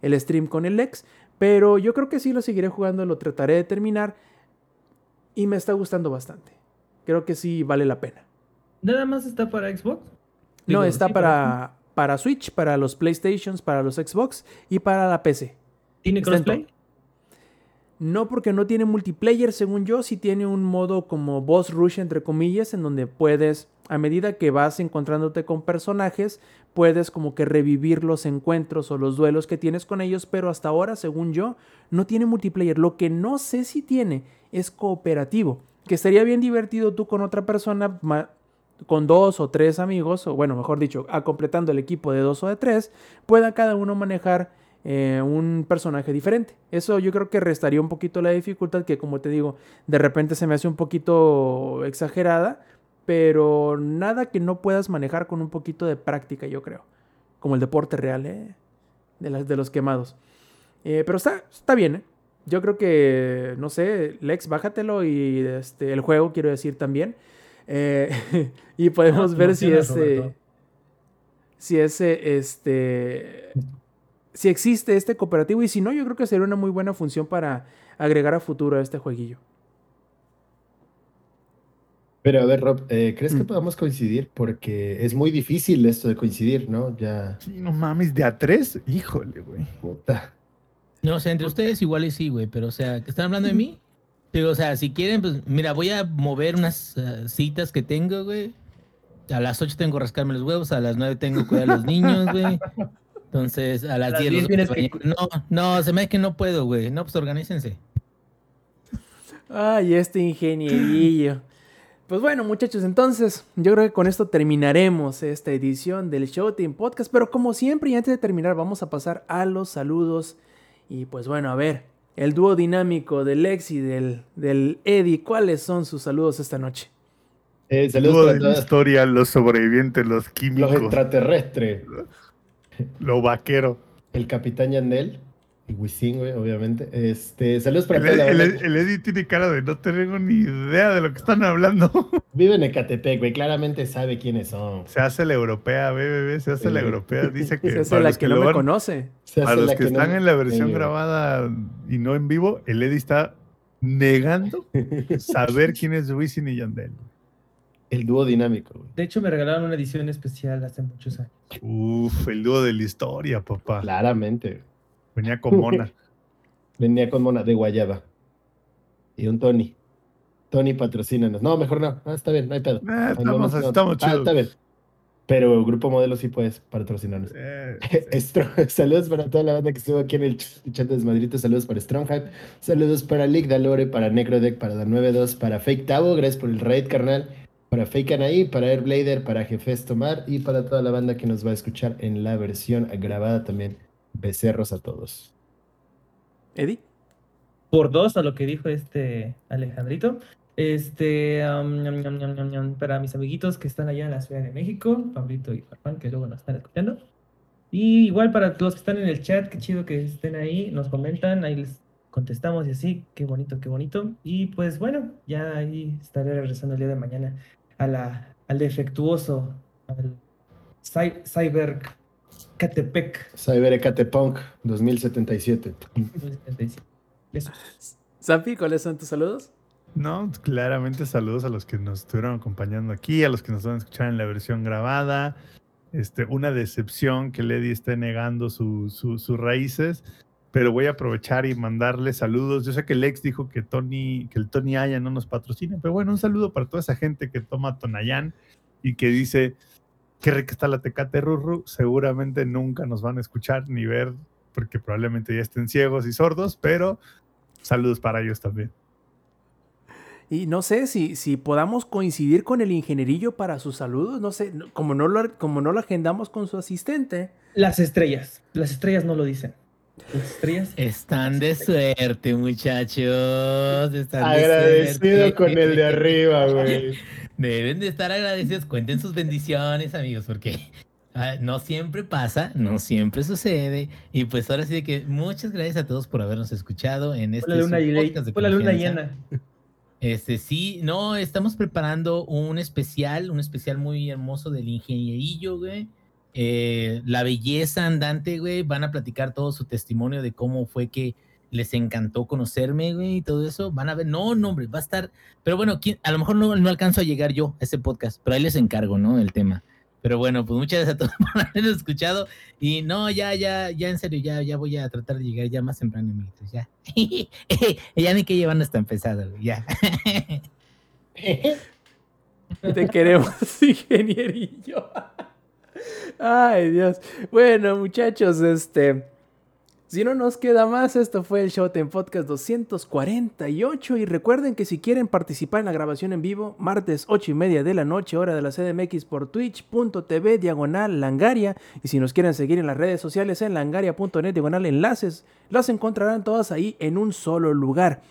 el stream con el Lex. Pero yo creo que sí lo seguiré jugando, lo trataré de terminar y me está gustando bastante. Creo que sí vale la pena. ¿Nada más está para Xbox? no, está para, para Switch, para los PlayStations, para los Xbox y para la PC. ¿Tiene crossplay? No porque no tiene multiplayer, según yo, sí tiene un modo como boss rush, entre comillas, en donde puedes, a medida que vas encontrándote con personajes, puedes como que revivir los encuentros o los duelos que tienes con ellos, pero hasta ahora, según yo, no tiene multiplayer. Lo que no sé si tiene es cooperativo, que estaría bien divertido tú con otra persona, con dos o tres amigos, o bueno, mejor dicho, a completando el equipo de dos o de tres, pueda cada uno manejar eh, un personaje diferente. Eso yo creo que restaría un poquito la dificultad que como te digo, de repente se me hace un poquito exagerada, pero nada que no puedas manejar con un poquito de práctica, yo creo. Como el deporte real, ¿eh? De, las, de los quemados. Eh, pero está, está bien, ¿eh? Yo creo que, no sé, Lex, bájatelo y este, el juego, quiero decir también. [laughs] y podemos ah, ver si ese... Si ese, este si existe este cooperativo y si no, yo creo que sería una muy buena función para agregar a futuro a este jueguillo. Pero a ver, Rob, eh, ¿crees que mm. podamos coincidir? Porque es muy difícil esto de coincidir, ¿no? Ya. Sí, no mames, de a tres, híjole, güey. No, o sea, entre ustedes igual y sí, güey, pero o sea, ¿están hablando de mí? Pero, o sea, si quieren, pues, mira, voy a mover unas eh, citas que tengo, güey. A las ocho tengo que rascarme los huevos, a las nueve tengo que cuidar a los niños, güey. Entonces, a las, 10, No, no, se me hace que no puedo, güey. No, pues organícense. Ay, este ingenierillo. Pues bueno, muchachos, entonces yo creo que con esto terminaremos esta edición del Showtime Podcast. Pero como siempre, y antes de terminar, vamos a pasar a los saludos. Y pues bueno, a ver, el dúo dinámico del Lex y del, del Eddie, ¿cuáles son sus saludos esta noche? Eh, saludos de la historia, los sobrevivientes, los químicos. Los extraterrestres. Lo vaquero. El capitán Yandel. Y Wisin, güey, obviamente. Este, saludos para el, el, el, Eddie tiene cara de no tengo ni idea de lo que están hablando. [laughs] Vive en Ecatepec, güey. Claramente sabe quiénes son. Se hace la europea, bebé, se hace la europea. [laughs] Dice que. Se hace la que, no me conoce. A los que, están en la versión grabada y no en vivo, el Eddie está negando [laughs] saber quién es Wisin y Yandel. El dúo dinámico. De hecho, me regalaron una edición especial hace muchos años. Uf, el dúo de la historia, papá. Claramente. Venía con Mona. [laughs] Venía con Mona de Guayaba. Y un Tony. Tony, patrocínanos. No, mejor no. Ah, está bien, no hay pedo. Ah, estamos, estamos ah, está bien. Pero Grupo Modelo sí puedes patrocinarnos. Eh, [laughs] saludos para toda la banda que estuvo aquí en el chat de Desmadrito. Saludos para Stronghype. Saludos para Lick Dalore, para Necrodeck, para Da 92, para Fake Tavo. Gracias por el raid, carnal para Fake ahí, para Airblader, para Jefes Tomar y para toda la banda que nos va a escuchar en la versión grabada también. Becerros a todos. Eddie. Por dos a lo que dijo este Alejandrito. Este, para mis amiguitos que están allá en la Ciudad de México, Pablito y Farfán, que luego nos están escuchando. Y igual para los que están en el chat, qué chido que estén ahí, nos comentan, ahí les contestamos y así, qué bonito, qué bonito. Y pues bueno, ya ahí estaré regresando el día de mañana a la, al defectuoso, al Cyber Catepec. Cyber Ecatepunk 2077. 2077. Zampi, ¿cuáles son tus saludos? No, claramente saludos a los que nos estuvieron acompañando aquí, a los que nos van a escuchar en la versión grabada. Este, una decepción que Lady esté negando sus raíces pero voy a aprovechar y mandarle saludos. Yo sé que Lex dijo que Tony, que el Tony Aya no nos patrocina, pero bueno, un saludo para toda esa gente que toma Tonayán y que dice qué rica está la Tecate Rurru. Seguramente nunca nos van a escuchar ni ver, porque probablemente ya estén ciegos y sordos, pero saludos para ellos también. Y no sé si, si podamos coincidir con el ingenierillo para sus saludos. No sé, como no, lo, como no lo agendamos con su asistente. Las estrellas. Las estrellas no lo dicen. Están de suerte, muchachos. Están Agradecido con el de arriba, güey. [laughs] Deben de estar agradecidos. Cuenten sus bendiciones, amigos, porque ah, no siempre pasa, no siempre sucede. Y pues ahora sí que muchas gracias a todos por habernos escuchado en este luna, podcast de la luna llena. Este sí, no, estamos preparando un especial, un especial muy hermoso del ingenierillo, güey eh, la belleza andante, güey, van a platicar todo su testimonio de cómo fue que les encantó conocerme, güey, y todo eso. Van a ver, no, no, hombre, va a estar, pero bueno, a lo mejor no, no alcanzo a llegar yo a ese podcast, pero ahí les encargo, ¿no? El tema. Pero bueno, pues muchas gracias a todos [laughs] por haber escuchado. Y no, ya, ya, ya, en serio, ya, ya voy a tratar de llegar ya más temprano, amiguitos. Ya. [laughs] ya ni que llevan hasta empezado, güey, ya. [laughs] Te queremos, ingenierillo. Ay, Dios. Bueno, muchachos, este. Si no nos queda más, esto fue el Showtime Podcast 248. Y recuerden que si quieren participar en la grabación en vivo, martes 8 y media de la noche, hora de la CDMX por twitch.tv diagonal langaria. Y si nos quieren seguir en las redes sociales en langaria.net diagonal enlaces, las encontrarán todas ahí en un solo lugar.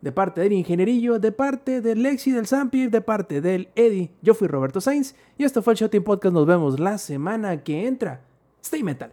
De parte del ingenierillo, de parte del Lexi, del Zampi, de parte del Eddie. Yo fui Roberto Sainz y esto fue el Showtime Podcast. Nos vemos la semana que entra. Stay metal.